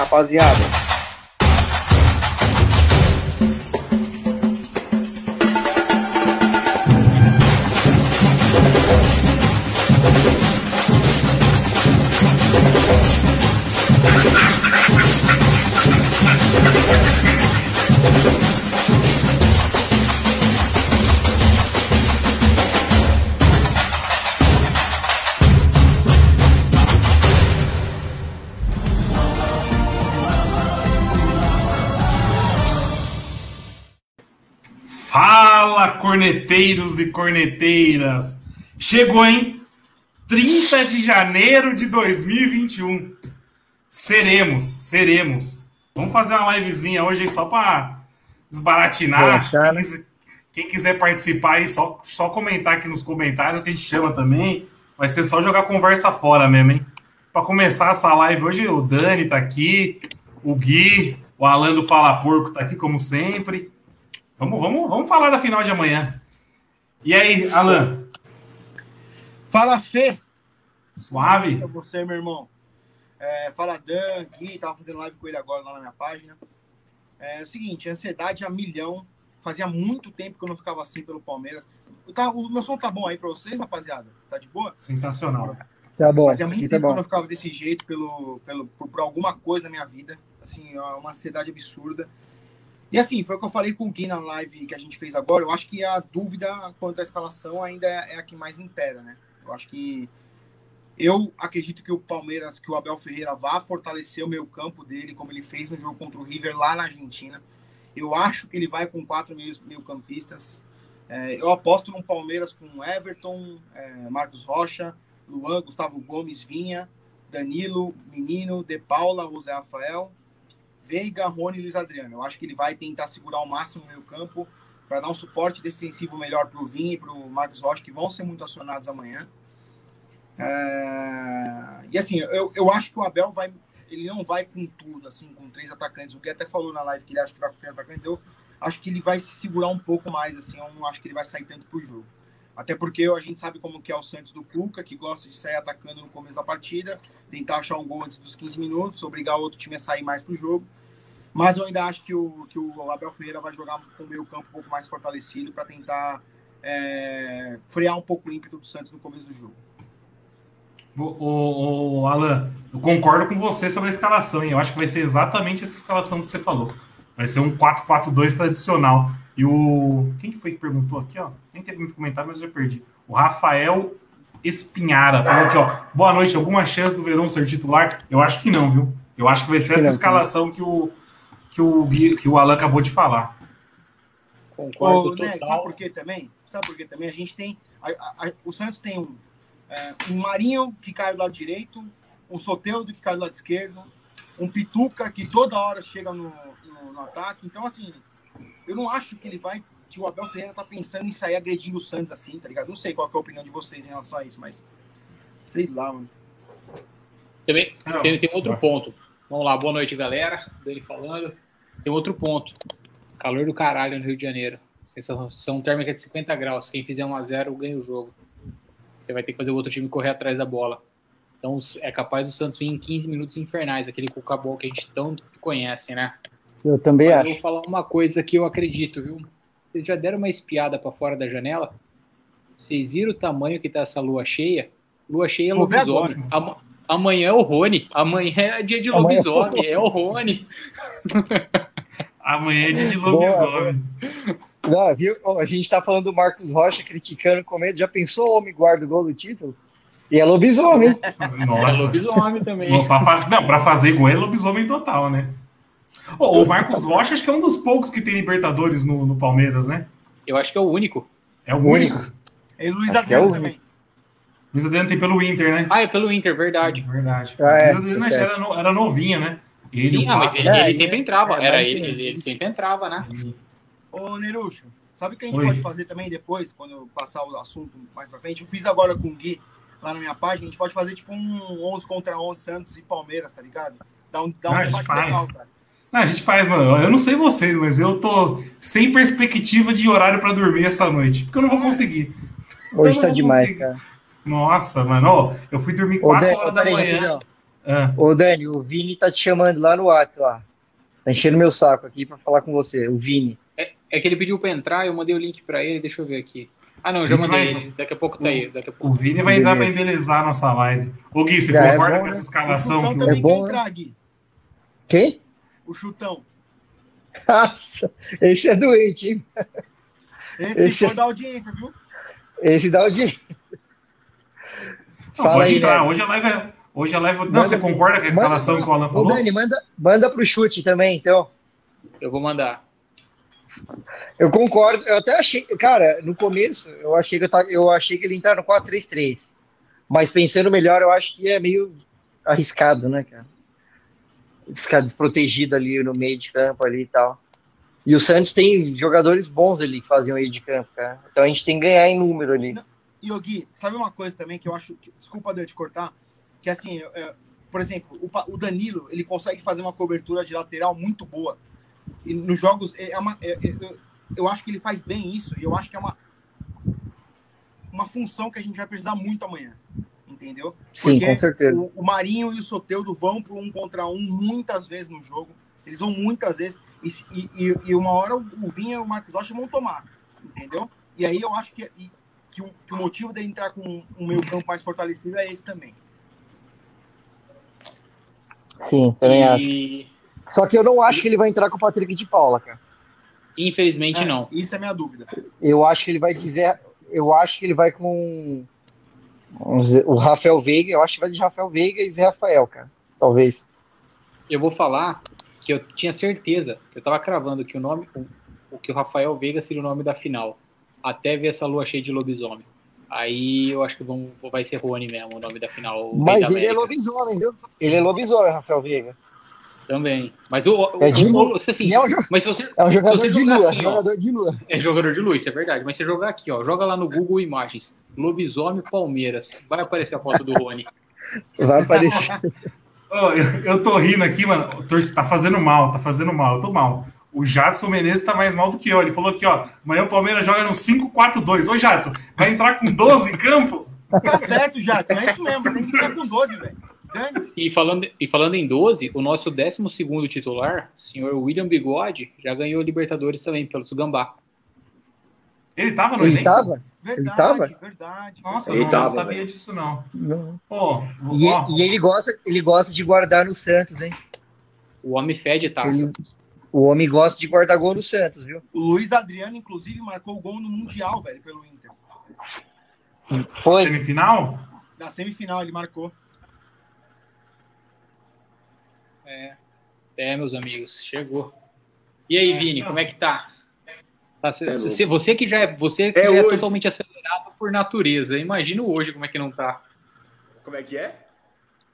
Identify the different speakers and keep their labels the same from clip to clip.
Speaker 1: rapaziada.
Speaker 2: Corneteiros e corneteiras. Chegou, hein? 30 de janeiro de 2021. Seremos, seremos. Vamos fazer uma livezinha hoje só para desbaratinar. quem, né? quiser, quem, quiser, participar aí, só, só comentar aqui nos comentários que a gente chama também. Vai ser só jogar conversa fora mesmo, hein? Para começar essa live hoje, o Dani tá aqui, o Gui, o Alan do Fala Porco tá aqui como sempre. Vamos, vamos, vamos falar da final de amanhã. E aí, Alan?
Speaker 3: Fala, Fê.
Speaker 2: Suave?
Speaker 3: É você, meu irmão. É, fala, Dan, Gui, tava fazendo live com ele agora lá na minha página. É, é o seguinte, ansiedade a milhão. Fazia muito tempo que eu não ficava assim pelo Palmeiras. Tá, o meu som tá bom aí pra vocês, rapaziada? Tá de boa?
Speaker 2: Sensacional.
Speaker 1: Tá bom.
Speaker 3: Fazia muito
Speaker 1: tá
Speaker 3: tempo
Speaker 1: bom.
Speaker 3: que eu não ficava desse jeito pelo, pelo, por, por alguma coisa na minha vida. Assim, uma ansiedade absurda. E assim, foi o que eu falei com o Gui na live que a gente fez agora. Eu acho que a dúvida quanto à escalação ainda é a que mais impera, né? Eu acho que. Eu acredito que o Palmeiras, que o Abel Ferreira vá fortalecer o meio campo dele, como ele fez no jogo contra o River lá na Argentina. Eu acho que ele vai com quatro meio-campistas. É, eu aposto no Palmeiras com Everton, é, Marcos Rocha, Luan, Gustavo Gomes, Vinha, Danilo, Menino, De Paula, José Rafael Veiga, Rony e Luiz Adriano. Eu acho que ele vai tentar segurar ao máximo o meio campo para dar um suporte defensivo melhor para o Vinha e para o Marcos Rocha, que vão ser muito acionados amanhã. É... E assim, eu, eu acho que o Abel vai. Ele não vai com tudo, assim, com três atacantes. O Gui até falou na live que ele acha que vai com três atacantes. Eu acho que ele vai se segurar um pouco mais, assim. Eu não acho que ele vai sair tanto pro jogo. Até porque a gente sabe como que é o Santos do Cuca, que gosta de sair atacando no começo da partida, tentar achar um gol antes dos 15 minutos, obrigar o outro time a sair mais pro jogo. Mas eu ainda acho que o, que o Abel Ferreira vai jogar com o meio campo um pouco mais fortalecido para tentar é, frear um pouco o ímpeto do Santos no começo do jogo.
Speaker 2: O, o, o, Alan, eu concordo com você sobre a escalação, hein? Eu acho que vai ser exatamente essa escalação que você falou. Vai ser um 4-4-2 tradicional. E o. Quem que foi que perguntou aqui, ó? Nem teve muito comentário, mas eu já perdi. O Rafael Espinhara falou aqui, ó. Boa noite, alguma chance do Verão ser titular? Eu acho que não, viu? Eu acho que vai ser essa escalação que o, que o, que o Alan acabou de falar.
Speaker 3: Concordo. Ô, né, sabe por quê também? Sabe por quê também? A gente tem. A, a, o Santos tem um, é, um Marinho que cai do lado direito, um Soteudo que cai do lado esquerdo, um Pituca que toda hora chega no, no, no ataque. Então, assim, eu não acho que ele vai. Que o Abel Ferreira tá pensando em sair agredindo o Santos assim, tá ligado? Não sei qual é a opinião de vocês em relação a isso, mas. Sei lá, mano.
Speaker 4: Também tem, tem outro ponto. Vamos lá, boa noite, galera. Dele falando. Tem outro ponto. Calor do caralho no Rio de Janeiro. Sensação térmica de 50 graus. Quem fizer 1x0 ganha o jogo. Você vai ter que fazer o outro time correr atrás da bola. Então é capaz o Santos vir em 15 minutos infernais, aquele cucabol que a gente tão conhece, né?
Speaker 1: Eu também
Speaker 4: Mas
Speaker 1: acho.
Speaker 4: Eu vou falar uma coisa que eu acredito, viu? Vocês já deram uma espiada para fora da janela? Vocês viram o tamanho que tá essa lua cheia? Lua cheia é lobisomem. Amanhã é o Rony. Amanhã é dia de lobisomem. É o Rony.
Speaker 2: Amanhã é dia de lobisomem.
Speaker 1: Não, viu? A gente tá falando do Marcos Rocha criticando com medo. Já pensou o homem guarda o gol do título? E é lobisomem.
Speaker 2: Nossa.
Speaker 4: É lobisomem também.
Speaker 2: Não, pra, não, pra fazer gol é lobisomem total, né? Oh, o Marcos Rocha acho que é um dos poucos que tem Libertadores no, no Palmeiras, né?
Speaker 4: Eu acho que é o único.
Speaker 2: É o único. único.
Speaker 3: E Luiz Adriano é também.
Speaker 2: Luiz Adriano tem pelo Inter, né?
Speaker 4: Ah, é pelo Inter, verdade.
Speaker 2: Verdade.
Speaker 1: Ah, é,
Speaker 2: Luiz Adriano era, no, era novinha, né?
Speaker 4: Ele, Sim, ah, mas ele, é, ele sempre entrava. É, era ele, ele, ele, sempre entrava, né?
Speaker 3: Ô, Nerucho, sabe o que a gente Oi. pode fazer também depois, quando eu passar o assunto mais pra frente? Eu fiz agora com o Gui lá na minha página. A gente pode fazer tipo um 11 contra 11 Santos e Palmeiras, tá ligado? Dá um, dá um
Speaker 2: ah, debate legal, cara. Não, a gente faz, mano. Eu não sei vocês, mas eu tô sem perspectiva de horário para dormir essa noite. Porque eu não vou conseguir.
Speaker 1: Hoje tá demais, conseguir. cara.
Speaker 2: Nossa, mano, eu fui dormir 4 horas da manhã.
Speaker 1: Ah. Ô, Dani, o Vini tá te chamando lá no WhatsApp lá. Tá enchendo meu saco aqui pra falar com você, o Vini.
Speaker 4: É, é que ele pediu pra entrar, eu mandei o link pra ele, deixa eu ver aqui. Ah, não, já mandei vai... ele. Daqui a pouco tá aí. Daqui a pouco.
Speaker 2: O Vini vai entrar pra embelezar a nossa live. Ô, Gui, você Já concorda é bom, com essa né? escalação? O
Speaker 3: Chutão também é bom, quer entrar, Gui.
Speaker 1: Quem?
Speaker 3: O Chutão.
Speaker 1: Nossa, esse é doente, hein?
Speaker 3: Esse, esse é... da audiência, viu?
Speaker 1: Esse dá audiência.
Speaker 2: Não, Fala pode aí, entrar. Hoje a live é... Hoje a live... Não, manda, você concorda com a escalação que o Alan falou?
Speaker 1: Dani, manda, manda pro chute também, então.
Speaker 4: Eu vou mandar.
Speaker 1: Eu concordo. Eu até achei, cara, no começo eu achei que eu, tava, eu achei que ele entrar no 4-3-3. Mas pensando melhor, eu acho que é meio arriscado, né, cara? Ficar desprotegido ali no meio de campo ali e tal. E o Santos tem jogadores bons ali que faziam meio de campo, cara. Então a gente tem que ganhar em número ali.
Speaker 3: Yogi, sabe uma coisa também que eu acho. Que, desculpa de eu te cortar. Que assim, é, por exemplo, o, o Danilo, ele consegue fazer uma cobertura de lateral muito boa e nos jogos, é, é uma, é, é, eu acho que ele faz bem isso, e eu acho que é uma, uma função que a gente vai precisar muito amanhã. Entendeu?
Speaker 1: Sim, Porque com certeza.
Speaker 3: O, o Marinho e o Soteudo vão para um contra um muitas vezes no jogo. Eles vão muitas vezes. E, e, e uma hora o Vinha e o Marcos Rocha vão tomar. Entendeu? E aí eu acho que, e, que, o, que o motivo de entrar com um meio campo mais fortalecido é esse também.
Speaker 1: Sim, também e... acho. Só que eu não acho que ele vai entrar com o Patrick de Paula, cara.
Speaker 4: Infelizmente, é, não.
Speaker 3: Isso é minha dúvida.
Speaker 1: Eu acho que ele vai dizer. Eu acho que ele vai com o Rafael Veiga. Eu acho que vai de Rafael Veiga e Zé Rafael, cara. Talvez.
Speaker 4: Eu vou falar que eu tinha certeza, eu tava cravando que o nome, o, que o Rafael Veiga seria o nome da final. Até ver essa lua cheia de lobisomem. Aí eu acho que vão, vai ser Rony mesmo, o nome da final.
Speaker 1: Mas ele é lobisomem, viu? Ele é lobisomem, Rafael Veiga.
Speaker 4: Também. Mas o.
Speaker 1: É de
Speaker 4: lua. Assim,
Speaker 1: é, um, mas
Speaker 4: você,
Speaker 1: é um jogador
Speaker 4: de
Speaker 1: lua.
Speaker 4: Assim,
Speaker 1: jogador ó, de lua.
Speaker 4: É jogador de lua, isso é verdade. Mas você jogar aqui, ó. Joga lá no Google Imagens. Lobisomem Palmeiras. Vai aparecer a foto do Rony.
Speaker 1: Vai aparecer.
Speaker 2: oh, eu, eu tô rindo aqui, mano. O tá fazendo mal, tá fazendo mal. Eu tô mal. O Jadson Menezes tá mais mal do que eu. Ele falou aqui, ó. Amanhã o Palmeiras joga no 5-4-2. Ô, Jadson, vai entrar com 12 em campo?
Speaker 3: Tá certo, Jadson. É isso mesmo. Tem que entrar com 12, velho.
Speaker 4: E falando, e falando em 12, o nosso 12 titular, senhor William Bigode, já ganhou Libertadores também pelo Sugambá.
Speaker 2: Ele tava no
Speaker 1: Ele elenco? tava?
Speaker 3: Verdade,
Speaker 1: ele tava?
Speaker 3: verdade.
Speaker 2: Nossa, ele eu não tava, sabia véio. disso, não.
Speaker 1: não. Oh, e, oh. e, ele, gosta, ele gosta de guardar no Santos, hein?
Speaker 4: O homem fede taça. Ele,
Speaker 1: o homem gosta de guardar gol no Santos, viu?
Speaker 3: O Luiz Adriano, inclusive, marcou o gol no Mundial, velho, pelo Inter.
Speaker 2: Foi? Semifinal?
Speaker 3: Na semifinal ele marcou.
Speaker 4: É, é meus amigos, chegou. E aí, Vini, como é que tá? tá você, você, que já é, você que é, já é totalmente acelerado por natureza. Imagina hoje como é que não tá.
Speaker 5: Como é que é?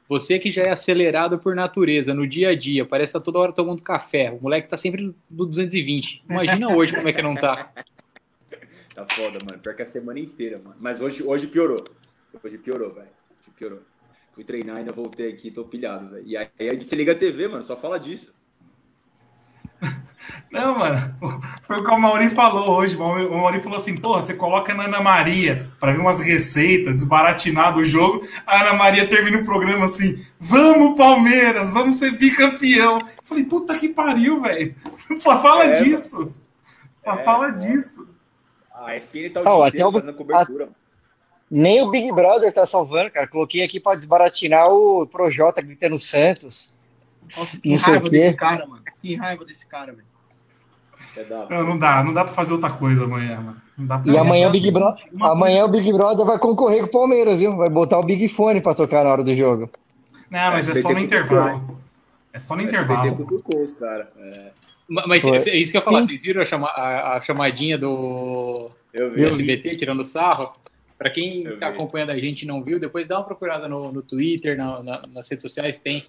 Speaker 4: Você que já é acelerado por natureza, no dia a dia, parece que tá toda hora tomando café. O moleque tá sempre no 220. Imagina hoje como é que não tá.
Speaker 5: Tá foda, mano. Pior que a semana inteira, mano. Mas hoje, hoje piorou. Hoje piorou, velho. Piorou. Fui treinar, ainda voltei aqui, tô pilhado, velho. E aí, aí você liga a TV, mano, só fala disso.
Speaker 2: Não, mano, foi o que o Mauri falou hoje. O Mauri falou assim: porra, você coloca na Ana Maria para ver umas receitas, desbaratinar do jogo. A Ana Maria termina o programa assim: vamos, Palmeiras, vamos ser bicampeão. Eu falei: puta que pariu, velho. Só fala é, disso. Mano. Só é, fala mano. disso.
Speaker 5: A ESPN tá o oh, dia fazendo cobertura, a...
Speaker 1: Nem o Big Brother tá salvando, cara. Coloquei aqui pra desbaratinar o Projota gritando Santos.
Speaker 3: Nossa, que não raiva desse cara, mano. Que raiva desse cara, velho.
Speaker 2: Não, não dá, não dá pra fazer outra coisa amanhã, mano. Não dá pra
Speaker 1: e amanhã o Big Brother, amanhã o Big Brother vai concorrer com o Palmeiras, viu? Vai botar o Big Fone pra tocar na hora do jogo.
Speaker 2: Não, mas é, é só no intervalo. É só no intervalo.
Speaker 5: Cara. É.
Speaker 4: Mas é isso que eu ia falar, vocês viram a, chama, a, a chamadinha do, do SBT tirando sarro? Para quem está acompanhando a gente e não viu, depois dá uma procurada no, no Twitter, na, na, nas redes sociais, tem.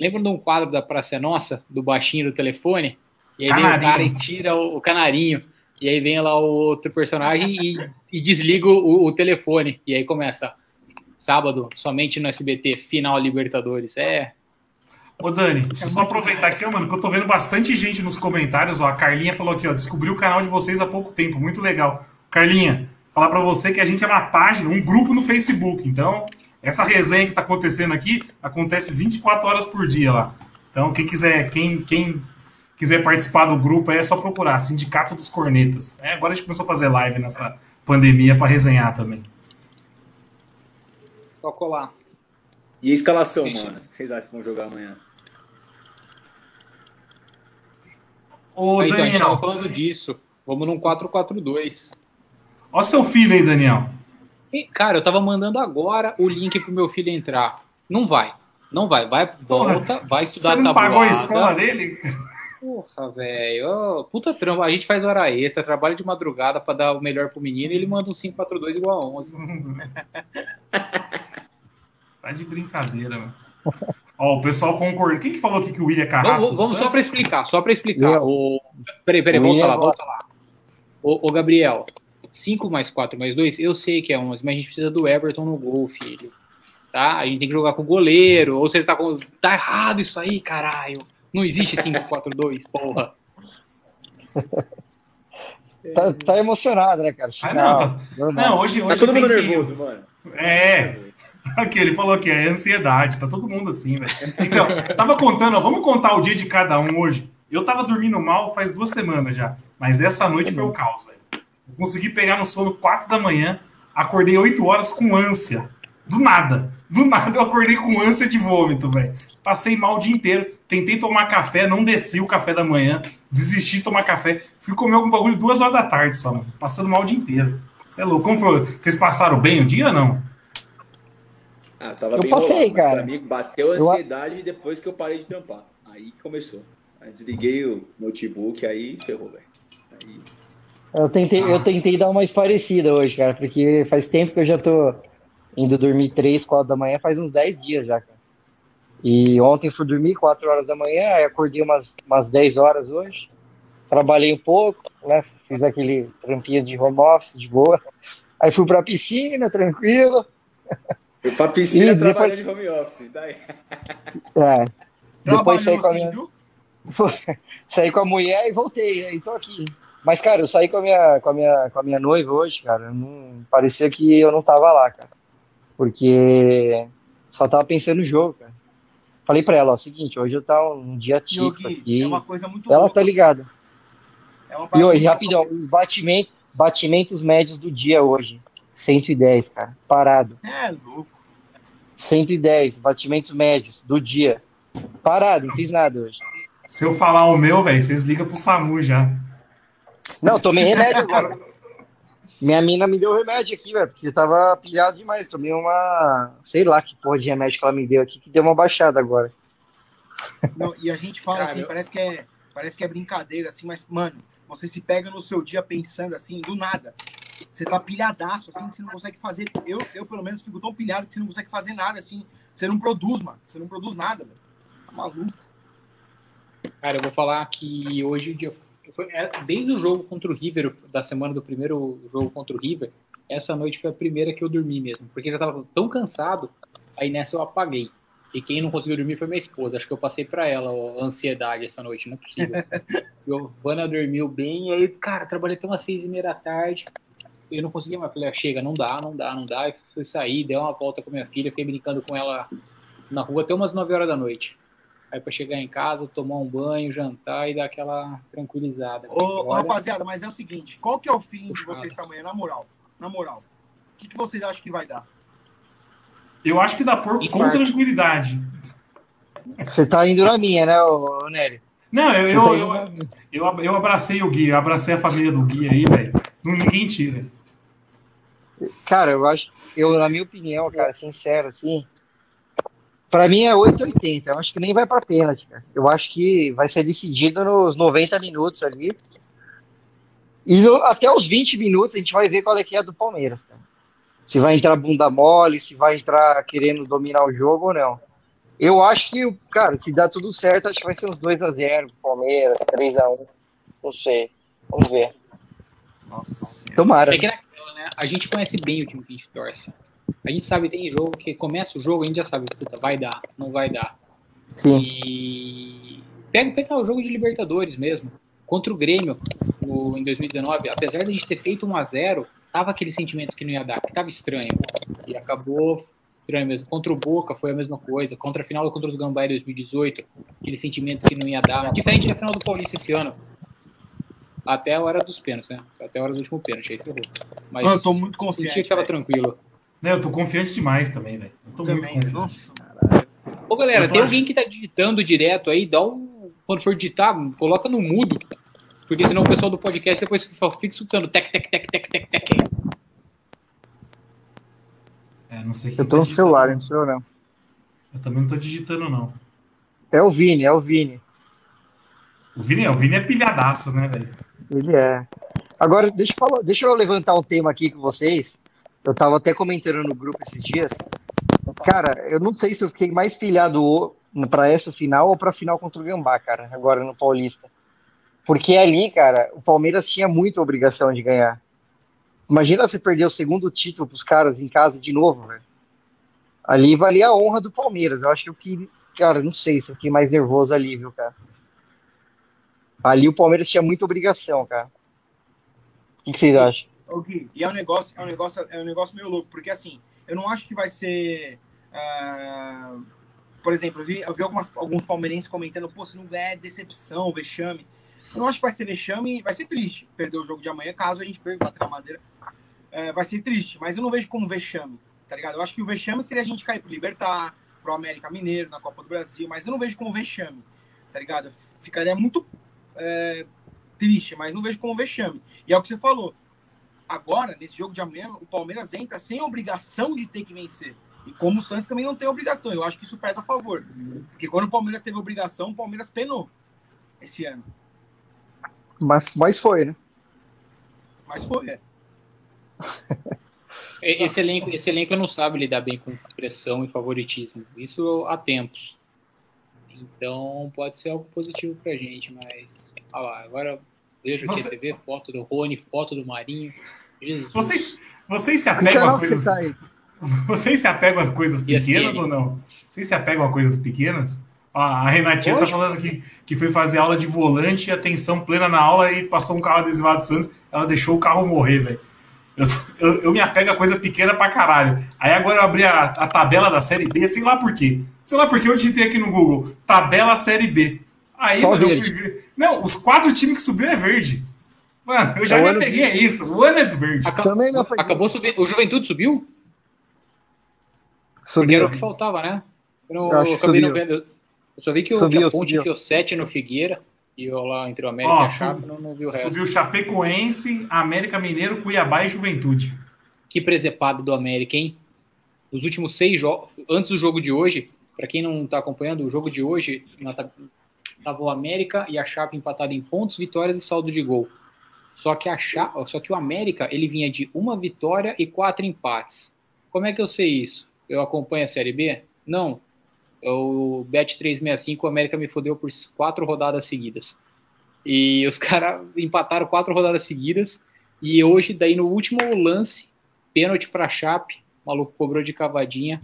Speaker 4: Lembra de um quadro da Praça é Nossa, do baixinho do telefone? E aí canarinho. vem o cara e tira o, o, canarinho. E aí vem lá o outro personagem e, e desliga o, o, telefone. E aí começa. Sábado, somente no SBT, final Libertadores. É.
Speaker 2: Ô, Dani, deixa eu só aproveitar aqui, mano, que eu tô vendo bastante gente nos comentários. Ó, a Carlinha falou aqui, ó, descobriu o canal de vocês há pouco tempo. Muito legal. Carlinha, falar para você que a gente é uma página, um grupo no Facebook. Então, Essa resenha que tá acontecendo aqui acontece 24 horas por dia lá. Então, quem quiser, quem, quem quiser participar do grupo aí é só procurar Sindicato dos Cornetas. É, agora a gente começou a fazer live nessa pandemia para resenhar também.
Speaker 4: Só colar.
Speaker 5: E a escalação, Sim. mano? Vocês acham que vão jogar amanhã?
Speaker 4: Ô, aí, Daniel. Então, a gente tava falando disso. Vamos num 4-4-2.
Speaker 2: Olha seu filho aí, Daniel.
Speaker 4: E, cara, eu tava mandando agora o link pro meu filho entrar. Não vai. Não vai. Vai, volta, vai estudar
Speaker 2: Você não pagou a escola dele?
Speaker 4: Porra, velho. Puta trampa. A gente faz hora extra, trabalha de madrugada pra dar o melhor pro menino e ele manda um 542 igual a 11.
Speaker 2: tá de brincadeira, mano. Ó, o pessoal concorda. Quem que falou aqui que o William é Carrasco?
Speaker 4: Vamos, vamos só para explicar, só para explicar. O... Peraí, peraí, volta lá, volta lá. Ô, ô, Gabriel, 5 mais 4 mais 2, eu sei que é 11, mas a gente precisa do Everton no gol, filho. Tá? A gente tem que jogar com o goleiro. Ou você tá com. Tá errado isso aí, caralho. Não existe 5-4-2, porra.
Speaker 1: tá, tá, emocionado, né, cara?
Speaker 2: Ah, não, tá... não, hoje, hoje.
Speaker 5: Tá todo mundo nervoso, mano.
Speaker 2: É. Aqui, ele falou que é ansiedade, tá todo mundo assim, velho. Então, tava contando, ó, vamos contar o dia de cada um hoje. Eu tava dormindo mal faz duas semanas já, mas essa noite foi o caos, velho. Consegui pegar no sono 4 da manhã, acordei 8 horas com ânsia. Do nada. Do nada eu acordei com ânsia de vômito, velho. Passei mal o dia inteiro. Tentei tomar café, não desci o café da manhã. Desisti de tomar café. Fui comer algum bagulho duas horas da tarde só, mano. Passando mal o dia inteiro. Você é louco. Como foi? Vocês passaram bem o dia ou não?
Speaker 5: Ah, tava
Speaker 1: eu
Speaker 5: bem
Speaker 1: passei, rolado, cara.
Speaker 5: Mim, bateu a ansiedade eu... depois que eu parei de trampar. Aí começou. Aí desliguei o notebook, aí ferrou, velho. Aí...
Speaker 1: Eu tentei, ah. eu tentei dar uma esparecida hoje, cara, porque faz tempo que eu já tô indo dormir 3, 4 da manhã, faz uns 10 dias já, cara. E ontem fui dormir 4 horas da manhã, aí acordei umas, umas 10 horas hoje. Trabalhei um pouco, né? Fiz aquele trampinho de home office de boa. Aí fui pra piscina, tranquilo.
Speaker 5: Fui pra piscina e depois... de home office. Daí.
Speaker 1: É. Depois saí com a minha. saí com a mulher e voltei, aí tô aqui. Mas, cara, eu saí com a minha, com a minha, com a minha noiva hoje, cara. Não, parecia que eu não tava lá, cara. Porque só tava pensando no jogo, cara. Falei pra ela, ó, seguinte, hoje eu tá um dia típico aqui.
Speaker 3: É uma coisa muito
Speaker 1: Ela louca. tá ligada. É e hoje, rapidão, os batimentos, batimentos médios do dia hoje. 110, cara. Parado.
Speaker 3: É louco.
Speaker 1: 110 batimentos médios do dia. Parado, não fiz nada hoje.
Speaker 2: Se eu falar o meu, velho, vocês ligam pro SAMU já.
Speaker 1: Não, tomei remédio agora. Minha mina me deu remédio aqui, velho, porque tava pilhado demais. Tomei uma. Sei lá que porra de remédio que ela me deu aqui, que deu uma baixada agora.
Speaker 3: Não, e a gente fala Cara, assim, eu... parece, que é, parece que é brincadeira, assim, mas, mano, você se pega no seu dia pensando assim, do nada. Você tá pilhadaço, assim, que você não consegue fazer. Eu, eu pelo menos, fico tão pilhado que você não consegue fazer nada, assim. Você não produz, mano. Você não produz nada, velho. Tá maluco.
Speaker 4: Cara, eu vou falar que hoje o dia foi, é, desde o jogo contra o River, da semana do primeiro jogo contra o River, essa noite foi a primeira que eu dormi mesmo, porque já tava tão cansado, aí nessa eu apaguei. E quem não conseguiu dormir foi minha esposa. Acho que eu passei para ela a ansiedade essa noite, não é possível. Giovana dormiu bem, e aí, cara, trabalhei até umas seis e meia da tarde. Eu não conseguia mais. Falei, ah, chega, não dá, não dá, não dá. E fui sair, dei uma volta com minha filha, fiquei brincando com ela na rua até umas nove horas da noite. Aí para chegar em casa, tomar um banho, jantar e dar aquela tranquilizada.
Speaker 3: Ô, Agora... rapaziada, mas é o seguinte, qual que é o fim de vocês para amanhã, na moral? Na moral. O que, que vocês acham que vai dar?
Speaker 2: Eu acho que dá por com tranquilidade.
Speaker 1: Você tá indo na minha, né, Nery?
Speaker 2: Não, eu, eu, tá eu, eu, eu, abracei o Gui, eu abracei a família do Gui aí, velho. Ninguém tira.
Speaker 1: Cara, eu acho, eu, na minha opinião, cara, sincero, assim, para mim é 8,80. Eu acho que nem vai para pênalti, cara. Eu acho que vai ser decidido nos 90 minutos ali. E no, até os 20 minutos a gente vai ver qual é que é a do Palmeiras, cara. Se vai entrar bunda mole, se vai entrar querendo dominar o jogo ou não. Eu acho que, cara, se dá tudo certo, acho que vai ser uns 2 a 0 Palmeiras, 3 a 1 Não sei. Vamos ver.
Speaker 3: Nossa senhora.
Speaker 1: Tomara.
Speaker 4: É que naquela, né? A gente conhece bem o time que a gente torce. A gente sabe, tem jogo que começa o jogo, a gente já sabe, puta, vai dar, não vai dar.
Speaker 1: Sim.
Speaker 4: E pega, pega o jogo de Libertadores mesmo. Contra o Grêmio no, em 2019, apesar de a gente ter feito 1 a 0 tava aquele sentimento que não ia dar, que tava estranho. E acabou estranho mesmo. Contra o Boca foi a mesma coisa. Contra a final contra os Gambá em 2018, aquele sentimento que não ia dar. Diferente da final do Paulista esse ano. Até a hora dos pênaltis, né? Até a hora do último pênalti, aí ferrou. Mas
Speaker 3: eu tô muito confiante.
Speaker 4: Sentia que tava véio. tranquilo.
Speaker 2: Não, eu tô confiante demais também, velho. Eu tô também, muito confiante.
Speaker 4: Nossa. Ô, galera, tem alguém que tá digitando direto aí, dá um. Quando for digitar, coloca no mudo. Porque senão o pessoal do podcast depois fica escutando tec, tec, tec, tec, tec, tec.
Speaker 2: É, não sei
Speaker 1: Eu tô tá no celular, não sei não.
Speaker 2: Eu também não tô digitando, não.
Speaker 1: É o Vini, é o Vini.
Speaker 2: O Vini, o Vini é pilhadaço, né, velho?
Speaker 1: Ele é. Agora, deixa eu, falar, deixa eu levantar um tema aqui com vocês. Eu tava até comentando no grupo esses dias. Cara, eu não sei se eu fiquei mais pilhado para essa final ou para final contra o Gambá, cara, agora no Paulista. Porque ali, cara, o Palmeiras tinha muita obrigação de ganhar. Imagina você perder o segundo título pros caras em casa de novo, velho. Ali valia a honra do Palmeiras. Eu acho que eu fiquei, cara, não sei se eu fiquei mais nervoso ali, viu, cara. Ali o Palmeiras tinha muita obrigação, cara. O que, que vocês acham?
Speaker 3: Okay. E é um negócio, é um negócio, é um negócio meio louco, porque assim, eu não acho que vai ser. Uh, por exemplo, eu vi, eu vi algumas, alguns palmeirenses comentando, pô, se não ganhar é decepção, vexame. Eu não acho que vai ser vexame, vai ser triste perder o jogo de amanhã, caso a gente perca bater na madeira. É, vai ser triste, mas eu não vejo como vexame, tá ligado? Eu acho que o vexame seria a gente cair pro Libertar, pro América Mineiro, na Copa do Brasil, mas eu não vejo como vexame, tá ligado? Ficaria muito é, triste, mas não vejo como vexame. E é o que você falou. Agora, nesse jogo de amanhã, o Palmeiras entra sem obrigação de ter que vencer. E como o Santos também não tem obrigação, eu acho que isso pesa a favor. Porque quando o Palmeiras teve obrigação, o Palmeiras penou esse ano.
Speaker 1: Mas, mas foi, né?
Speaker 3: Mas foi, é.
Speaker 4: Esse elenco, esse elenco não sabe lidar bem com pressão e favoritismo. Isso há tempos. Então pode ser algo positivo pra gente, mas. Olha lá, agora vejo aqui Você... a TV, foto do Rony, foto do Marinho.
Speaker 2: Jesus. Vocês, vocês se apegam a coisas. Tá vocês se apegam a coisas pequenas ou não? Vocês se apegam a coisas pequenas? A Renatinha tá Hoje? tá falando que, que foi fazer aula de volante, atenção plena na aula e passou um carro adesivado Santos, ela deixou o carro morrer, velho. Eu, eu, eu, me apego a coisa pequena pra caralho. Aí agora eu abri a, a tabela da Série B, sei lá por quê. Sei lá porque eu digitei aqui no Google, tabela Série B. Aí Só eu fui ver. Não, os quatro times que subiram é verde. Mano, eu já é me apeguei a isso. O ano é do verde.
Speaker 4: Acab Também não Acabou subir. O Juventude subiu? Subiu. Porque era o que faltava, né? Eu, não, eu, eu subiu. eu só vi que o, subiu, que a Ponte enfiou 7 no Figueira. E eu lá entre o América Ó, e a Chape não, não vi o resto.
Speaker 2: Subiu Chapecoense, América Mineiro, Cuiabá e Juventude.
Speaker 4: Que presepado do América, hein? Nos últimos seis jogos, antes do jogo de hoje, para quem não está acompanhando, o jogo de hoje estava o América e a Chape empatado em pontos, vitórias e saldo de gol. Só que, a Chape, só que o América ele vinha de uma vitória e quatro empates. Como é que eu sei isso? Eu acompanho a Série B? Não, o Bet365, o América me fodeu por quatro rodadas seguidas. E os caras empataram quatro rodadas seguidas. E hoje, daí no último lance, pênalti para Chape, o maluco cobrou de cavadinha.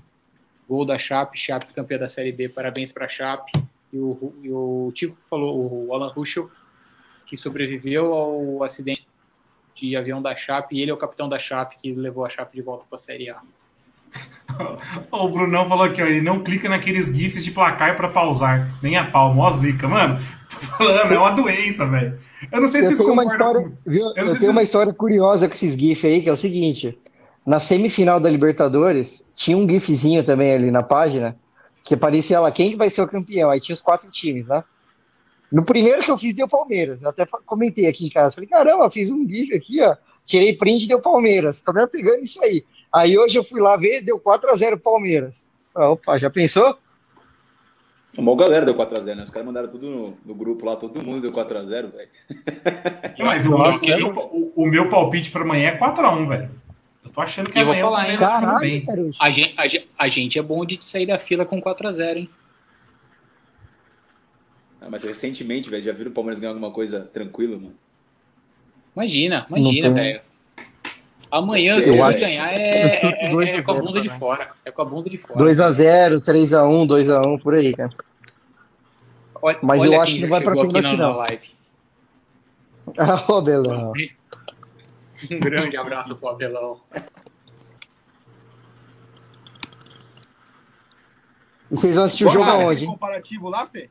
Speaker 4: Gol da Chape, Chape campeã da Série B, parabéns para Chape. E o, e o Tico falou, o Alan Ruschel, que sobreviveu ao acidente de avião da Chape, e ele é o capitão da Chape que levou a Chape de volta para a Série A.
Speaker 2: o Brunão falou aqui, ó, ele não clica naqueles GIFs de placar para pausar, nem a pau, mó zica. Mano, tô falando, é uma doença, velho. Eu não sei
Speaker 1: eu
Speaker 2: se
Speaker 1: tenho uma história, com... viu? Eu, eu tenho se... uma história curiosa com esses GIFs aí, que é o seguinte: na semifinal da Libertadores, tinha um GIFzinho também ali na página, que aparecia lá quem vai ser o campeão. Aí tinha os quatro times, né? No primeiro que eu fiz, deu Palmeiras. Eu até comentei aqui em casa. Falei, caramba, fiz um GIF aqui, ó. Tirei print e deu Palmeiras. Tô me apegando isso aí. Aí hoje eu fui lá ver, deu 4x0 Palmeiras. Opa, já pensou?
Speaker 5: Uma galera deu 4x0, né? Os caras mandaram tudo no, no, grupo lá, todo mundo deu 4x0, velho.
Speaker 2: Mas o, Nossa, meu, o, o, meu palpite para amanhã é 4x1, velho. Eu tô achando que
Speaker 4: eu vou falar, hein? Caralho, bem. A gente, a, a gente é bom de sair da fila com 4x0, hein?
Speaker 5: Ah, mas recentemente, velho, já viram o Palmeiras ganhar alguma coisa tranquilo, mano?
Speaker 4: Imagina, imagina, velho. Amanhã, se eu acho... ganhar, é, é, é, é com a bunda de fora. É com a bunda de fora. 2x0,
Speaker 1: 3x1, 2x1, por aí, cara. Olha, Mas olha eu acho que não vai pra pênalti, não. Live. Ah, ô, Belão.
Speaker 4: Um grande abraço pro Abelão.
Speaker 1: E vocês vão assistir o jogo aonde?
Speaker 3: comparativo lá, Fê?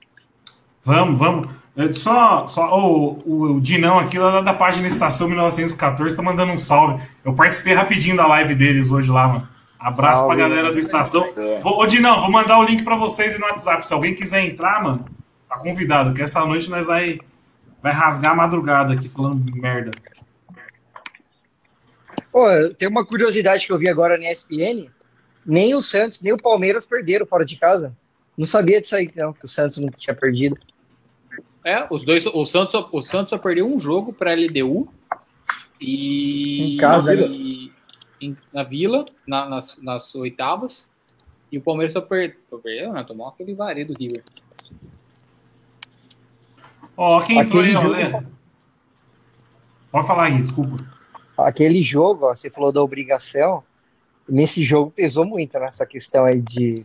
Speaker 2: Vamos, vamos. Eu só, só o, o, o Dinão aqui lá da página Estação 1914 tá mandando um salve. Eu participei rapidinho da live deles hoje lá, mano. Abraço salve, pra galera do Estação. Vou, ô, Dinão, vou mandar o link pra vocês no WhatsApp. Se alguém quiser entrar, mano, tá convidado, que essa noite nós vai, vai rasgar a madrugada aqui falando merda.
Speaker 1: Pô, tem uma curiosidade que eu vi agora na ESPN. Nem o Santos, nem o Palmeiras perderam fora de casa. Não sabia disso aí, não, que o Santos não tinha perdido.
Speaker 4: É, os dois, o Santos, o Santos só perdeu um jogo para a LDU e
Speaker 1: em casa,
Speaker 4: e, em, na Vila, na, nas, nas, oitavas, e o Palmeiras só per, perdeu, né? Tomou aquele vareio do River.
Speaker 2: Ó, oh, quem entrou aí, jogo... Pode falar aí, desculpa.
Speaker 1: Aquele jogo, ó, você falou da obrigação, nesse jogo pesou muito nessa questão aí de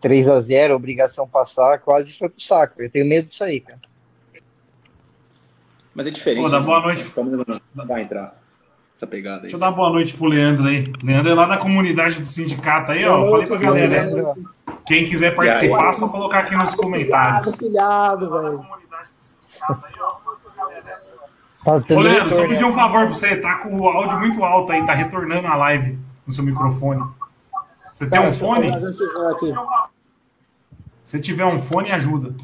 Speaker 1: 3 a 0 obrigação passar, quase foi pro saco. Eu tenho medo disso aí, cara.
Speaker 5: Mas é diferente. Pô,
Speaker 2: dá boa né? noite.
Speaker 5: Não vai entrar essa pegada aí.
Speaker 2: Deixa eu dar boa noite pro Leandro aí. Leandro é lá da comunidade do sindicato aí, ó. Falei pra galera. Quem quiser participar, só colocar aqui nos comentários.
Speaker 6: Pilhado, velho.
Speaker 2: Tá Ô, Leandro, só pedir um favor pra você. Tá com o áudio muito alto aí, tá retornando a live no seu microfone. Você tem tá, um fone? Se tiver um fone, ajuda.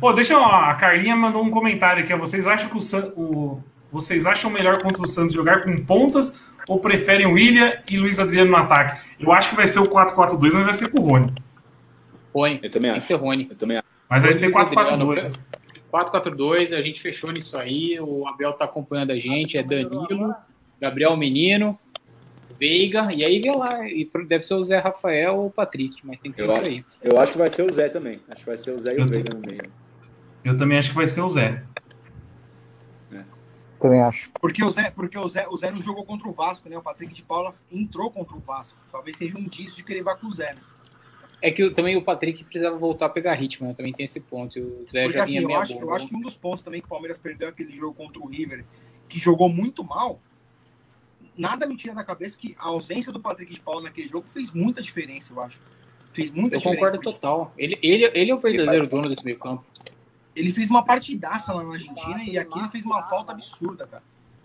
Speaker 2: Pô, deixa eu, a Carlinha mandou um comentário aqui. Vocês acham que o, o, vocês acham melhor contra o Santos jogar com pontas ou preferem o William e Luiz Adriano no ataque? Eu acho que vai ser o 4-4-2, mas vai ser com o Rony.
Speaker 4: Rony.
Speaker 5: Eu também acho. Tem
Speaker 4: que ser Rony.
Speaker 5: Eu também acho.
Speaker 2: Mas vai ser 4-4-2.
Speaker 4: 4-4-2, a gente fechou nisso aí. O Abel tá acompanhando a gente. É Danilo, Gabriel Menino, Veiga, e aí vê lá. E deve ser o Zé Rafael ou o Patrick, mas tem que ser eu, isso aí.
Speaker 5: Eu acho que vai ser o Zé também. Acho que vai ser o Zé e o Veiga no meio.
Speaker 2: Eu também acho que vai ser o Zé.
Speaker 1: É. Também acho.
Speaker 3: Porque o Zé, porque o Zé, o Zé não jogou contra o Vasco, né? O Patrick de Paula entrou contra o Vasco. Talvez seja um indício de que ele vai com o Zé, né?
Speaker 4: É que também o Patrick precisava voltar a pegar ritmo, né? Também tem esse ponto. O Zé
Speaker 3: porque,
Speaker 4: já
Speaker 3: assim,
Speaker 4: vinha
Speaker 3: eu, acho, eu acho que um dos pontos também que o Palmeiras perdeu aquele jogo contra o River, que jogou muito mal, nada me tira da cabeça que a ausência do Patrick de Paula naquele jogo fez muita diferença, eu acho. Fez muita
Speaker 4: eu
Speaker 3: diferença.
Speaker 4: Eu concordo total. Ele, ele, ele é o verdadeiro dono desse meio campo
Speaker 3: ele fez uma partidaça lá na Argentina e aqui ele fez uma falta absurda, cara.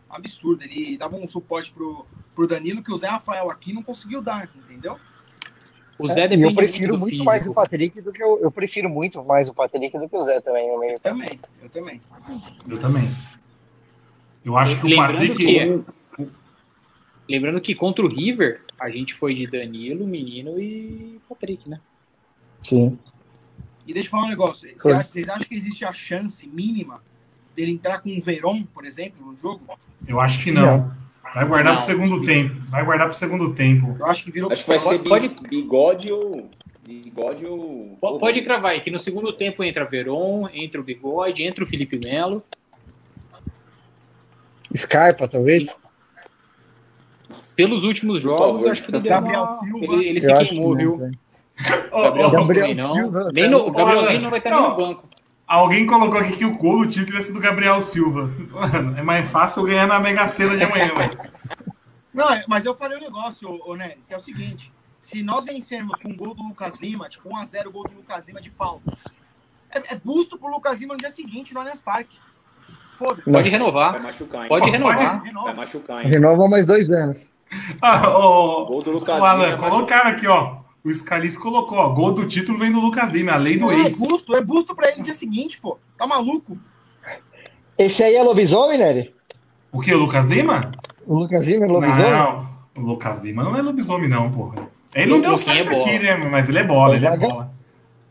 Speaker 3: Absurda. Ele dava um suporte pro, pro Danilo que o Zé Rafael aqui não conseguiu dar, entendeu?
Speaker 1: O Zé é, eu prefiro muito, muito mais o Patrick do que eu, eu prefiro muito mais o Patrick do que o Zé também no meio.
Speaker 3: Eu também, eu também.
Speaker 2: Eu também. Eu acho que
Speaker 4: lembrando
Speaker 2: o Patrick.
Speaker 4: Que, lembrando que contra o River, a gente foi de Danilo, Menino e Patrick, né?
Speaker 1: Sim.
Speaker 3: E deixa eu falar um negócio. Vocês acham, vocês acham que existe a chance mínima dele entrar com o Verón, por exemplo, no jogo?
Speaker 2: Eu acho que não. Vai guardar para o segundo tempo. Vai guardar para o segundo tempo.
Speaker 3: Eu acho que virou.
Speaker 5: Acho que vai ser pode... bigode ou. Bigode ou.
Speaker 4: Pode cravar aí, que no segundo tempo entra Veron, entra o bigode, entra o Felipe Melo.
Speaker 1: Scarpa, talvez?
Speaker 4: Pelos últimos jogos, acho que ele deu uma... Ele, ele se queimou, viu?
Speaker 1: Gabriel, Gabriel Silva.
Speaker 4: Nem no, o Gabrielzinho não vai estar nem no banco.
Speaker 2: Alguém colocou aqui que o gol do título ia ser do Gabriel Silva. é mais fácil ganhar na Mega Sena de amanhã, velho.
Speaker 3: Não, mas eu falei um negócio, ô, ô Neres, é o seguinte. Se nós vencermos com o gol do Lucas Lima, tipo 1x0 o gol do Lucas Lima de falta, é, é busto pro Lucas Lima no dia seguinte no Allianz Parque.
Speaker 4: Foda-se. Pode renovar. Vai
Speaker 5: machucar, hein?
Speaker 4: Pode renovar.
Speaker 5: Pode, vai machucar, hein?
Speaker 1: Renova mais dois anos.
Speaker 2: Ah, o, gol do Lucas Lima. Alan, colocaram aqui, ó. O Scalise colocou, ó, gol do título vem do Lucas Lima, a lei do
Speaker 3: é,
Speaker 2: ex.
Speaker 3: É busto, é busto pra ele no dia seguinte, pô. Tá maluco?
Speaker 1: Esse aí é lobisomem, Nery?
Speaker 2: O que, o Lucas Lima?
Speaker 1: O Lucas Lima é lobisomem?
Speaker 2: Não, o Lucas Lima não é lobisomem, não, porra. Ele não deu certo é aqui, né? Mas ele é bola, ele, é bola.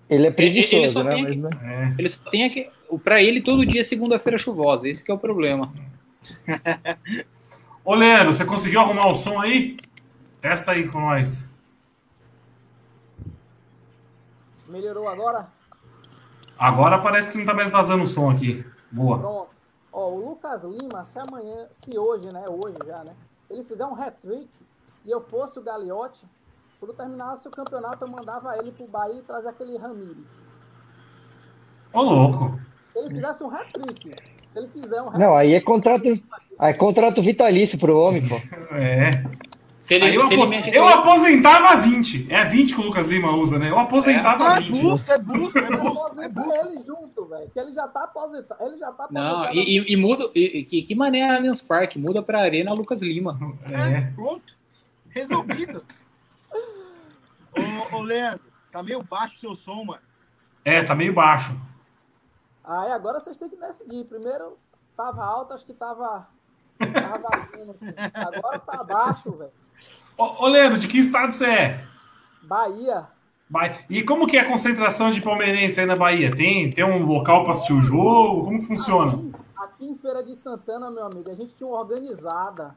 Speaker 1: Ele é preguiçoso, né? Mas,
Speaker 4: né? É. Ele só tem aqui. Pra ele, todo dia é segunda-feira chuvosa. Esse que é o problema.
Speaker 2: Ô, Leandro, você conseguiu arrumar o som aí? Testa aí com nós.
Speaker 6: Melhorou agora?
Speaker 2: Agora parece que não tá mais vazando o som aqui. Boa.
Speaker 6: Pronto. Ó, o Lucas Lima, se amanhã, se hoje, né? Hoje já, né? Ele fizer um hat-trick e eu fosse o Gagliotti, quando terminasse o campeonato, eu mandava ele pro Bahia e trazer aquele Ramires.
Speaker 2: Ô, louco.
Speaker 6: Se ele fizesse um hat-trick. Se ele fizer um
Speaker 1: Não, aí é contrato. Aí é contrato vitalício pro homem, pô.
Speaker 2: é. Se ele, eu, se ele mete eu aposentava 20. É 20 que o Lucas Lima usa, né? Eu aposentava é, 20. É busca, é busca,
Speaker 6: é busca. É busca. ele junto, velho. Que ele já tá aposentado. Ele já tá
Speaker 4: aposentado. Não, e, e, muda. E, que, que maneira Allianz Parque? Muda pra Arena Lucas Lima.
Speaker 3: É, é. pronto. Resolvido. ô, ô, Leandro, tá meio baixo o seu som, mano.
Speaker 2: É, tá meio baixo.
Speaker 6: Aí agora vocês têm que decidir. Primeiro tava alto, acho que tava. Tava vazio. Agora tá baixo, velho.
Speaker 2: Ô, ô de que estado você é?
Speaker 6: Bahia.
Speaker 2: Bahia. E como que é a concentração de palmeirense aí na Bahia? Tem, tem um local para assistir o jogo? Como que funciona?
Speaker 6: Aqui, aqui, em Feira de Santana, meu amigo, a gente tinha uma organizada.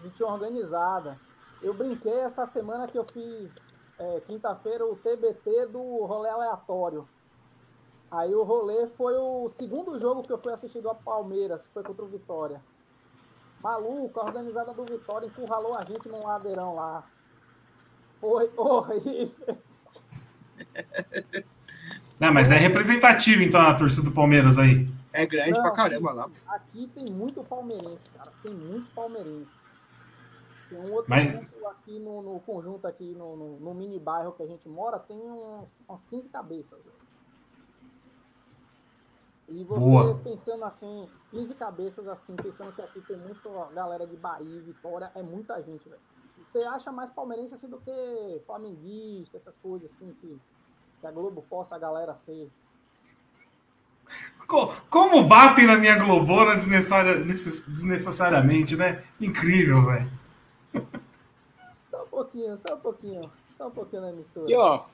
Speaker 6: A gente tinha uma organizada. Eu brinquei essa semana que eu fiz é, quinta-feira o TBT do rolê aleatório. Aí o rolê foi o segundo jogo que eu fui assistir do Palmeiras, que foi contra o Vitória. Maluco, a organizada do Vitória encurralou a gente num ladeirão lá. Foi horrível.
Speaker 2: Não, mas é representativo, então, a torcida do Palmeiras aí.
Speaker 3: É grande Não, pra caramba lá.
Speaker 6: Aqui tem muito palmeirense, cara. Tem muito palmeirense. Tem um outro mas... aqui no, no, conjunto, aqui no, no, no, mini bairro que a gente mora, tem uns, uns 15 cabeças. E você Boa. pensando assim, 15 cabeças assim, pensando que aqui tem muita galera de Bahia, Vitória, é muita gente, velho. Você acha mais palmeirense assim do que flamenguista, essas coisas assim que, que a Globo força a galera a ser.
Speaker 2: Como batem na minha Globona desnecessariamente, né? Incrível, velho.
Speaker 6: Só um pouquinho, só um pouquinho. Só um pouquinho na emissora.
Speaker 4: E ó,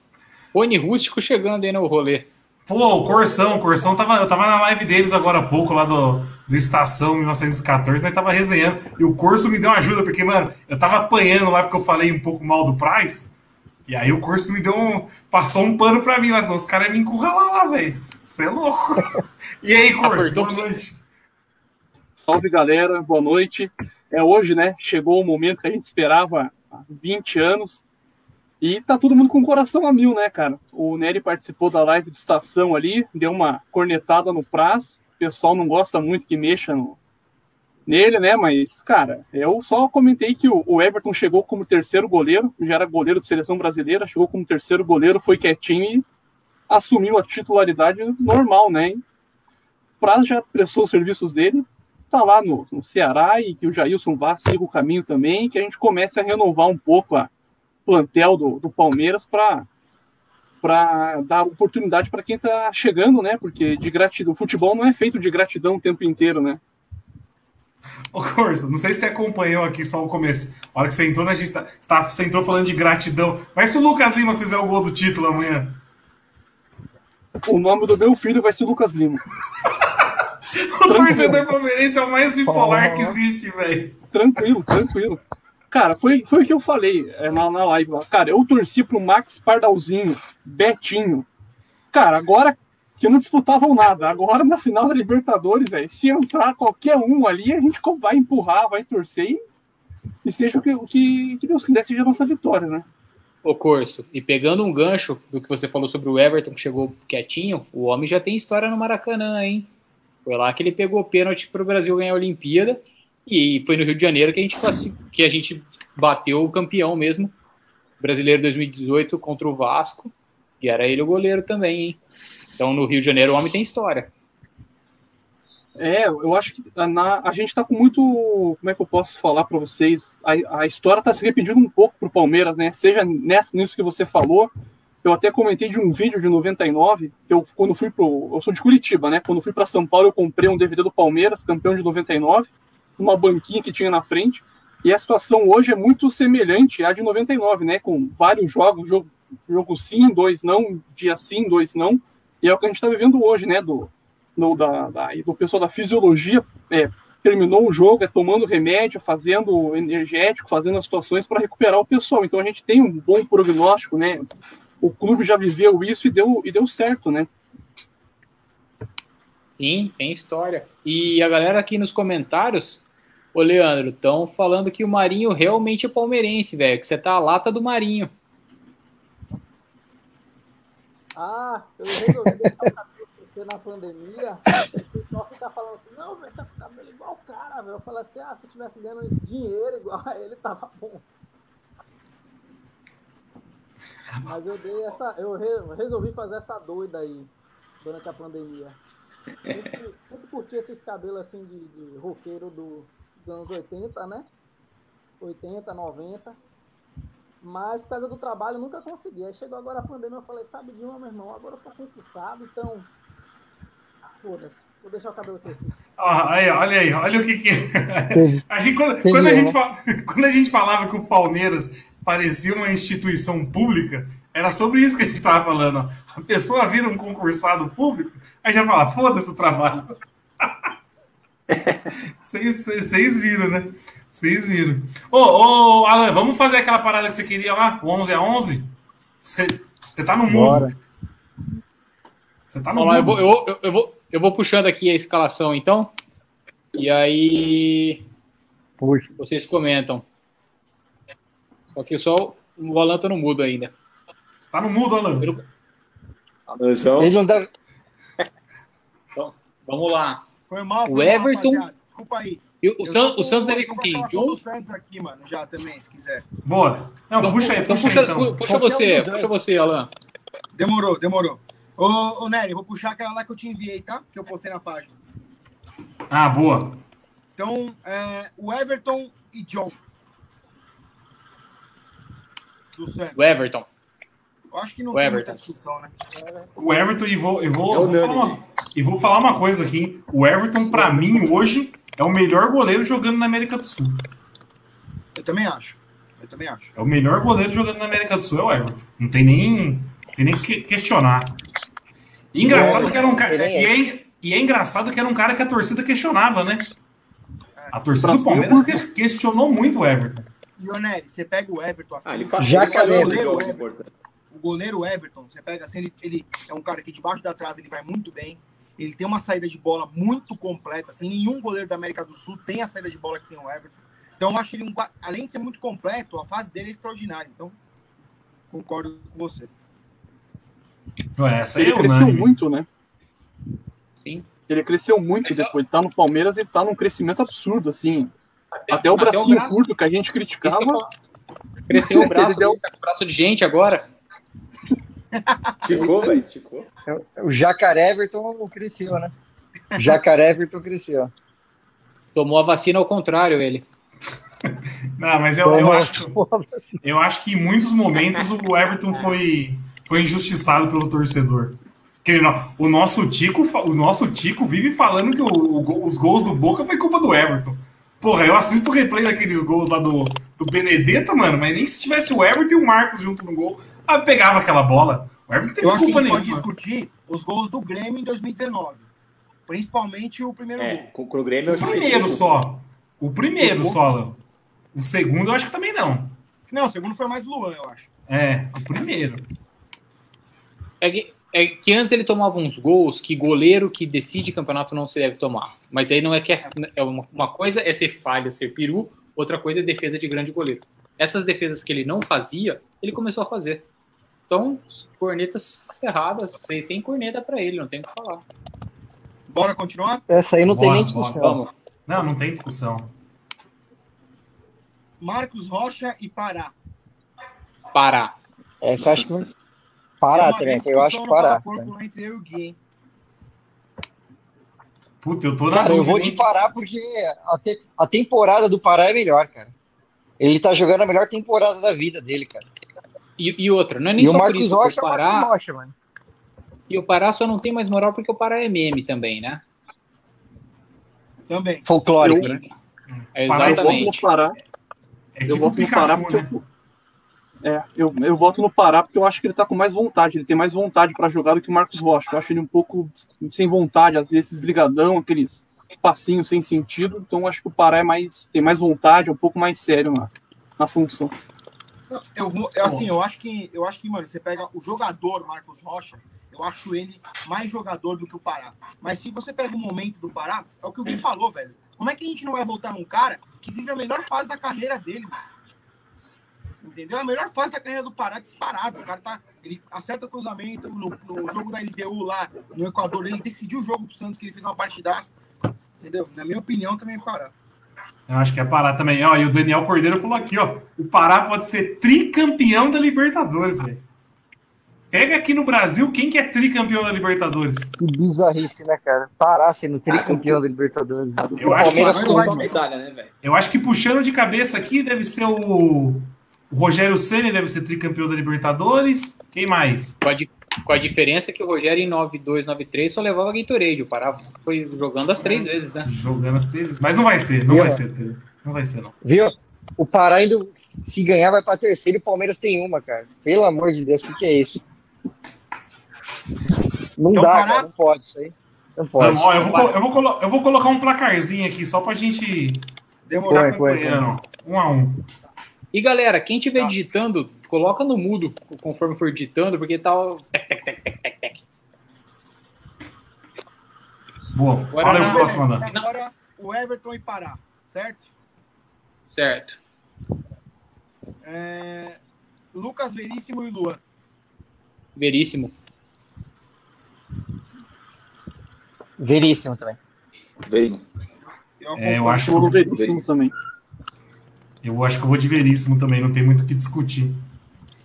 Speaker 4: Rony Rústico chegando aí no rolê.
Speaker 2: Pô, o Corsão, o Corsão tava, eu tava na live deles agora há pouco, lá do, do Estação 1914, nós tava resenhando. E o Corso me deu uma ajuda, porque, mano, eu tava apanhando lá porque eu falei um pouco mal do Price. E aí o Corso me deu um. passou um pano pra mim, mas não, os caras me encurralar lá, velho. Você é louco. E aí, Corso, boa noite.
Speaker 7: Salve, galera, boa noite. É hoje, né? Chegou o momento que a gente esperava há 20 anos e tá todo mundo com o coração a mil, né, cara? O Nery participou da live de estação ali, deu uma cornetada no prazo. O pessoal não gosta muito que mexa no, nele, né? Mas, cara, eu só comentei que o, Everton chegou como terceiro goleiro, já era goleiro de seleção brasileira, chegou como terceiro goleiro, foi quietinho e assumiu a titularidade normal, né? O Praz já prestou os serviços dele, tá lá no, no Ceará e que o Jailson vá siga o caminho também, que a gente comece a renovar um pouco a plantel do, do Palmeiras para para dar oportunidade para quem está chegando, né? Porque de gratidão, o futebol não é feito de gratidão o tempo inteiro, né?
Speaker 2: Ô, Corso, não sei se você acompanhou aqui só o começo. A hora que você entrou, né, a gente tá, tá, você entrou falando de gratidão. Mas se o Lucas Lima fizer o gol do título amanhã?
Speaker 7: O nome do meu filho vai ser Lucas Lima.
Speaker 2: o torcedor palmeirense é o mais bipolar que existe, velho.
Speaker 7: Tranquilo, tranquilo. Cara, foi, foi o que eu falei é, na, na live. Cara, eu torci pro Max Pardalzinho, Betinho. Cara, agora que não disputavam nada. Agora, na final da Libertadores, velho, se entrar qualquer um ali, a gente vai empurrar, vai torcer e, e seja o que, o que, que Deus quiser seja a nossa vitória, né?
Speaker 4: Ô, Corso, e pegando um gancho do que você falou sobre o Everton, que chegou quietinho, o homem já tem história no Maracanã, hein? Foi lá que ele pegou pênalti para o Brasil ganhar a Olimpíada e foi no Rio de Janeiro que a gente, que a gente bateu o campeão mesmo, brasileiro 2018 contra o Vasco. E era ele o goleiro também, hein? Então no Rio de Janeiro o homem tem história.
Speaker 7: É, eu acho que na, a gente está com muito. Como é que eu posso falar para vocês? A, a história está se repetindo um pouco para o Palmeiras, né? Seja nessa, nisso que você falou. Eu até comentei de um vídeo de 99. Que eu, quando fui pro. Eu sou de Curitiba, né? Quando fui para São Paulo, eu comprei um DVD do Palmeiras, campeão de 99 uma banquinha que tinha na frente. E a situação hoje é muito semelhante à de 99, né? Com vários jogos, jogo, jogo sim, dois não, dia sim, dois não. E é o que a gente está vivendo hoje, né? Do, no, da, da, do pessoal da fisiologia é, terminou o jogo, é tomando remédio, fazendo energético, fazendo as situações para recuperar o pessoal. Então a gente tem um bom prognóstico, né? O clube já viveu isso e deu, e deu certo, né?
Speaker 4: Sim, tem história. E a galera aqui nos comentários Ô, Leandro, estão falando que o Marinho realmente é palmeirense, velho. Que você tá a lata do Marinho.
Speaker 6: Ah, eu resolvi deixar o postei na pandemia, o pessoal fica falando assim, não, velho, tá com cabelo igual o cara, velho. Eu falei assim, ah, se eu tivesse ganhando dinheiro igual a ele, tava bom. Mas eu dei essa. Eu re- resolvi fazer essa doida aí durante a pandemia. Sempre, sempre curti esses cabelos assim de, de roqueiro do, dos anos 80, né? 80, 90. Mas por causa do trabalho eu nunca consegui. Aí chegou agora a pandemia, eu falei, sabe de uma, meu irmão, agora eu tô concursado, então. Foda-se, vou deixar o cabelo crescer.
Speaker 2: Ó, aí, olha aí, olha o que que. A gente, quando, quando a gente
Speaker 1: né?
Speaker 2: quando a gente falava que o Palmeiras parecia uma instituição pública, era sobre isso que a gente tava falando. ó. A pessoa vira um concursado público, aí já fala, foda-se o trabalho. Vocês viram, né? Vocês viram. Ô, ô, Alan, vamos fazer aquela parada que você queria lá? O 11 a 11? Você você tá no mudo.
Speaker 1: Bora.
Speaker 2: Você tá no
Speaker 4: lá, eu
Speaker 2: mudo.
Speaker 4: vou, eu, eu- eu vou, eu vou puxando aqui a escalação, então. E aí
Speaker 1: Puxa.
Speaker 4: vocês comentam. Só que só o Alan tá no mudo ainda.
Speaker 2: Você tá no mudo, Alan.
Speaker 4: Eu-
Speaker 5: Atenção.
Speaker 1: Ele não deve.
Speaker 4: Então, vamos lá.
Speaker 3: Foi mal, foi
Speaker 4: O
Speaker 3: mal,
Speaker 4: Everton-
Speaker 3: rapaziada. Desculpa aí.
Speaker 4: E o,
Speaker 3: Eu
Speaker 4: San- o Santos
Speaker 3: eu
Speaker 4: ele com quem? John?
Speaker 3: do Santos aqui, mano, já também, se quiser.
Speaker 2: Boa. Não,
Speaker 4: Então,
Speaker 2: puxa aí,
Speaker 4: então
Speaker 2: puxa,
Speaker 4: puxa,
Speaker 2: aí, então.
Speaker 4: pu- puxa
Speaker 1: um
Speaker 4: você, puxa você, Alan.
Speaker 3: Demorou, demorou. Ô, ô Nery, vou puxar aquela lá que eu te enviei, tá? Que eu postei na página.
Speaker 2: Ah, boa.
Speaker 3: Então, é, o Everton e John. Do Santos.
Speaker 4: O Everton.
Speaker 3: Eu acho que não
Speaker 4: O
Speaker 3: tem
Speaker 4: Everton.
Speaker 3: muita discussão, né?
Speaker 2: O Everton, e vou, e vou,
Speaker 5: É
Speaker 2: vou falar uma, e vou falar uma coisa aqui. O Everton, pra mim, hoje, é o melhor goleiro jogando na América do Sul.
Speaker 3: Eu também acho. Eu também acho.
Speaker 2: É o melhor goleiro jogando na América do Sul, é o Everton. Não tem nem, tem nem que questionar. E engraçado que era um cara.
Speaker 1: É
Speaker 2: E é, e é engraçado que era um cara que a torcida questionava, né? A torcida do Palmeiras que- questionou muito o Everton.
Speaker 3: E o Nery, você pega o Everton assim.
Speaker 5: Ah, ele faz
Speaker 1: Jacaré.
Speaker 5: ele falhou nos jogos importantes.
Speaker 3: O goleiro Everton, você pega assim, ele, ele é um cara que debaixo da trave ele vai muito bem. Ele tem uma saída de bola muito completa. Assim, nenhum goleiro da América do Sul tem a saída de bola que tem o Everton. Então, eu acho ele, um, além de ser muito completo, a fase dele é extraordinária. Então, concordo com você.
Speaker 2: Ué, essa aí
Speaker 7: Ele
Speaker 2: é
Speaker 7: cresceu
Speaker 2: unânime.
Speaker 7: muito, né?
Speaker 4: Sim.
Speaker 7: Ele cresceu muito
Speaker 4: Mas,
Speaker 7: depois. Ele tá no Palmeiras e tá num crescimento absurdo, assim. Até o
Speaker 4: Até o
Speaker 7: bracinho
Speaker 4: braço.
Speaker 7: curto que a gente criticava.
Speaker 4: Cresceu o braço,
Speaker 7: Ele deu-
Speaker 4: ele o braço de gente agora.
Speaker 5: Esticou, velho, esticou.
Speaker 1: O Jacaré Everton cresceu, né? O Jacaré Everton cresceu.
Speaker 4: Tomou a vacina ao contrário, ele.
Speaker 2: Não, mas eu, eu acho, eu acho que em muitos momentos o Everton foi, foi injustiçado pelo torcedor. Que ele não- o nosso Tico, o nosso Tico vive falando que o- o os gols do Boca foi culpa do Everton. Porra, eu assisto o replay daqueles gols lá do, do Benedetto, mano, mas nem se tivesse o Everton e o Marcos junto no gol, ah, pegava aquela bola. O Everton teve
Speaker 3: Eu acho que a
Speaker 2: culpa
Speaker 3: gente pode
Speaker 2: nenhuma.
Speaker 3: discutir os gols do Grêmio em 2019. Principalmente o primeiro
Speaker 5: É,
Speaker 3: gol.
Speaker 5: com, com o Grêmio eu
Speaker 2: O
Speaker 5: acho que
Speaker 2: primeiro
Speaker 5: ele-
Speaker 2: só. O primeiro só, Léo. O segundo eu acho que também não.
Speaker 3: Não, o segundo foi mais Luan, eu acho.
Speaker 2: É, o primeiro.
Speaker 4: É que, é que antes ele tomava uns gols que goleiro que decide campeonato não se deve tomar. Mas aí não é que é, é uma, uma coisa é ser falha, ser peru, outra coisa é defesa de grande goleiro. Essas defesas que ele não fazia, ele começou a fazer. Então, cornetas cerradas, sem, sem corneta pra ele, não tem o que falar.
Speaker 3: Bora continuar?
Speaker 1: Essa aí não tem
Speaker 2: Bora,
Speaker 1: nem discussão.
Speaker 4: Vamos.
Speaker 2: Não, não tem discussão.
Speaker 3: Marcos Rocha e Pará.
Speaker 4: Parar.
Speaker 1: Essa eu acho que parar
Speaker 3: uma
Speaker 1: também. Eu acho que parar.
Speaker 3: Entre eu e o Gui, hein?
Speaker 2: Puta, eu tô na
Speaker 1: Cara, eu vou de parar porque a, te- a temporada do Pará é melhor, cara. Ele tá jogando a melhor temporada da vida dele, cara.
Speaker 4: E, e outra, não é nem
Speaker 1: E o
Speaker 4: só por
Speaker 1: Marcos
Speaker 4: isso.
Speaker 1: Rocha
Speaker 4: o
Speaker 1: é o Marcos
Speaker 4: Pará,
Speaker 1: Rocha, mano.
Speaker 4: e o Pará só não tem mais moral porque o Pará é meme também, né?
Speaker 3: Também.
Speaker 1: Folclórico,
Speaker 7: Eu-
Speaker 1: né?
Speaker 4: É
Speaker 2: Pará é
Speaker 7: Eu
Speaker 4: exatamente.
Speaker 7: Pará.
Speaker 2: É
Speaker 7: Eu
Speaker 2: tipo o
Speaker 7: no Pará
Speaker 2: Pikachu,
Speaker 7: porque
Speaker 2: né?
Speaker 7: eu, é, eu, eu voto no Pará porque eu acho que ele tá com mais vontade. Ele tem mais vontade pra jogar do que o Marcos Rocha. Eu acho ele um pouco sem vontade, às vezes ligadão, aqueles passinhos sem sentido. Então eu acho que o Pará é mais, tem mais vontade, é um pouco mais sério na, na função.
Speaker 3: Eu vou, eu, assim, eu acho que, eu acho que, mano, você pega o jogador Marcos Rocha, eu acho ele mais jogador do que o Pará. Mas se você pega o momento do Pará, é o que o Gui falou, velho. Como é que a gente não vai voltar num cara que vive a melhor fase da carreira dele, mano? Entendeu? É a melhor fase da carreira do Pará disparado. O cara tá. Ele acerta o cruzamento no, no jogo da LDU lá no Equador. Ele decidiu o jogo pro Santos, que ele fez uma partidaça. Entendeu? Na minha opinião, também é Pará.
Speaker 2: Eu acho que é Pará também. Ó, e o Daniel Cordeiro falou aqui, ó. O Pará pode ser tricampeão da Libertadores, velho. Pega aqui no Brasil quem que é tricampeão da Libertadores.
Speaker 1: Que bizarrice, né, cara? Pará sendo tricampeão da Libertadores.
Speaker 2: Eu acho que
Speaker 5: medalha, né?
Speaker 2: Eu acho que puxando de cabeça aqui deve ser o, o Rogério Ceni deve ser tricampeão da Libertadores. Quem mais?
Speaker 4: Com a, com a diferença que o Rogério em 92, 93 só levava Gatorade. O Pará foi jogando as três vezes, né?
Speaker 2: Jogando as três vezes. Mas não vai ser, não
Speaker 1: Viu?
Speaker 2: vai ser. Não vai ser, não.
Speaker 1: Viu? O Pará ainda, se ganhar, vai pra terceiro e o Palmeiras tem uma, cara. Pelo amor de Deus, o que, que é isso? Não
Speaker 3: Então,
Speaker 1: dá,
Speaker 3: Pará-
Speaker 1: cara. Não pode isso aí. Não pode.
Speaker 2: Não, ó, eu, vou, eu, vou colo- eu vou colocar um placarzinho aqui só pra gente
Speaker 3: Demorou.
Speaker 1: Põe, põe.
Speaker 2: Um a um.
Speaker 4: E galera, quem estiver
Speaker 3: Tá.
Speaker 4: digitando, coloca no mudo conforme for digitando, porque tá. o-
Speaker 2: Boa.
Speaker 4: Agora
Speaker 2: Fala aí o próximo, André.
Speaker 3: Agora o Everton e Pará, certo?
Speaker 4: Certo.
Speaker 3: É, Lucas Veríssimo e Luan.
Speaker 4: Veríssimo.
Speaker 1: Veríssimo também.
Speaker 3: Eu,
Speaker 2: É, eu acho,
Speaker 7: Foram veríssimos também.
Speaker 2: Eu acho que eu vou de veríssimo também, não tem muito o que discutir.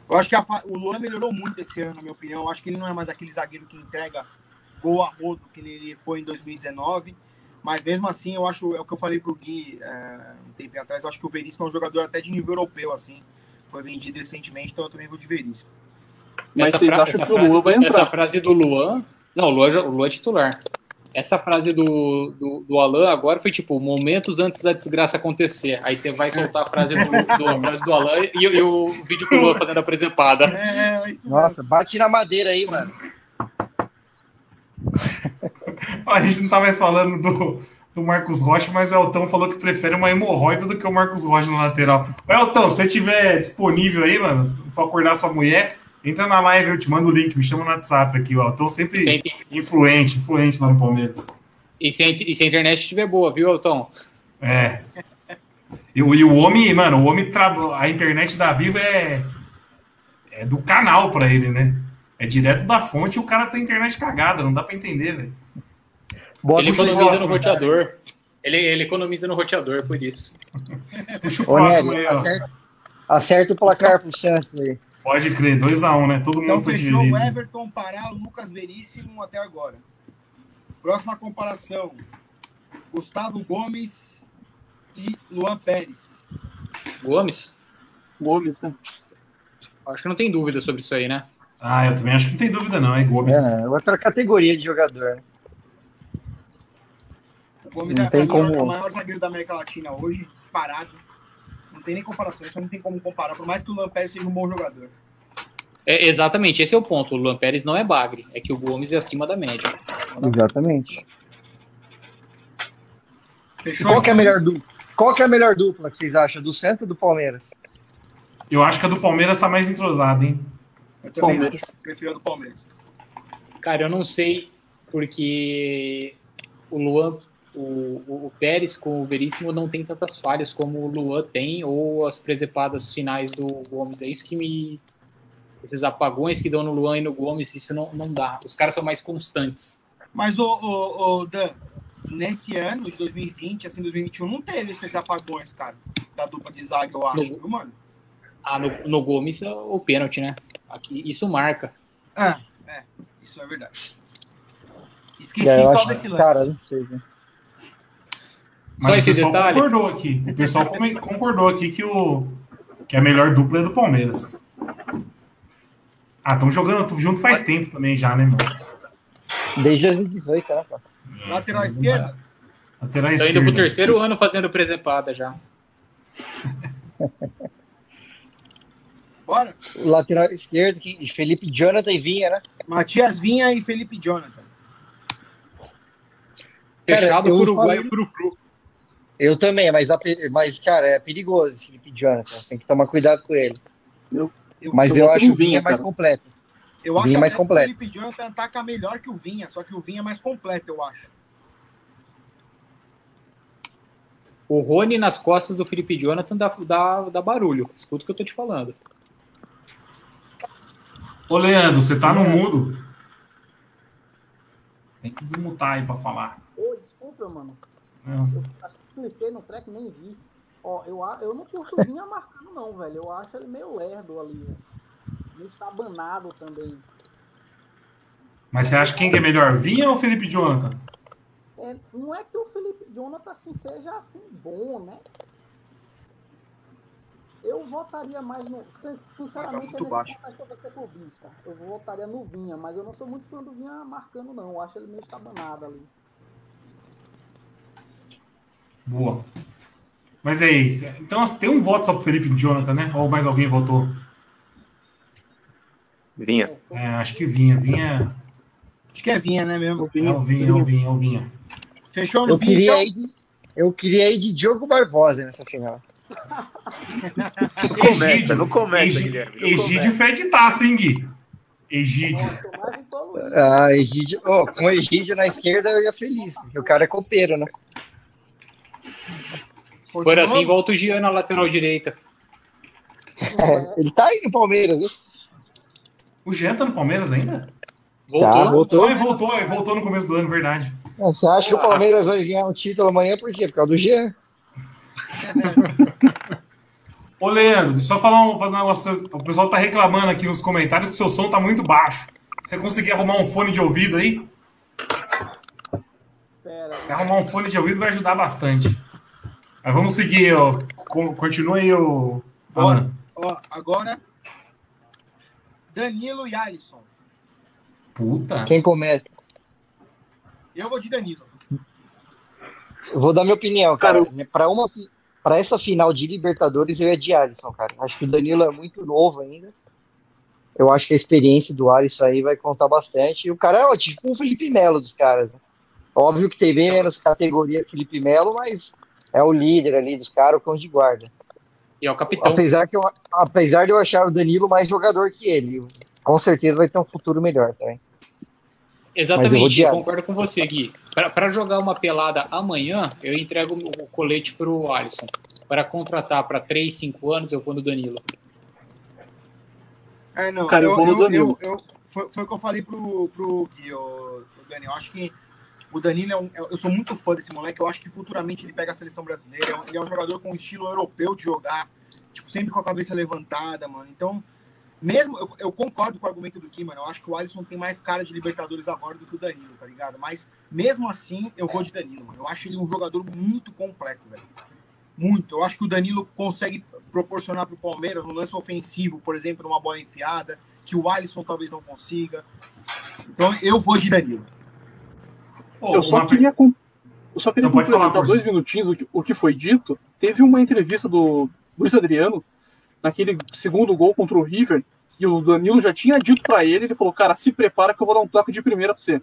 Speaker 3: Eu acho que a o Luan melhorou muito esse ano, na minha opinião. Eu acho que ele não é mais aquele zagueiro que entrega gol a rodo que ele foi em 2019. Mas mesmo assim, eu acho, é o que eu falei pro Gui é, um tempo atrás, eu acho que o Veríssimo é um jogador até de nível europeu, assim. Foi vendido recentemente, então eu também vou de Veríssimo.
Speaker 7: Mas
Speaker 4: essa,
Speaker 7: vocês
Speaker 4: fra-
Speaker 7: acham
Speaker 4: essa
Speaker 7: que o
Speaker 4: frase,
Speaker 7: Luan vai
Speaker 4: essa
Speaker 7: entrar?
Speaker 4: frase do Luan. Não, o Luan, já- o Luan é titular. Essa frase do, do, do Alan agora foi tipo momentos antes da desgraça acontecer. Aí você vai soltar a frase do, do, a frase do Alan e, e o vídeo com o Luan fazendo a presepada.
Speaker 3: É, é isso
Speaker 1: Nossa, bate na madeira aí, mano.
Speaker 2: A gente não tá mais falando do, do Marcos Rocha, mas o Elton falou que prefere uma hemorroida do que o Marcos Rocha no lateral. Elton, se você tiver disponível aí, mano, for acordar sua mulher, entra na live, eu te mando o link, me chama no WhatsApp aqui, ó. Elton sempre
Speaker 4: Sempre.
Speaker 2: influente, influente lá no Palmeiras.
Speaker 4: E se, a, e se a internet estiver boa, viu, Elton?
Speaker 2: É. E, o- e o homem, mano, o homem, tra- a internet da Vivo é, é do canal pra ele, né? É direto da fonte e o cara tem internet cagada, não dá pra entender, velho.
Speaker 1: Bota
Speaker 4: Ele economiza
Speaker 1: próximo,
Speaker 4: no roteador. Ele, ele economiza no roteador, por isso.
Speaker 2: Puxa o
Speaker 1: Ô,
Speaker 2: próximo
Speaker 1: Nery,
Speaker 2: aí, ó.
Speaker 1: acerta, acerta o placar pro Santos aí.
Speaker 2: Pode crer, 2x1, né? Todo
Speaker 3: Então
Speaker 2: mundo foi
Speaker 3: fechou o. Everton, Pará, Lucas Veríssimo até agora. Próxima comparação. Gustavo Gomes e Luan Pérez.
Speaker 4: Gomes?
Speaker 7: Gomes, né?
Speaker 4: Acho que não tem dúvida sobre isso aí, né?
Speaker 2: Ah, eu também acho que não tem dúvida, não, é Gomes.
Speaker 1: É, outra categoria de jogador. né?
Speaker 3: O Gomes
Speaker 1: Não
Speaker 3: é,
Speaker 1: tem como-
Speaker 3: é o maior zagueiro da América Latina hoje, disparado. Não tem nem comparação, isso não tem como comparar, por mais que o Luan Pérez seja um bom jogador.
Speaker 4: É, exatamente, esse é o ponto. O Luan Pérez não é bagre, é que o Gomes é acima da média.
Speaker 1: Exatamente.
Speaker 3: Fechou?
Speaker 1: Qual que é a melhor dupla? Qual que é a melhor dupla que vocês acham? Do Santos ou do Palmeiras?
Speaker 2: Eu acho que a do Palmeiras tá mais entrosada, hein?
Speaker 3: Eu também
Speaker 7: Palmeiras.
Speaker 3: acho. Prefiro a do Palmeiras.
Speaker 4: Cara, eu não sei, porque o Luan, o, o, Pérez com o Veríssimo não tem tantas falhas como o Luan tem, ou as presepadas finais do Gomes. É isso que me. Esses apagões que dão no Luan e no Gomes, isso não, não dá. Os caras são mais constantes.
Speaker 3: Mas, o, o, o Dan, nesse ano de 2020, assim, 2021, não teve esses apagões, cara, da dupla de zaga, eu acho,
Speaker 4: No-
Speaker 3: viu, mano?
Speaker 4: Ah, no, no Gomes é o pênalti, né? Aqui, isso marca.
Speaker 3: Ah, é, isso é verdade. Esqueci
Speaker 1: É,
Speaker 3: só
Speaker 1: acho,
Speaker 3: desse lance.
Speaker 1: cara, não sei. né?
Speaker 4: Só
Speaker 2: Mas o
Speaker 4: esse
Speaker 2: pessoal
Speaker 4: detalhe.
Speaker 2: concordou aqui. O pessoal concordou aqui que, o, que a melhor dupla é do Palmeiras. Ah, estão jogando junto faz tempo também já, né, mano?
Speaker 1: Desde 2018, né, cara?
Speaker 3: Lateral esquerda?
Speaker 2: Lateral
Speaker 4: Tô indo
Speaker 2: esquerda.
Speaker 4: pro terceiro ano fazendo presepada já.
Speaker 3: Bora.
Speaker 1: O lateral esquerdo, que Felipe Jonathan e Vinha, né?
Speaker 3: Matias Vinha e Felipe Jonathan.
Speaker 1: Cara,
Speaker 4: Fechado por Uruguai
Speaker 1: falei-
Speaker 4: e pro Cru.
Speaker 1: Eu também, mas, a mas cara, é perigoso esse Felipe Jonathan. Tem que tomar cuidado com ele.
Speaker 3: Eu,
Speaker 1: Mas
Speaker 7: eu
Speaker 1: eu, acho o Vinha
Speaker 7: Vinha,
Speaker 1: mais completo.
Speaker 3: eu acho
Speaker 1: Vinha mais completo.
Speaker 3: o Felipe Jonathan ataca melhor que o Vinha, só que o Vinha é mais completo, eu acho.
Speaker 4: O Rony nas costas do Felipe Jonathan dá, dá, dá barulho. Escuta o que eu tô te falando.
Speaker 2: Ô, Leandro, você tá no mudo. Tem que desmutar aí pra falar.
Speaker 6: Ô, desculpa, mano.
Speaker 2: Não.
Speaker 6: Eu acho que cliquei no track e nem vi. Ó, eu, a- eu não curto o Vinha marcando, não, velho. Eu acho ele meio lerdo ali, velho. Meio estabanado também.
Speaker 2: Mas você acha quem que é melhor, Vinha ou Felipe Jonathan?
Speaker 6: É, não é que o Felipe Jonathan assim, seja assim bom, né? Eu votaria mais no. sin- Sinceramente, é
Speaker 3: baixo.
Speaker 6: contexto pra você clubista. Eu votaria no Vinha, mas eu não sou muito fã do Vinha marcando, não. Eu acho ele meio estabanado ali.
Speaker 2: Boa. Mas é isso. Então tem um voto só pro Felipe Jonathan, né? Ou mais alguém votou?
Speaker 8: Vinha.
Speaker 2: É, acho que Vinha. Vinha.
Speaker 3: Acho que é Vinha, né mesmo?
Speaker 2: É o Vinha, é o Vinha, é o Vinha.
Speaker 3: Fechou no
Speaker 1: Eu queria
Speaker 3: então?
Speaker 1: ir de, eu queria ir de Diogo Barbosa nessa final.
Speaker 8: Não começa, não começa, não
Speaker 2: Egídio
Speaker 8: começa.
Speaker 2: fede taça, hein, Gui? Egídio.
Speaker 1: Ah, Egídio, oh, com o Egídio na esquerda eu ia feliz, porque o cara é copeiro, né?
Speaker 4: Por assim, volta o Gian na lateral direita.
Speaker 1: É, ele tá aí no Palmeiras, hein?
Speaker 2: O Jean tá no Palmeiras ainda?
Speaker 4: Voltou.
Speaker 1: Tá, voltou.
Speaker 2: Ah, ele voltou, ele voltou no começo do ano, verdade.
Speaker 1: Você acha que o Palmeiras vai ganhar o título amanhã por quê? Por causa do Jean?
Speaker 2: Ô, Leandro, deixa eu só falar um, falar um negócio. O pessoal tá reclamando aqui nos comentários que o seu som tá muito baixo. Você conseguir arrumar um fone de ouvido aí?
Speaker 6: Pera,
Speaker 2: Se arrumar um fone de ouvido vai ajudar bastante. Mas vamos seguir, ó. Con- Continua aí, o.
Speaker 3: Bora. Ó, agora, Danilo e Alisson.
Speaker 2: Puta.
Speaker 1: Quem começa?
Speaker 3: Eu vou de Danilo.
Speaker 1: Eu vou dar minha opinião, cara. Para uma para essa final de Libertadores eu ia de Alisson, cara. Acho que o Danilo é muito novo ainda. Eu acho que a experiência do Alisson aí vai contar bastante. E o cara é ó, tipo o Felipe Melo dos caras. Né? Óbvio que tem bem menos categoria que o Felipe Melo, mas é o líder ali dos caras, o cão de guarda.
Speaker 4: E é o capitão.
Speaker 1: Apesar, que eu, apesar de eu achar o Danilo mais jogador que ele, com certeza vai ter um futuro melhor também. Eu
Speaker 4: Exatamente, eu
Speaker 1: Alisson.
Speaker 4: concordo com você, Gui. Para jogar uma pelada amanhã, eu entrego o colete pro Alisson. Para contratar para 3, 5 anos, eu vou no Danilo.
Speaker 3: É, não,
Speaker 7: Cara, eu
Speaker 3: eu,
Speaker 7: vou no
Speaker 3: eu,
Speaker 7: Danilo.
Speaker 3: eu, eu- foi, foi o que eu falei pro, pro Gui, o, o Dani. Eu acho que o Danilo é um. Eu sou muito fã desse moleque. Eu acho que futuramente ele pega a seleção brasileira. Ele é um- Ele é um jogador com um estilo europeu de jogar, tipo, sempre com a cabeça levantada, mano. Então, mesmo. Eu, eu concordo com o argumento do Gui, mano. Eu acho que o Alisson tem mais cara de Libertadores agora do que o Danilo, tá ligado? Mas, mesmo assim, eu vou de Danilo, mano. Eu acho ele um jogador muito completo, velho. Muito. Eu acho que o Danilo consegue proporcionar pro Palmeiras um lance ofensivo, por exemplo, numa bola enfiada, que o Alisson talvez não consiga. Então, eu vou de Danilo.
Speaker 2: Pô,
Speaker 7: Eu só
Speaker 2: uma-
Speaker 7: queria, com- eu só queria complementar dois minutinhos o que, o que foi dito. Teve uma entrevista do Luiz Adriano, naquele segundo gol contra o River, que o Danilo já tinha dito pra ele, ele falou, cara, se prepara que eu vou dar um toque de primeira pra você.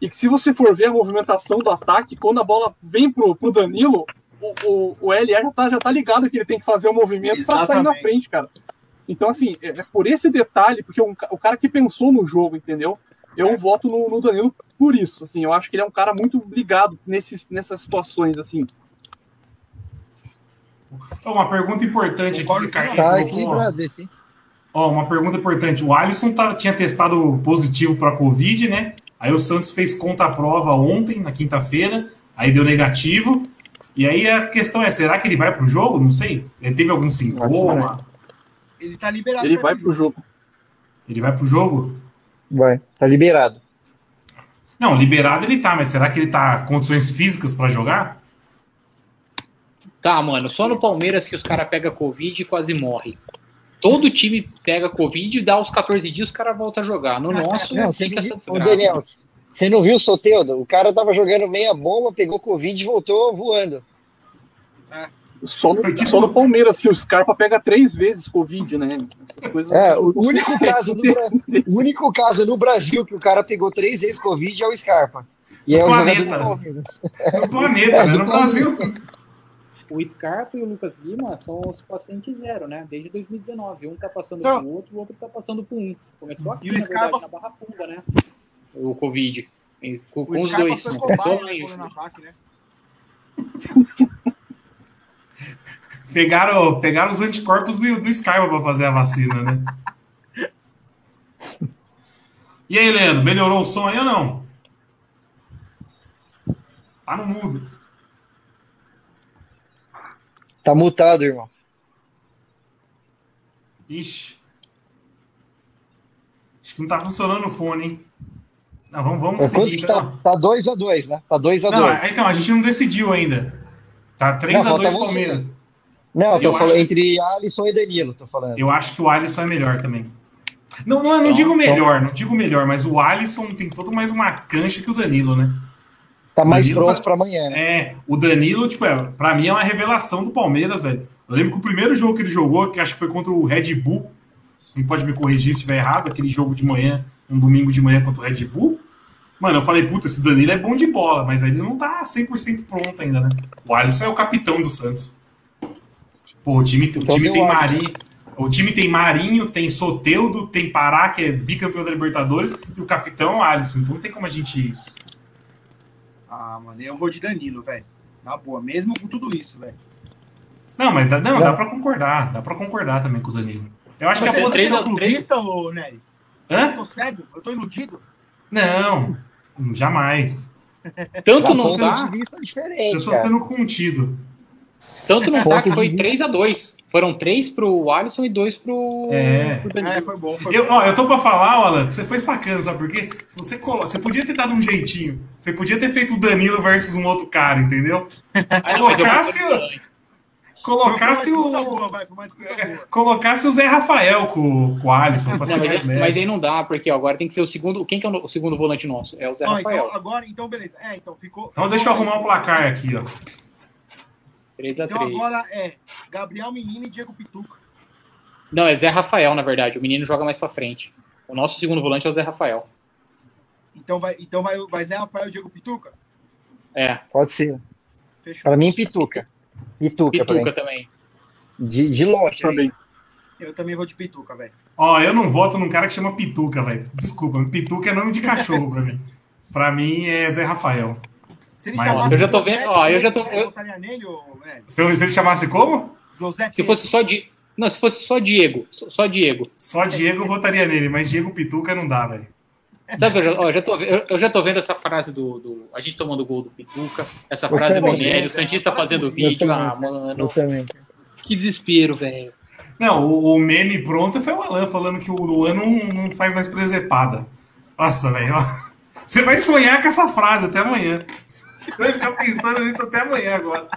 Speaker 7: E que se você for ver a movimentação do ataque, quando a bola vem pro, pro Danilo, o, o, o LR já tá, já tá ligado que ele tem que fazer o movimento pra sair na frente, cara. Então, assim, é, é por esse detalhe, porque um o cara que pensou no jogo, entendeu? Eu voto no, no Danilo por isso. Assim, eu acho que ele é um cara muito ligado nesses, nessas situações, assim.
Speaker 2: Uma pergunta importante aqui o Carlinhos
Speaker 1: Tá equilibrado esse, hein?
Speaker 2: Ó, uma pergunta importante. O Alisson tá- tinha testado positivo para Covid, né? Aí o Santos fez conta-prova ontem, na quinta-feira, aí deu negativo. E aí a questão é, será que ele vai pro jogo? Não sei. Ele teve algum sintoma?
Speaker 3: Ele tá liberado.
Speaker 7: Ele vai pro jogo.
Speaker 2: Ele vai pro jogo?
Speaker 1: Vai, tá liberado.
Speaker 2: Não, liberado ele tá, mas será que ele tá com condições físicas para jogar?
Speaker 4: Tá, mano, só no Palmeiras que os caras pegam Covid e quase morre. Todo time pega Covid e dá os 14 dias os caras voltam a jogar. No nosso,
Speaker 1: Não, não viu,
Speaker 4: essa.
Speaker 1: Daniel, você não viu o Soteudo? O cara tava jogando meia bomba, pegou Covid e voltou voando.
Speaker 7: Só no,
Speaker 2: Foi tipo-
Speaker 7: só no Palmeiras, que o Scarpa pega três vezes Covid, né? Coisas.
Speaker 1: É, o único caso no, Bra- o único caso no Brasil que o cara pegou três vezes Covid é o Scarpa. E é o
Speaker 2: Planeta.
Speaker 1: do Palmeiras.
Speaker 2: No planeta, né? No Brasil.
Speaker 4: O Scarpa e o Lucas Lima são os pacientes zero, né? Desde 2019. Um tá passando
Speaker 3: Não.
Speaker 4: pro outro, o outro tá passando pro um. Começou aqui,
Speaker 3: E o
Speaker 4: na
Speaker 3: Scarpa-
Speaker 4: verdade, na Barra Funda, né? O Covid. Com, com
Speaker 3: O
Speaker 4: os
Speaker 3: Scarpa
Speaker 4: dois.
Speaker 3: foi né?
Speaker 2: pegaram, pegaram os anticorpos do, do Skype pra fazer a vacina, né? E aí, Leandro, melhorou o som aí ou não? Tá no mudo.
Speaker 1: Tá mutado, irmão.
Speaker 2: Ixi. Acho que não tá funcionando o fone, hein? Não, vamos, vamos
Speaker 1: Quanto
Speaker 2: seguir.
Speaker 1: tá?
Speaker 2: então.
Speaker 1: Tá 2x2, né? Tá 2x2.
Speaker 2: Não, então, a gente não decidiu ainda. Tá 3x2
Speaker 1: falta você. Não, tô
Speaker 2: Eu
Speaker 1: falando
Speaker 2: acho-
Speaker 1: entre Alisson e Danilo, tô falando.
Speaker 2: Eu acho que o Alisson é melhor também. Não, não, não
Speaker 6: Então,
Speaker 2: digo melhor, não digo melhor, mas o Alisson tem todo mais uma cancha que o Danilo, né?
Speaker 1: Tá mais
Speaker 2: Danilo
Speaker 1: pronto
Speaker 2: tá-
Speaker 1: pra amanhã, né?
Speaker 2: É, o Danilo, tipo, é, pra mim é uma revelação do Palmeiras, velho. Eu lembro que o primeiro jogo que ele jogou, que acho que foi contra o Red Bull, quem pode me corrigir se estiver errado, aquele jogo de manhã, um domingo de manhã contra o Red Bull. Mano, eu falei, puta, esse Danilo é bom de bola, mas ele não tá 100% pronto ainda, né? O Alisson é o capitão do Santos. Pô, o time, o
Speaker 1: Então
Speaker 2: time tem. Marinho. O time tem Marinho, tem Soteudo, tem Pará, que é bicampeão da Libertadores, e o capitão é Alisson. Então não tem como a gente.
Speaker 3: Ah, mano, eu vou de Danilo, velho. Na boa, mesmo com tudo isso, velho.
Speaker 2: Não, mas dá, não, dá pra concordar. Dá pra concordar também com o Danilo. Eu acho que a
Speaker 3: Você, você
Speaker 2: posição.
Speaker 3: é clubista, ô Nery? Eu
Speaker 2: Hã?
Speaker 3: tô cego? Eu tô iludido?
Speaker 2: Não, jamais.
Speaker 4: Tanto não
Speaker 1: de vista
Speaker 2: Eu
Speaker 1: diferente,
Speaker 2: tô sendo contido.
Speaker 4: Tanto não tá
Speaker 1: Ponto
Speaker 4: que
Speaker 1: de
Speaker 4: foi
Speaker 1: vista.
Speaker 4: 3x2. Foram 3 pro Alisson e 2 pro,
Speaker 2: É.
Speaker 4: pro Danilo.
Speaker 3: É, foi bom, foi
Speaker 2: Eu,
Speaker 3: bom.
Speaker 2: ó, eu tô pra falar, Alan, que você foi sacando, sabe por quê? Se você, colo... você podia ter dado um jeitinho. Você podia ter feito o Danilo versus um outro cara, entendeu?
Speaker 4: Ah, eu
Speaker 2: Colocasse Colocasse o.
Speaker 3: boa, vai, boa.
Speaker 2: Colocasse o Zé Rafael com, com o Alisson pra ser
Speaker 4: Não, mas,
Speaker 2: mais
Speaker 4: é- mas aí não dá, porque ó, agora tem que ser o segundo. Quem que é o, no- segundo volante nosso? É o Zé
Speaker 3: Ó,
Speaker 4: Rafael.
Speaker 3: então, agora, então, beleza. É, então ficou.
Speaker 2: Então
Speaker 3: ficou-
Speaker 2: deixa eu arrumar o placar aqui, ó.
Speaker 4: 3x3.
Speaker 3: Então agora é Gabriel Menino e Diego Pituca.
Speaker 4: Não, é Zé Rafael, na verdade. O menino joga mais pra frente. O nosso segundo volante é o Zé Rafael.
Speaker 3: Então vai, então vai, vai Zé Rafael e Diego Pituca?
Speaker 4: É,
Speaker 1: Pode ser.
Speaker 3: Fechou.
Speaker 1: Pra mim, Pituca. Pituca.
Speaker 4: Pituca também.
Speaker 1: De, de longe.
Speaker 7: Também.
Speaker 3: Eu também vou de Pituca, velho.
Speaker 2: Ó, eu não voto num cara que chama Pituca, velho. Desculpa, Pituca é nome de cachorro pra mim. Pra mim é Zé Rafael.
Speaker 3: Se ele
Speaker 2: Mas
Speaker 3: chamasse
Speaker 4: eu já tô
Speaker 3: José
Speaker 4: vendo- ó, eu já tô- eu-
Speaker 3: votaria nele, ô, velho?
Speaker 2: Se, eu- se ele chamasse como?
Speaker 3: José
Speaker 4: Se fosse só Di... Não, se fosse só Diego. Só, Diego.
Speaker 2: Só Diego eu votaria nele, mas Diego Pituca não dá, velho.
Speaker 4: Sabe, eu já, ó, já tô, eu, eu já tô vendo essa frase do, do- A gente tomando gol do Pituca, essa
Speaker 1: Eu
Speaker 4: frase do. Nélio, o Santista fazendo vídeo.
Speaker 1: também.
Speaker 4: Ah,
Speaker 1: Eu
Speaker 4: mano,
Speaker 1: também.
Speaker 4: que desespero, velho.
Speaker 2: Não, o, o meme pronto foi o Alan falando que o Luan não, não faz mais presepada. Nossa, velho. Você vai sonhar com essa frase até amanhã. Você vai ficar pensando nisso até amanhã agora.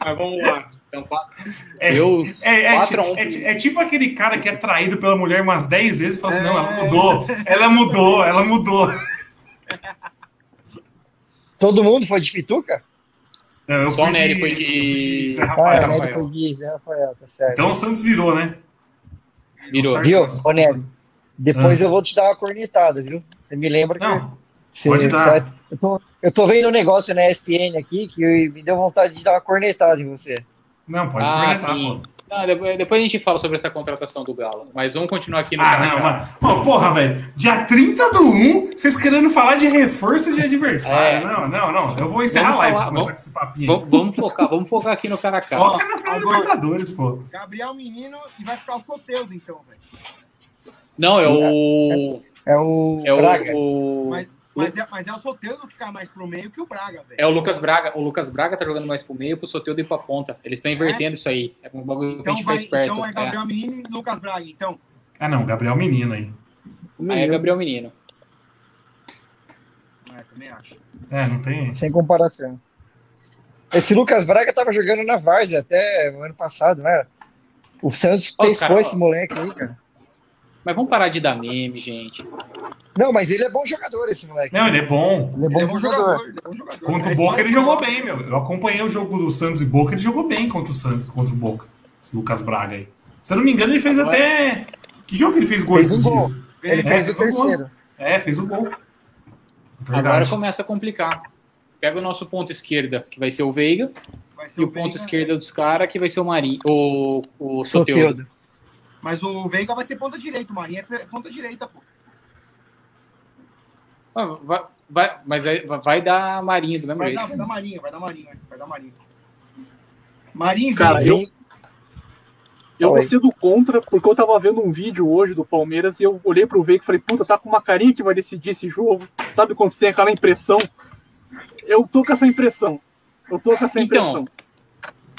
Speaker 4: Mas vamos lá. Então, quatro-
Speaker 2: É,
Speaker 4: eu,
Speaker 2: É, é,
Speaker 4: 4
Speaker 2: ti-
Speaker 4: a 1
Speaker 2: é é tipo aquele cara que é traído pela mulher umas 10 vezes e fala assim: não, ela
Speaker 3: É.
Speaker 2: mudou, ela mudou, ela mudou.
Speaker 1: Todo mundo foi de Pituca?
Speaker 2: Não, eu
Speaker 4: Só
Speaker 2: fui
Speaker 4: o Nery
Speaker 2: de-
Speaker 4: foi
Speaker 2: eu
Speaker 4: de-
Speaker 2: Zé
Speaker 1: Ah,
Speaker 2: Rafael.
Speaker 1: o Nery
Speaker 4: Rafael.
Speaker 1: foi de Zé Rafael, tá certo.
Speaker 2: Então o Santos virou, né?
Speaker 4: virou.
Speaker 1: Viu, ô Nery? Depois eu vou te dar uma cornetada, viu? Você me lembra que. Você,
Speaker 2: pode dar.
Speaker 1: sabe? Eu, tô, eu tô vendo um negócio na ESPN aqui que me deu vontade de dar uma cornetada em você.
Speaker 2: não, pode
Speaker 4: Ah,
Speaker 2: cornetar,
Speaker 4: sim.
Speaker 2: pô.
Speaker 4: Não, depois, depois a gente fala sobre essa contratação do Galo. Mas vamos continuar aqui no
Speaker 2: Ah, não, mano. Pô, porra, velho. Dia 30 do 1, vocês querendo falar de reforço de adversário.
Speaker 4: É.
Speaker 2: Não, não, não. Eu vou encerrar
Speaker 4: Vamos
Speaker 2: a live
Speaker 4: falar- vamos-
Speaker 2: com esse papinho.
Speaker 4: Vamos, vamos focar, vamos focar aqui no Caracá.
Speaker 3: Ó,
Speaker 2: Eu quero falar de
Speaker 3: agora-
Speaker 2: Libertadores, pô.
Speaker 3: Gabriel Menino e vai ficar o Soteudo, então, velho.
Speaker 4: Não, é o.
Speaker 1: É o
Speaker 4: É
Speaker 1: Braga.
Speaker 4: o. o
Speaker 3: Mas, mas, é, mas é o Soteudo que fica mais pro meio que o Braga, velho.
Speaker 4: é o Lucas Braga. O Lucas Braga tá jogando mais pro meio pro Soteudo ir pra ponta. Eles estão invertendo isso aí. É um bagulho que a
Speaker 3: Então,
Speaker 4: gente
Speaker 3: vai,
Speaker 4: faz esperto.
Speaker 3: então é
Speaker 4: É.
Speaker 3: Gabriel Menino e Lucas Braga, então.
Speaker 2: Ah, não. Gabriel Menino aí.
Speaker 4: Aí é Gabriel Menino.
Speaker 3: É, também acho.
Speaker 2: É, não tem.
Speaker 1: Sem comparação. Esse Lucas Braga tava jogando na Várzea até o ano passado, não era? O Santos
Speaker 4: os
Speaker 1: pescou
Speaker 4: cara,
Speaker 1: esse moleque aí, cara.
Speaker 4: Mas vamos parar de dar meme, gente.
Speaker 1: Não, mas ele é bom jogador, esse moleque.
Speaker 2: Não, ele é bom.
Speaker 1: Ele é bom
Speaker 3: Ele é bom
Speaker 1: jogador.
Speaker 3: jogador. Ele é bom jogador.
Speaker 2: Contra
Speaker 3: É
Speaker 2: o Boca
Speaker 3: só-
Speaker 2: ele jogou bem, meu. Eu acompanhei o jogo do Santos e Boca, ele jogou bem contra o Santos, contra o Boca. Esse Lucas Braga aí. Se eu não me engano, ele fez
Speaker 4: Agora-
Speaker 2: até. Que jogo que ele fez gol
Speaker 1: Fez um gol.
Speaker 2: dias?
Speaker 1: Ele
Speaker 2: É,
Speaker 1: fez o
Speaker 2: um gol.
Speaker 1: terceiro.
Speaker 2: É, fez o gol.
Speaker 4: Agora
Speaker 2: Verdade.
Speaker 4: começa a complicar. Pega o nosso ponto esquerda, que vai ser o Veiga,
Speaker 3: Vai ser
Speaker 4: e o
Speaker 3: Veiga,
Speaker 4: ponto esquerda dos caras, que vai ser o Marinho. O, o Soteudo.
Speaker 1: Soteudo.
Speaker 3: Mas o Veiga vai ser ponta direita, o Marinho é ponta direita, pô.
Speaker 4: Ah, Vai, vai- mas vai, vai dar Marinho do mesmo
Speaker 3: Vai
Speaker 4: jeito.
Speaker 3: dar, vai dar Marinho, vai dar Marinho, vai dar Marinho. Marinho
Speaker 7: Cara, eu, eu vou ser do contra, porque eu tava vendo um vídeo hoje do Palmeiras e eu olhei pro Veiga e falei, puta, tá com uma carinha que vai decidir esse jogo. Sabe quando você tem aquela impressão? Eu tô com essa impressão. Eu tô com essa
Speaker 4: Então,
Speaker 7: impressão.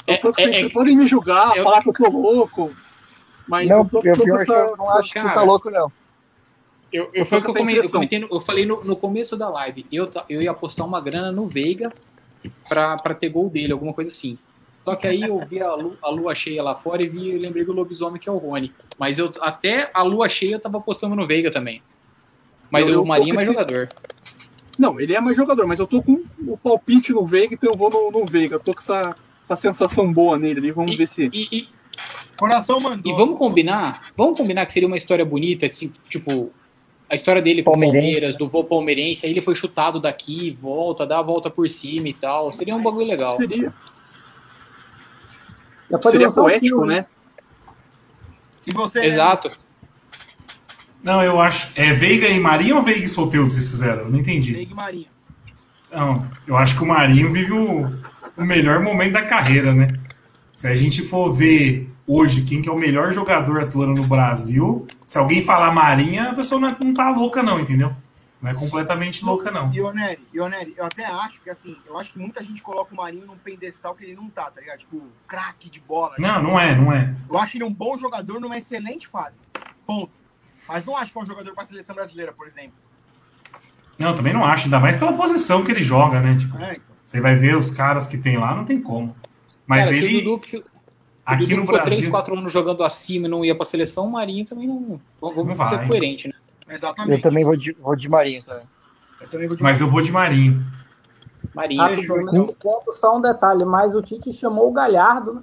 Speaker 7: Eu tô com
Speaker 4: é-
Speaker 7: essa
Speaker 4: é-
Speaker 7: impressão. Podem me julgar,
Speaker 4: eu-
Speaker 7: falar que eu tô louco. Mas
Speaker 1: Não,
Speaker 7: eu tô,
Speaker 1: eu pior
Speaker 7: essa-
Speaker 1: eu não acho que você
Speaker 4: cara.
Speaker 1: tá louco, não.
Speaker 4: Eu, eu,
Speaker 7: Eu
Speaker 4: foi o que eu, comentei, eu, comentei no- eu falei no, no começo da live. Eu, eu ia apostar uma grana no Veiga pra, pra ter gol dele, alguma coisa assim. Só que aí eu vi a, lu- a lua cheia lá fora e vi, eu lembrei do lobisomem que é o Rony. Mas eu até a lua cheia eu tava apostando no Veiga também. Mas
Speaker 7: Eu- eu
Speaker 4: o Marinho é mais
Speaker 7: esse-
Speaker 4: jogador.
Speaker 7: Não, ele é mais jogador, mas eu tô com o palpite no Veiga, então eu vou no, no Veiga. Eu tô com essa, essa sensação boa nele ali. Vamos ver se.
Speaker 4: E, e-
Speaker 3: Coração mandou.
Speaker 4: e vamos combinar, vamos combinar que seria uma história bonita, assim, tipo, a história dele com o Palmeiras,
Speaker 1: né?
Speaker 4: do voo palmeirense, aí ele foi chutado daqui, volta, dá a volta por cima e tal. Seria um bagulho legal.
Speaker 7: Seria, seria
Speaker 6: um
Speaker 7: poético, né?
Speaker 3: E você, né?
Speaker 4: Exato.
Speaker 2: Não, eu acho. É Veiga e Marinho ou Veiga e Solteiro vocês fizeram? Eu não entendi.
Speaker 3: Veiga e Marinho.
Speaker 2: Não, eu acho que o Marinho vive o, o melhor momento da carreira, né? Se a gente for ver hoje quem que é o melhor jogador atuando no Brasil, se alguém falar Marinho, a pessoa não, é- não tá louca, não, entendeu? Não é completamente louca, não.
Speaker 3: Ioneri, Ioneri, eu até acho que assim, eu acho que muita gente coloca o Marinho num pedestal que ele não tá, tá ligado? Tipo, craque de bola.
Speaker 2: Não, não é, não é.
Speaker 3: Eu acho ele um bom jogador numa excelente fase. Ponto. Mas não acho que é um jogador pra seleção brasileira, por exemplo.
Speaker 2: Não, também não acho, ainda mais pela posição que ele joga, né? Tipo,
Speaker 3: É, então.
Speaker 2: você vai ver os caras que tem lá, não tem como. Mas
Speaker 4: Cara,
Speaker 2: ele,
Speaker 4: Dudu, que-
Speaker 2: aqui
Speaker 4: Dudu
Speaker 2: no
Speaker 4: ficou 3,
Speaker 2: Brasil,
Speaker 4: 4 anos jogando acima e não ia pra seleção, o Marinho também não. Vamos,
Speaker 2: Não
Speaker 4: ser
Speaker 2: vai.
Speaker 4: coerente, né?
Speaker 3: Exatamente.
Speaker 1: Eu também vou de, vou de Marinho também.
Speaker 3: Eu também vou de
Speaker 2: mas eu vou de Marinho.
Speaker 4: Marinho.
Speaker 6: Ah, nesse ponto, só um detalhe, mas o Tite chamou o Galhardo, né?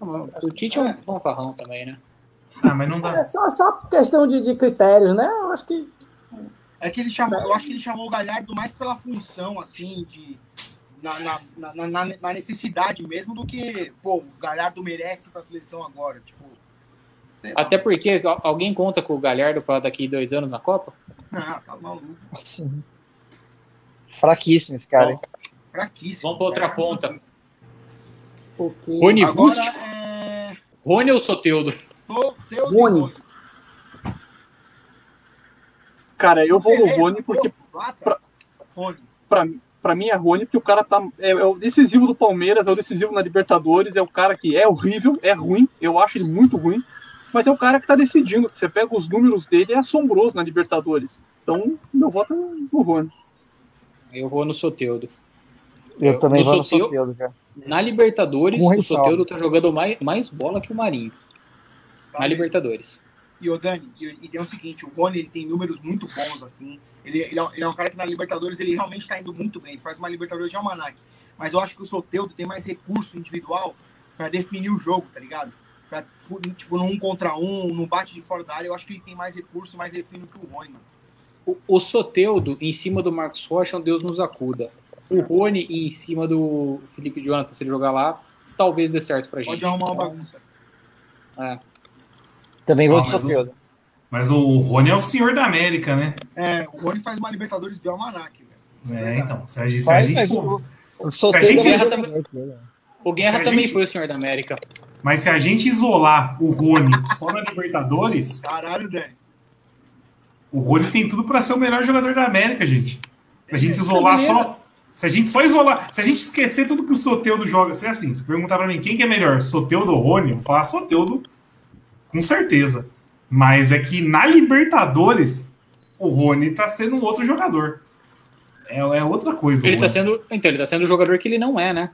Speaker 4: O Tite é um fanfarrão também, né?
Speaker 2: Ah, mas não dá.
Speaker 6: É só, só questão de, de critérios, né? Eu acho que
Speaker 3: É que ele chamou, eu acho que ele chamou o Galhardo mais pela função, assim, de. Na, na, na, na- na necessidade mesmo do que, pô, o Galhardo merece pra seleção agora. Tipo. Sei lá.
Speaker 4: Até porque al- alguém conta com o Galhardo pra daqui dois anos na Copa?
Speaker 3: Ah, tá maluco.
Speaker 1: Nossa. Fraquíssimo esse cara. hein?
Speaker 3: Fraquíssimo.
Speaker 4: Vamos pra outra ponta.
Speaker 6: porque
Speaker 4: Rony
Speaker 3: Agora é.
Speaker 4: Rony ou Soteudo?
Speaker 3: Teu
Speaker 6: Rony.
Speaker 7: Cara, eu vou no Rony porque
Speaker 3: Lata. Rony.
Speaker 7: pra, pra mim é Rony, porque o cara tá. É, é o decisivo do Palmeiras, é o decisivo na Libertadores, é o cara que é horrível, é ruim, eu acho ele muito ruim, mas é o cara que tá decidindo. Você pega os números dele, é assombroso na Libertadores. Então, meu voto é no Rony.
Speaker 4: Eu vou no Soteudo.
Speaker 1: Eu,
Speaker 4: Eu-
Speaker 1: também
Speaker 4: no
Speaker 1: vou no
Speaker 4: Soteldo-
Speaker 1: Soteldo, cara.
Speaker 4: Na Libertadores, o. Soteudo tá jogando mais, mais bola que o Marinho. Na. Libertadores.
Speaker 3: E o Dani, e, e tem o seguinte, o Rony ele tem números muito bons, assim. Ele, ele, é, um- ele é um cara que na Libertadores ele realmente está indo muito bem. Ele faz uma Libertadores de almanac. Mas eu acho que o Soteudo tem mais recurso individual para definir o jogo, tá ligado? Pra, tipo, num contra um, num bate de fora da área, eu acho que ele tem mais recurso, mais definido que o Rony, mano.
Speaker 4: O, o Soteudo em cima do Marcos Rocha, um Deus nos acuda. O Rony em cima do Felipe Jonathan, se ele jogar lá, talvez dê certo pra gente.
Speaker 3: Pode arrumar uma bagunça.
Speaker 4: é.
Speaker 1: Também vou
Speaker 2: Ah,
Speaker 1: de
Speaker 2: mas
Speaker 1: Soteldo.
Speaker 2: Mas o Rony é o senhor da América, né?
Speaker 3: É, o Rony faz uma Libertadores de almanac, velho.
Speaker 2: É,
Speaker 3: verdade.
Speaker 2: então. Se a gente, se a gente
Speaker 1: o, o Soteldo
Speaker 2: gente-
Speaker 1: é mais
Speaker 4: Guerra
Speaker 1: né?
Speaker 4: O Guerra
Speaker 2: Se a
Speaker 4: também
Speaker 2: gente-
Speaker 4: foi o senhor da América.
Speaker 2: Mas se a gente isolar o Rony só na Libertadores,
Speaker 3: Caralho, Dani.
Speaker 2: o Rony tem tudo pra ser o melhor jogador da América, gente. Se a gente isolar só. Se a gente só isolar. Se a gente esquecer tudo que o Soteudo joga. Se é assim, se perguntar pra mim quem que é melhor, Soteudo ou Rony, eu vou falar Soteudo com certeza. Mas é que na Libertadores, o Rony tá sendo um outro jogador. É, é outra coisa.
Speaker 4: Ele tá sendo. Então, ele tá sendo o jogador que ele não é, né?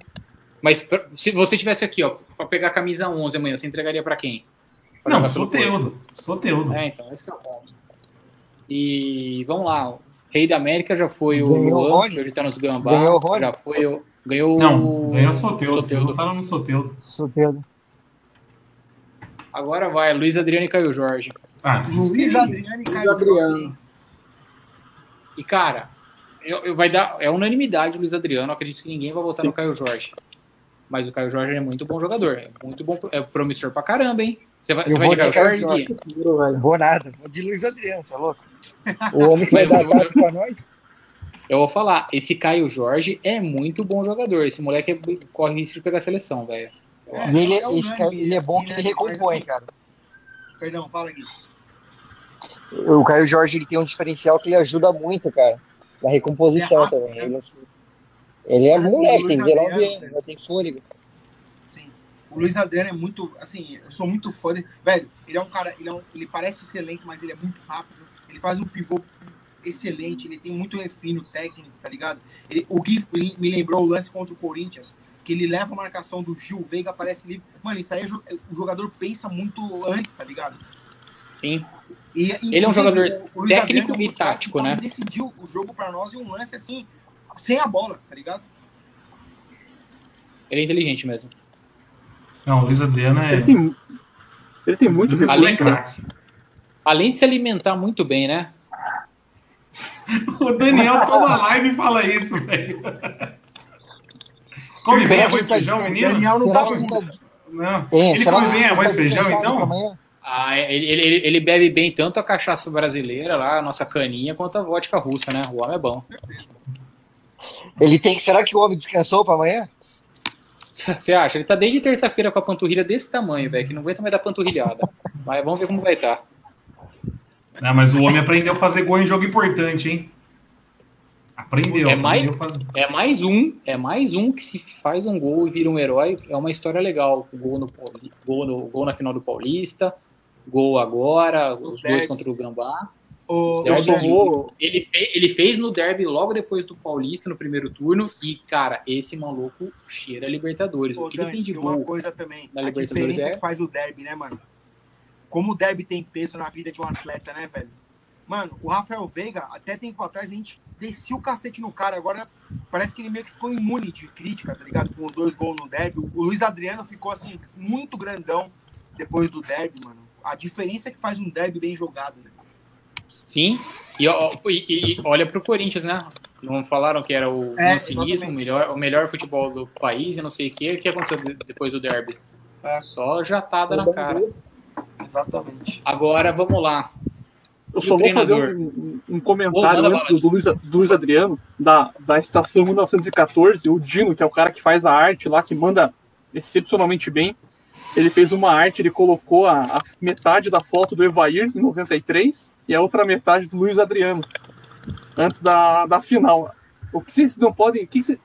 Speaker 4: Mas se você tivesse aqui, ó, pra pegar a camisa 11 amanhã, você entregaria pra quem? Pra
Speaker 2: Não? Soteudo. Soteudo.
Speaker 4: É, então, esse que é o ponto. E vamos lá, o Rei da América já foi o
Speaker 1: Ganhou o
Speaker 4: Luan,
Speaker 1: Rony.
Speaker 4: que hoje tá nos Gambá.
Speaker 1: Ganhou o Rony.
Speaker 4: Já foi o. Ganhou
Speaker 2: Não,
Speaker 4: o.
Speaker 2: ganhou o Soteudo. Vocês
Speaker 4: Soteldo.
Speaker 2: votaram no Soteudo.
Speaker 1: Soteldo.
Speaker 4: Agora vai, Luiz Adriano e Caio Jorge.
Speaker 2: Ah,
Speaker 3: Luiz Adriano e Caio
Speaker 6: Adriano.
Speaker 3: Jorge.
Speaker 4: E, cara, eu, eu- vai dar. É unanimidade o Luiz Adriano. Acredito que ninguém vai votar no Caio Jorge. Mas o Caio Jorge é muito bom jogador. É muito bom. É promissor pra caramba, hein? Você vai,
Speaker 1: Eu
Speaker 4: você vai
Speaker 1: vou
Speaker 4: de
Speaker 1: de
Speaker 4: Caio
Speaker 1: Caio
Speaker 4: Jorge.
Speaker 1: Vou nada. Vou de Luiz Adriano, você é louco? O homem que vai dar casa pra nós.
Speaker 4: Eu vou falar, esse Caio Jorge é muito bom jogador. Esse moleque é, corre risco de pegar a seleção, velho.
Speaker 1: É, e ele, é ele é bom que ele recompõe, assim, cara.
Speaker 3: Perdão, fala aqui.
Speaker 1: O Caio Jorge ele tem um diferencial que ele ajuda muito, cara. Na recomposição é também. Ele, ele é moleque, tem 19 anos, já tem fôlego.
Speaker 3: Sim. O Luiz Adriano é muito, assim, eu sou muito fã dele. Velho, ele é um cara, ele, é um, ele parece excelente, mas ele é muito rápido. Ele faz um pivô excelente, ele tem muito refino técnico, tá ligado? Ele, o Gui me lembrou o lance contra o Corinthians, que ele leva a marcação do Gil, Veiga aparece livre. Mano, isso aí é, o jogador pensa muito antes, tá ligado?
Speaker 4: Sim. E, ele é um jogador técnico e tático, né?
Speaker 3: Ele decidiu o jogo para nós em um lance assim, sem a bola, tá ligado?
Speaker 4: Ele é inteligente mesmo.
Speaker 2: Não, o Luiz Adriano é.
Speaker 7: Ele tem, ele tem muito
Speaker 4: além, de, além de se alimentar muito bem, né?
Speaker 2: o Daniel toda live fala isso, velho. Come bem arroz e feijão, menino?
Speaker 3: Daniel não tá
Speaker 2: Não. ele come bem arroz e feijão, então?
Speaker 4: Ah, ele, ele, ele bebe bem tanto a cachaça brasileira lá, a nossa caninha, quanto a vodka russa, né? O homem é bom.
Speaker 1: Ele tem. Será que o homem descansou para amanhã?
Speaker 4: Você acha? Ele tá desde terça-feira com a panturrilha desse tamanho, velho, que não aguenta mais dar panturrilhada. mas vamos ver como vai estar. Tá.
Speaker 2: Não, mas o homem aprendeu a fazer gol em jogo importante, hein? Aprendeu.
Speaker 4: É mais, é mais um, é mais um que se faz um gol e vira um herói. É uma história legal. Gol, no, gol, no, gol na final do Paulista, gol agora, os, os dois contra o Gambá. O, derby, ele, ele fez no derby logo depois do Paulista, no primeiro turno, e, cara, esse maluco cheira Libertadores.
Speaker 3: Ô, o que Dani, ele tem de gol uma coisa também, a diferença é... que faz o derby, né, mano? Como o derby tem peso na vida de um atleta, né, velho? Mano, o Rafael Veiga, até tempo atrás, a gente descia o cacete no cara. Agora parece que ele meio que ficou imune de crítica, tá ligado? Com os dois gols no derby. O Luiz Adriano ficou, assim, muito grandão depois do derby, mano. A diferença é que faz um derby bem jogado, né?
Speaker 4: Sim, e, e, e olha pro Corinthians, né? Não falaram que era o é, cinismo, o melhor, o melhor futebol do país e não sei o que. O que aconteceu depois do derby? É. Só jatada na cara.
Speaker 3: Exatamente.
Speaker 4: Agora, vamos lá.
Speaker 7: Eu só vou fazer um, um comentário oh, antes do Luiz, do Luiz Adriano, da, da estação 1914, o Dino, que é o cara que faz a arte lá, que manda excepcionalmente bem. Ele fez uma arte, ele colocou a, a metade da foto do Evair em 93 e a outra metade do Luiz Adriano, antes da, da final. O que vocês não podem. Que cês,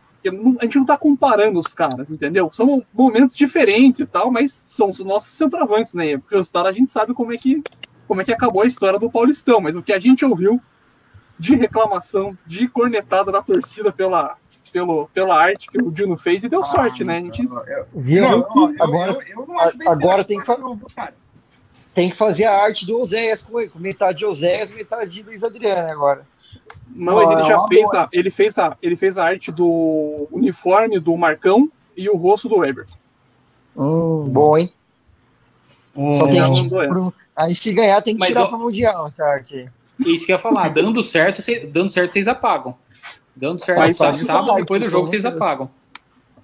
Speaker 7: a gente não tá comparando os caras, entendeu? São momentos diferentes e tal, mas são os nossos centroavantes, né? Porque os caras a gente sabe como é que como é que acabou a história do Paulistão, mas o que a gente ouviu de reclamação, de cornetada da torcida pela, pelo, pela arte que o Dino fez e deu ah, sorte, né? A gente
Speaker 1: viu? Não, agora eu, eu agora tem que fazer. Tem que fazer a arte do Oséias com, com metade de Oséias, metade de Luiz Adriano agora.
Speaker 7: Não, ele já fez a, ele fez a, ele fez a arte do uniforme do Marcão e o rosto do Weber.
Speaker 1: Hum, bom, hein? Hum, Só tem que, pro, Aí se ganhar tem que Mas tirar eu... para mundial essa arte.
Speaker 4: Isso que eu ia falar, dando certo, cê, dando certo vocês apagam. Dando certo, Mas, sábado, depois do jogo vocês apagam.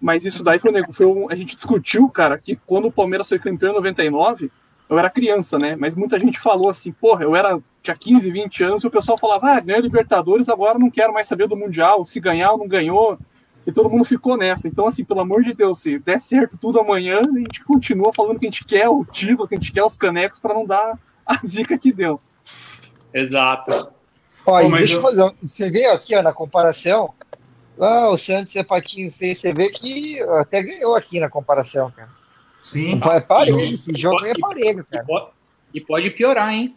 Speaker 7: Mas isso daí foi, foi um, a gente discutiu, cara, que quando o Palmeiras foi campeão em 99, eu era criança, né? Mas muita gente falou assim, porra, eu era tinha 15, 20 anos e o pessoal falava, ah, ganhou Libertadores, agora não quero mais saber do Mundial, se ganhar ou não ganhou. E todo mundo ficou nessa. Então, assim, pelo amor de Deus, se der certo tudo amanhã, a gente continua falando que a gente quer o título, que a gente quer os canecos para não dar a zica que deu.
Speaker 4: Exato.
Speaker 1: Ó, deixa eu fazer. Você vê aqui, ó, na comparação. Ah, o Santos é patinho feio. Você vê que até ganhou aqui na comparação, cara.
Speaker 2: Sim.
Speaker 1: É parelho, esse jogo pode, é parelho, cara.
Speaker 4: E pode, e pode piorar, hein?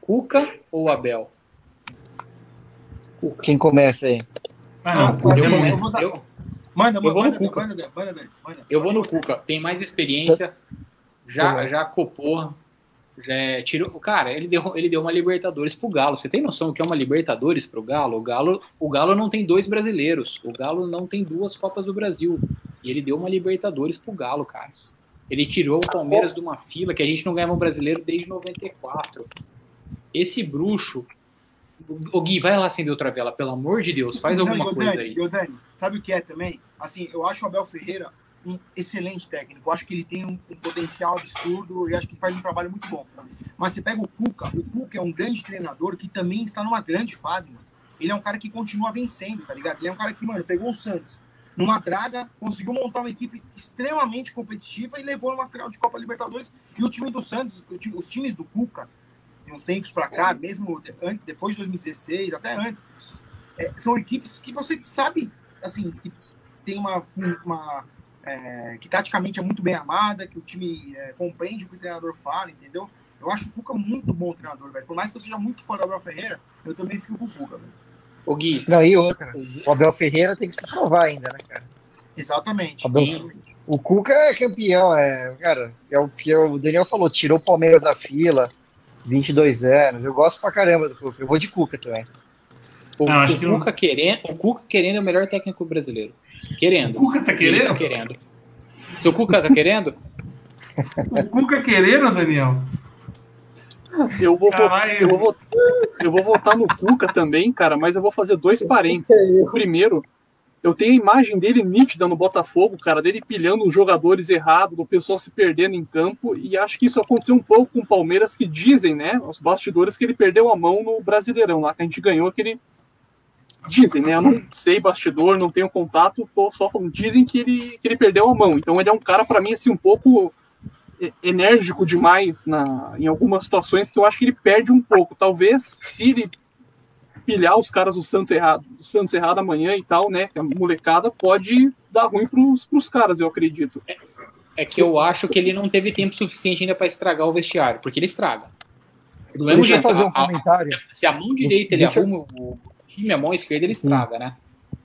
Speaker 4: Cuca ou Abel?
Speaker 1: Cuca. Quem começa aí?
Speaker 4: Ah, não, Cuca. Eu, eu, vou dar... eu, manda, eu vou no Cuca. Manda, manda, manda, eu vou no Cuca. Tem mais experiência. Já, já copou. Já tirou. Cara, ele deu, ele deu uma Libertadores pro Galo. Você tem noção do que é uma Libertadores pro Galo? O Galo, o Galo não tem dois brasileiros. O Galo não tem duas Copas do Brasil. E ele deu uma Libertadores pro Galo, cara. Ele tirou o Palmeiras de uma fila que a gente não ganhava um brasileiro desde 94. Esse bruxo o Gui, vai lá acender outra vela, pelo amor de Deus, faz alguma não, coisa aí.
Speaker 3: Dani, sabe o que é também? Assim, eu acho o Abel Ferreira um excelente técnico. Eu acho que ele tem um, um, potencial absurdo e acho que faz um trabalho muito bom. Mas você pega o Cuca, o Cuca é um grande treinador que também está numa grande fase, mano. ele é um cara que continua vencendo, tá ligado? Ele é um cara que, mano, pegou o Santos numa draga, conseguiu montar uma equipe extremamente competitiva e levou numa final de Copa Libertadores. E o time do Santos, os times do Cuca, uns tempos para cá, mesmo depois de 2016, até antes, é, são equipes que você sabe, assim, que tem uma, uma é, que taticamente é muito bem armada, que o time é, compreende o que o treinador fala, entendeu? Eu acho o Cuca muito bom treinador, velho. Por mais que eu seja muito fã do Abel Ferreira, eu também fico com o Cuca, velho.
Speaker 1: O Gui. Não, e outra. O Abel Ferreira tem que se provar ainda, né, cara?
Speaker 3: Exatamente.
Speaker 1: Abel, o Cuca é campeão, é, cara, é o que o Daniel falou, tirou o Palmeiras da fila, 22 anos. Eu gosto pra caramba do Cuca. Eu vou de Cuca também.
Speaker 4: O, não, o Cuca, não... querendo, o Cuca querendo é o melhor técnico brasileiro. Querendo.
Speaker 2: O Cuca tá querendo?
Speaker 4: Tá querendo. Seu Cuca tá querendo?
Speaker 2: o Cuca querendo, Daniel?
Speaker 7: Eu vou, votar, eu, vou votar, eu vou votar no Cuca também, cara, mas eu vou fazer dois parênteses. O primeiro, eu tenho a imagem dele nítida no Botafogo, cara, dele pilhando os jogadores errados, do pessoal se perdendo em campo, e acho que isso aconteceu um pouco com o Palmeiras, que dizem, né, os bastidores, que ele perdeu a mão no Brasileirão, lá que a gente ganhou aquele. Dizem, né? Eu não sei bastidor, não tenho contato, tô só falando. Dizem que ele, que ele perdeu a mão. Então ele é um cara, para mim, assim, um pouco enérgico demais na, em algumas situações que eu acho que ele perde um pouco. Talvez se ele pilhar os caras do Santo errado, do Santos errado amanhã e tal, né? A molecada pode dar ruim pros, pros caras, eu acredito.
Speaker 4: É, é que eu acho que ele não teve tempo suficiente ainda para estragar o vestiário, porque ele estraga.
Speaker 1: Deixa eu fazer um a, comentário.
Speaker 4: A, se a mão direita deixa, ele arruma o time, a mão esquerda ele estraga, né?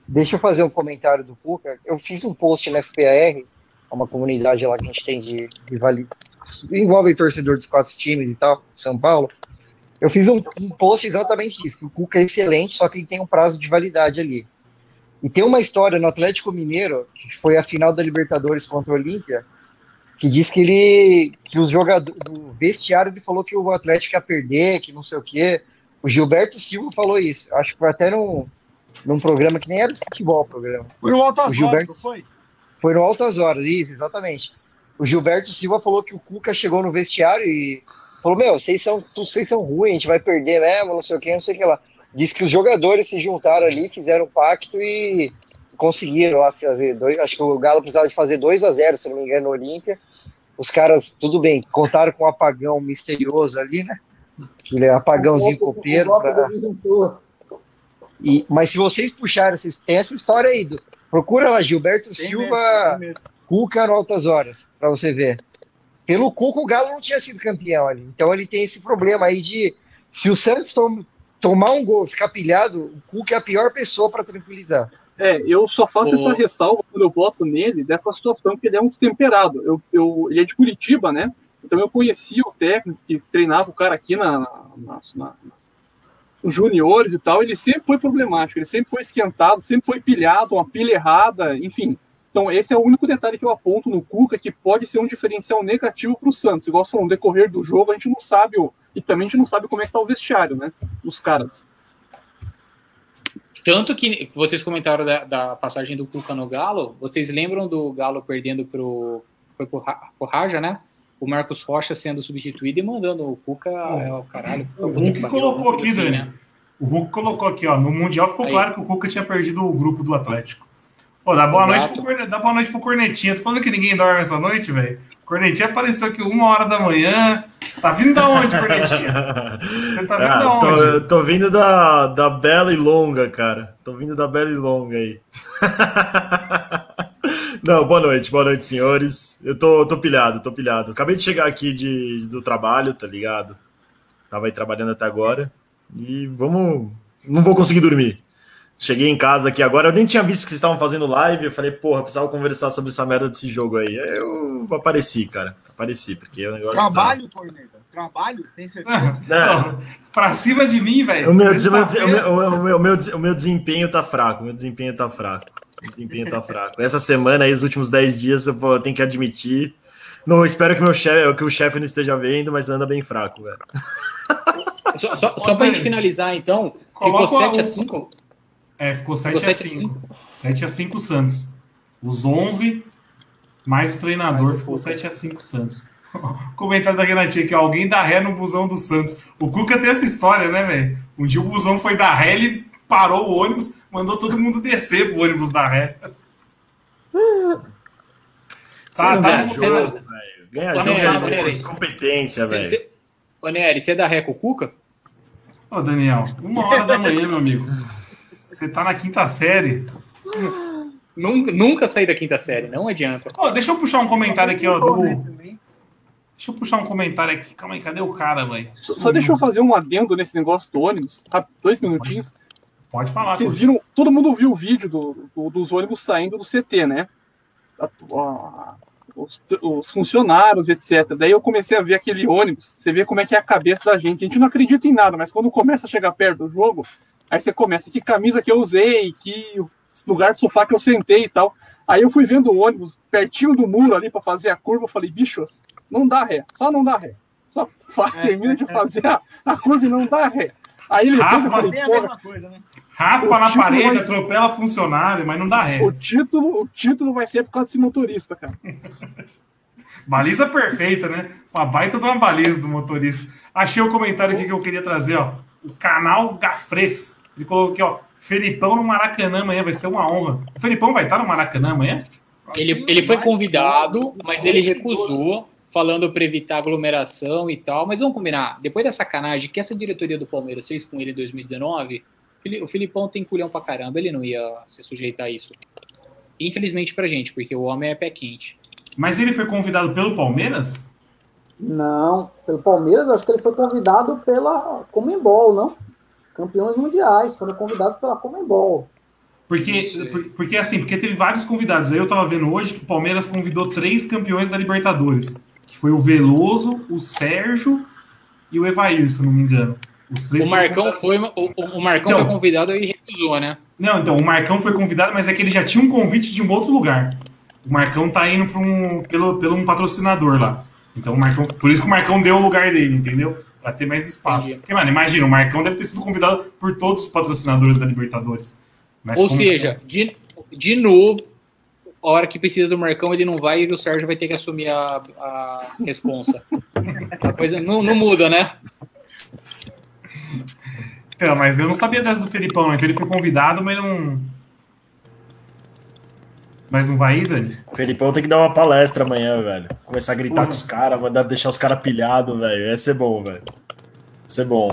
Speaker 1: Deixa eu fazer um comentário do Puka. Eu fiz um post na FPAR uma comunidade lá que a gente tem de, de envolve torcedor dos quatro times e tal, São Paulo. Eu fiz um, um post exatamente isso, que o Cuca é excelente, só que ele tem um prazo de validade ali. E tem uma história no Atlético Mineiro, que foi a final da Libertadores contra o Olímpia, que diz que ele, que os jogadores, do vestiário ele falou que o Atlético ia perder, que não sei o quê. O Gilberto Silva falou isso. Acho que foi até num, num programa que nem era de futebol o programa.
Speaker 3: Foi no Altas Gilberto, Horas, foi?
Speaker 1: Foi no Altas Horas, isso, exatamente. O Gilberto Silva falou que o Cuca chegou no vestiário e falou: Meu, vocês são, vocês são ruins, a gente vai perder mesmo, não sei o que, não sei o que lá. Diz que os jogadores se juntaram ali, fizeram um pacto e conseguiram lá fazer dois. Acho que o Galo precisava de fazer 2 a 0 se não me engano, no Olímpia. Os caras, tudo bem, contaram com um apagão misterioso ali, né? Aquele apagãozinho copeiro. Pra... E, mas se vocês puxarem, vocês, tem essa história aí do, Procura lá, Gilberto tem Silva, mesmo, Cuca no Altas Horas, para você ver. Pelo Cuca, o Galo não tinha sido campeão ali. Então ele tem esse problema aí de se o Santos tom, tomar um gol, ficar pilhado, o Cuca é a pior pessoa para tranquilizar.
Speaker 7: É, eu só faço essa ressalva quando eu voto nele, dessa situação que ele é um destemperado. Eu, eu, ele é de Curitiba, né? Então eu conhecia o técnico que treinava o cara aqui na, na, na, os juniores e tal, ele sempre foi problemático, ele sempre foi esquentado, sempre foi pilhado, uma pilha errada, enfim. Então, esse é o único detalhe que eu aponto no Cuca que pode ser um diferencial negativo para o Santos. Igual você falou, no decorrer do jogo, a gente não sabe, e também a gente não sabe como é que tá o vestiário, né? Dos caras.
Speaker 4: Tanto que vocês comentaram da, da passagem do Cuca no Galo, vocês lembram do Galo perdendo pro, foi pro, pro Raja, né? o Marcos Rocha sendo substituído e mandando o Cuca é, o caralho.
Speaker 2: O Hulk colocou aqui, assim, né? O Hulk colocou aqui, ó. No Mundial ficou Aí. claro que o Cuca tinha perdido o grupo do Atlético. Pô, dá boa, noite pro, dá boa noite pro Cornetinha. Tô falando que ninguém dorme essa noite, velho. Cornetinha apareceu aqui uma hora da manhã. Tá vindo da onde, Cornetinha? Você tá vindo ah, da onde?
Speaker 8: Tô, tô vindo da, da Bela e Longa, cara. Tô vindo da Bela e Longa aí. Não, boa noite, boa noite, senhores. Eu tô, tô pilhado, tô pilhado. Acabei de chegar aqui de, do trabalho, tá ligado? Tava aí trabalhando até agora. E vamos. Não vou conseguir dormir. Cheguei em casa aqui agora, eu nem tinha visto que vocês estavam fazendo live. Eu falei, porra, precisava conversar sobre essa merda desse jogo aí. Eu apareci, cara. Apareci, porque o negócio.
Speaker 3: Trabalho, tá... Corneta. Trabalho, tem certeza? É.
Speaker 2: pra cima de mim, velho.
Speaker 8: O meu, o, meu, o, meu, o, meu, o meu desempenho tá fraco. O meu desempenho tá fraco. O desempenho tá fraco. Essa semana aí, os últimos 10 dias, eu tenho que admitir. Não, espero que, meu chefe, que o chefe não esteja vendo, mas anda bem fraco, velho.
Speaker 4: Só, só, só pra gente finalizar, então, ficou 7x5?
Speaker 2: É, ficou 7x5. 7x5 Santos. Os 11, mais o treinador, ficou 7x5 Santos. Comentário da Renatinha aqui, alguém dá ré no busão do Santos. O Cuca tem essa história, né, velho? Um dia o busão foi dar ré, ele parou o ônibus, mandou todo mundo descer pro ônibus da ré.
Speaker 8: Tá, tá
Speaker 4: ganha
Speaker 8: no
Speaker 4: jogo,
Speaker 8: jogo, velho. Ganha
Speaker 4: Ô,
Speaker 8: jogo é competência, velho.
Speaker 4: Ô, Nery, você é da Ré com o Cuca?
Speaker 2: Ô, Daniel, uma hora da manhã, meu amigo. Você tá na quinta série.
Speaker 4: Nunca, nunca saí da quinta série, não adianta.
Speaker 2: Ó, deixa eu puxar um comentário aqui, ó. Do... Deixa eu puxar um comentário aqui. Calma aí, cadê o cara, velho?
Speaker 7: Só, só deixa eu fazer um adendo nesse negócio do ônibus, tá? dois minutinhos.
Speaker 2: Pode falar,
Speaker 7: Vocês viram, todo mundo viu o vídeo do, do- dos ônibus saindo do CT, né? A- a- os, os funcionários, etc. Daí eu comecei a ver aquele ônibus, você vê como é que é a cabeça da gente. A gente não acredita em nada, mas quando começa a chegar perto do jogo, aí você começa, que camisa que eu usei, que lugar de sofá que eu sentei e tal. Aí eu fui vendo o ônibus pertinho do muro ali para fazer a curva, eu falei, bichos, não dá ré, só não dá ré. Só fa- termina de fazer a, a curva e não dá ré. Aí ele
Speaker 2: Raspa,
Speaker 7: falei,
Speaker 3: Tem a mesma coisa, né?
Speaker 2: Raspa na parede,
Speaker 7: vai-
Speaker 2: atropela funcionário, mas não dá ré.
Speaker 7: O título, o título vai ser por causa desse motorista, cara.
Speaker 2: Baliza perfeita, né? Uma baita de uma baliza do motorista. Achei o comentário aqui que eu queria trazer, ó. O canal Gafres. Ele colocou aqui, ó. Felipão no Maracanã amanhã, vai ser uma honra. O Felipão vai estar no Maracanã amanhã?
Speaker 4: Ele, ele foi convidado, mas ele recusou, falando para evitar aglomeração e tal. Mas vamos combinar, depois da sacanagem que essa diretoria do Palmeiras fez com ele em 2019, Fili- o Filipão tem culhão pra caramba, ele não ia se sujeitar a isso. Infelizmente pra gente, porque o homem é pé quente.
Speaker 2: Mas ele foi convidado pelo Palmeiras?
Speaker 6: Não, pelo Palmeiras, acho que ele foi convidado pela Comembol, não? Campeões mundiais, foram convidados pela Comembol.
Speaker 2: Porque, por- porque assim, porque teve vários convidados. Aí eu tava vendo hoje que o Palmeiras convidou três campeões da Libertadores. Que foi o Veloso, o Sérgio e o Evair, se eu não me engano. Os três
Speaker 4: O Marcão foi, o, o- o Marcão
Speaker 2: Então.
Speaker 4: foi convidado e recusou, né?
Speaker 2: Não, então, o Marcão foi convidado, mas é que ele já tinha um convite de um outro lugar. O Marcão tá indo pra um, pelo, pelo um patrocinador lá. Então o Marcão. Por isso que o Marcão deu o lugar dele, entendeu? Pra ter mais espaço.
Speaker 4: Entendi.
Speaker 2: Porque, mano, imagina, o Marcão deve ter sido convidado por todos os patrocinadores da Libertadores.
Speaker 4: Ou seja, de, de novo, a hora que precisa do Marcão, ele não vai e o Sérgio vai ter que assumir a, a responsa. A coisa não, não muda, né?
Speaker 2: Então, mas eu não sabia dessa do Felipão, não. Então ele foi convidado, mas não. Mas não vai ir, Dani?
Speaker 8: Felipão tem que dar uma palestra amanhã, velho. Começar a gritar
Speaker 2: Porra.
Speaker 8: com os caras, mandar deixar os caras pilhados, velho. Ia ser bom, velho. Ia ser bom.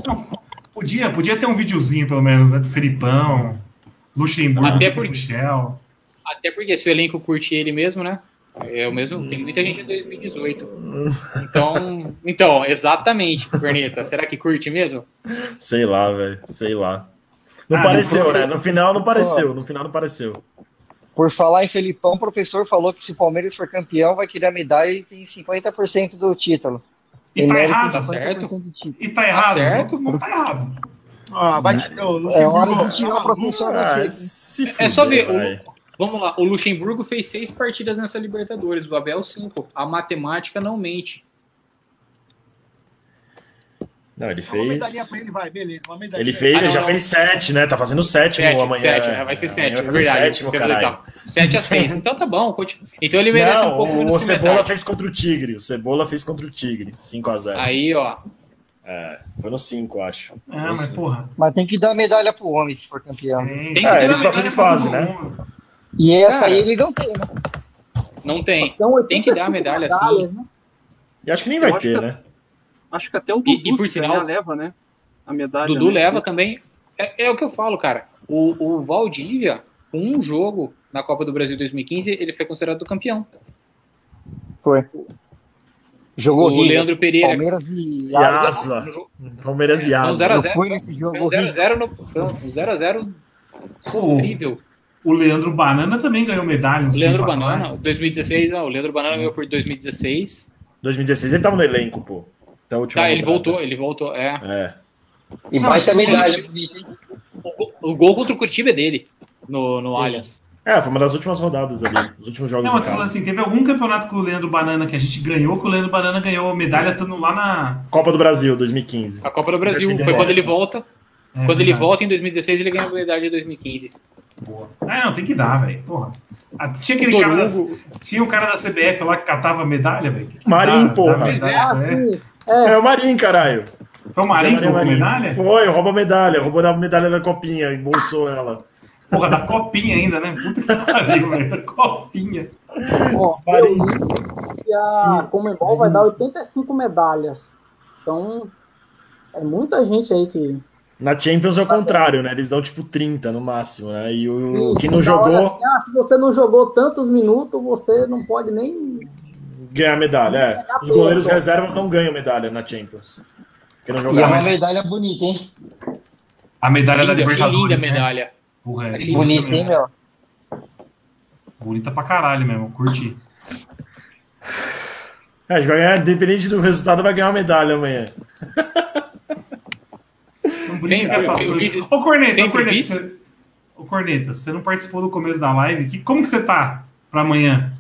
Speaker 2: Podia, podia ter um videozinho, pelo menos, né? Do Felipão, Luxemburgo,
Speaker 4: Até porque-
Speaker 2: Michel.
Speaker 4: Até porque se o elenco curte ele mesmo, né? É o mesmo, tem muita gente em 2018. Então, então exatamente, Perneta. Será que curte mesmo?
Speaker 8: Sei lá, velho. Sei lá. Não
Speaker 2: Ah,
Speaker 8: pareceu, né? No final não pareceu. No final não pareceu.
Speaker 1: Por falar em Felipão, o professor falou que se o Palmeiras for campeão, vai querer a medalha e tem 50% do título.
Speaker 2: E tá errado,
Speaker 4: tá
Speaker 1: 50%
Speaker 4: certo.
Speaker 1: do título.
Speaker 2: E tá errado.
Speaker 4: certo.
Speaker 2: Não, tá errado.
Speaker 3: Ah, vai
Speaker 1: É hora de tirar
Speaker 3: tá
Speaker 1: o professor da
Speaker 8: Ah,
Speaker 1: seca.
Speaker 8: se
Speaker 4: É só ver. O, vamos lá, o Luxemburgo fez seis partidas nessa Libertadores, o Abel cinco. A matemática não mente.
Speaker 8: Não, ele
Speaker 3: maluco. Uma medalhinha
Speaker 8: fez.
Speaker 3: pra ele, vai, beleza. Uma medalhinha.
Speaker 8: Ele fez,
Speaker 4: Ah,
Speaker 8: ele
Speaker 4: não,
Speaker 8: já
Speaker 4: não.
Speaker 8: fez sete, né? Tá fazendo sétimo
Speaker 4: Sete,
Speaker 8: amanhã.
Speaker 4: sete, vai ser sete,
Speaker 8: vai
Speaker 4: verdade.
Speaker 8: sétimo, caralho.
Speaker 4: 7 a 6. Então tá bom. continua. Então ele merece
Speaker 8: Não,
Speaker 4: um pouco
Speaker 8: o,
Speaker 4: menos
Speaker 8: o Cebola
Speaker 4: metade.
Speaker 8: fez contra o Tigre. O Cebola fez contra o Tigre. 5x0.
Speaker 4: Aí, ó.
Speaker 8: É, foi no 5, acho.
Speaker 2: Ah, mas
Speaker 8: cinco.
Speaker 2: porra.
Speaker 1: Mas tem que dar medalha pro homem se for campeão.
Speaker 2: Tem,
Speaker 8: Ah,
Speaker 4: que
Speaker 8: ele
Speaker 4: dar
Speaker 8: passou de fase, né?
Speaker 1: E essa
Speaker 6: Cara.
Speaker 1: aí ele não tem, né?
Speaker 4: Não tem.
Speaker 6: São
Speaker 4: Tem que dar a
Speaker 6: 85
Speaker 4: medalha,
Speaker 6: medalhas, né?
Speaker 8: E acho que nem vai ter,
Speaker 7: que-
Speaker 8: né?
Speaker 7: Acho que até o
Speaker 4: E-
Speaker 7: Dudu
Speaker 4: e por
Speaker 7: se
Speaker 4: sinal-
Speaker 7: leva, né? A medalha.
Speaker 4: Dudu
Speaker 7: né?
Speaker 4: leva também. É, é o que eu falo, cara. O, o Valdívia, com um jogo na Copa do Brasil 2015, ele foi considerado campeão.
Speaker 1: Foi. Jogou
Speaker 4: o
Speaker 1: horrível.
Speaker 4: Leandro Pereira.
Speaker 1: Palmeiras e
Speaker 8: E
Speaker 1: Asa.
Speaker 8: Palmeiras e
Speaker 4: Não,
Speaker 8: Asa.
Speaker 4: zero a
Speaker 1: Eu
Speaker 4: zero.
Speaker 1: fui nesse jogo
Speaker 4: Foi um
Speaker 1: horrível.
Speaker 4: 0x0 no. Foi um 0x0 sofrível.
Speaker 2: O Leandro Banana também ganhou medalha.
Speaker 4: O Leandro Banana,
Speaker 2: atrás.
Speaker 4: 2016, não, o Leandro Banana ganhou por 2016.
Speaker 8: 2016 ele tava no elenco, pô.
Speaker 4: Tá, ele
Speaker 8: rodada.
Speaker 4: voltou, ele voltou. É.
Speaker 8: É.
Speaker 1: E medalha bonita, hein?
Speaker 4: O, gol- contra o Curitiba é dele, no, no
Speaker 1: Sim.
Speaker 4: Allianz.
Speaker 8: É, foi uma das últimas rodadas ali. Os últimos jogos
Speaker 2: Não,
Speaker 8: em
Speaker 2: eu tô falando assim, teve algum campeonato com o Leandro Banana que a gente ganhou, que o Leandro Banana ganhou medalha estando lá na.
Speaker 8: Copa do Brasil, 2015.
Speaker 4: A Copa do Brasil, foi quando ele volta.
Speaker 2: É,
Speaker 4: quando ele
Speaker 2: verdade.
Speaker 4: volta em 2016, ele ganha a medalha de 2015.
Speaker 2: Boa. Ah, não, tem que dar, velho. Porra. Ah, tinha aquele cara da, Tinha o cara da CBF lá que catava medalha, velho.
Speaker 8: Marinho,
Speaker 2: dá?
Speaker 8: porra.
Speaker 2: Dá medalha,
Speaker 6: Ah,
Speaker 2: é.
Speaker 6: sim. É,
Speaker 8: É o Marinho, caralho.
Speaker 2: Foi o Marinho que roubou medalha?
Speaker 8: Foi, roubou medalha, roubou a medalha da copinha, embolsou ela.
Speaker 2: Porra, da copinha ainda, né? Puta que pariu, velho. Da copinha.
Speaker 6: Ó, li que a Comembol vai dar 85 medalhas. Então, é muita gente aí que.
Speaker 8: Na Champions é o contrário, né? Eles dão tipo 30 no máximo, né? E o
Speaker 6: Isso,
Speaker 8: que não
Speaker 6: na hora
Speaker 8: jogou
Speaker 6: assim, ah, se você não jogou tantos minutos, você não pode nem.
Speaker 8: Ganha medalha. É.
Speaker 6: Ganhar
Speaker 8: Os goleiros reservas não ganham medalha na Champions. Que não
Speaker 1: E é
Speaker 8: jogaram.
Speaker 1: uma medalha bonita, hein?
Speaker 2: A medalha da
Speaker 4: Linda, achei linda a
Speaker 2: Libertadores, né?
Speaker 4: medalha.
Speaker 2: Porra, é
Speaker 1: Bonita, hein, meu?
Speaker 2: Bonita pra caralho mesmo, curti.
Speaker 8: É, a gente vai ganhar, independente do resultado, vai ganhar uma medalha amanhã.
Speaker 2: Não brinca essas coisas. Ô, Corneta,
Speaker 4: tem
Speaker 2: ô, Corneta, você... Ô, Corneta, você não participou do começo da live. Que... Como que você tá pra amanhã?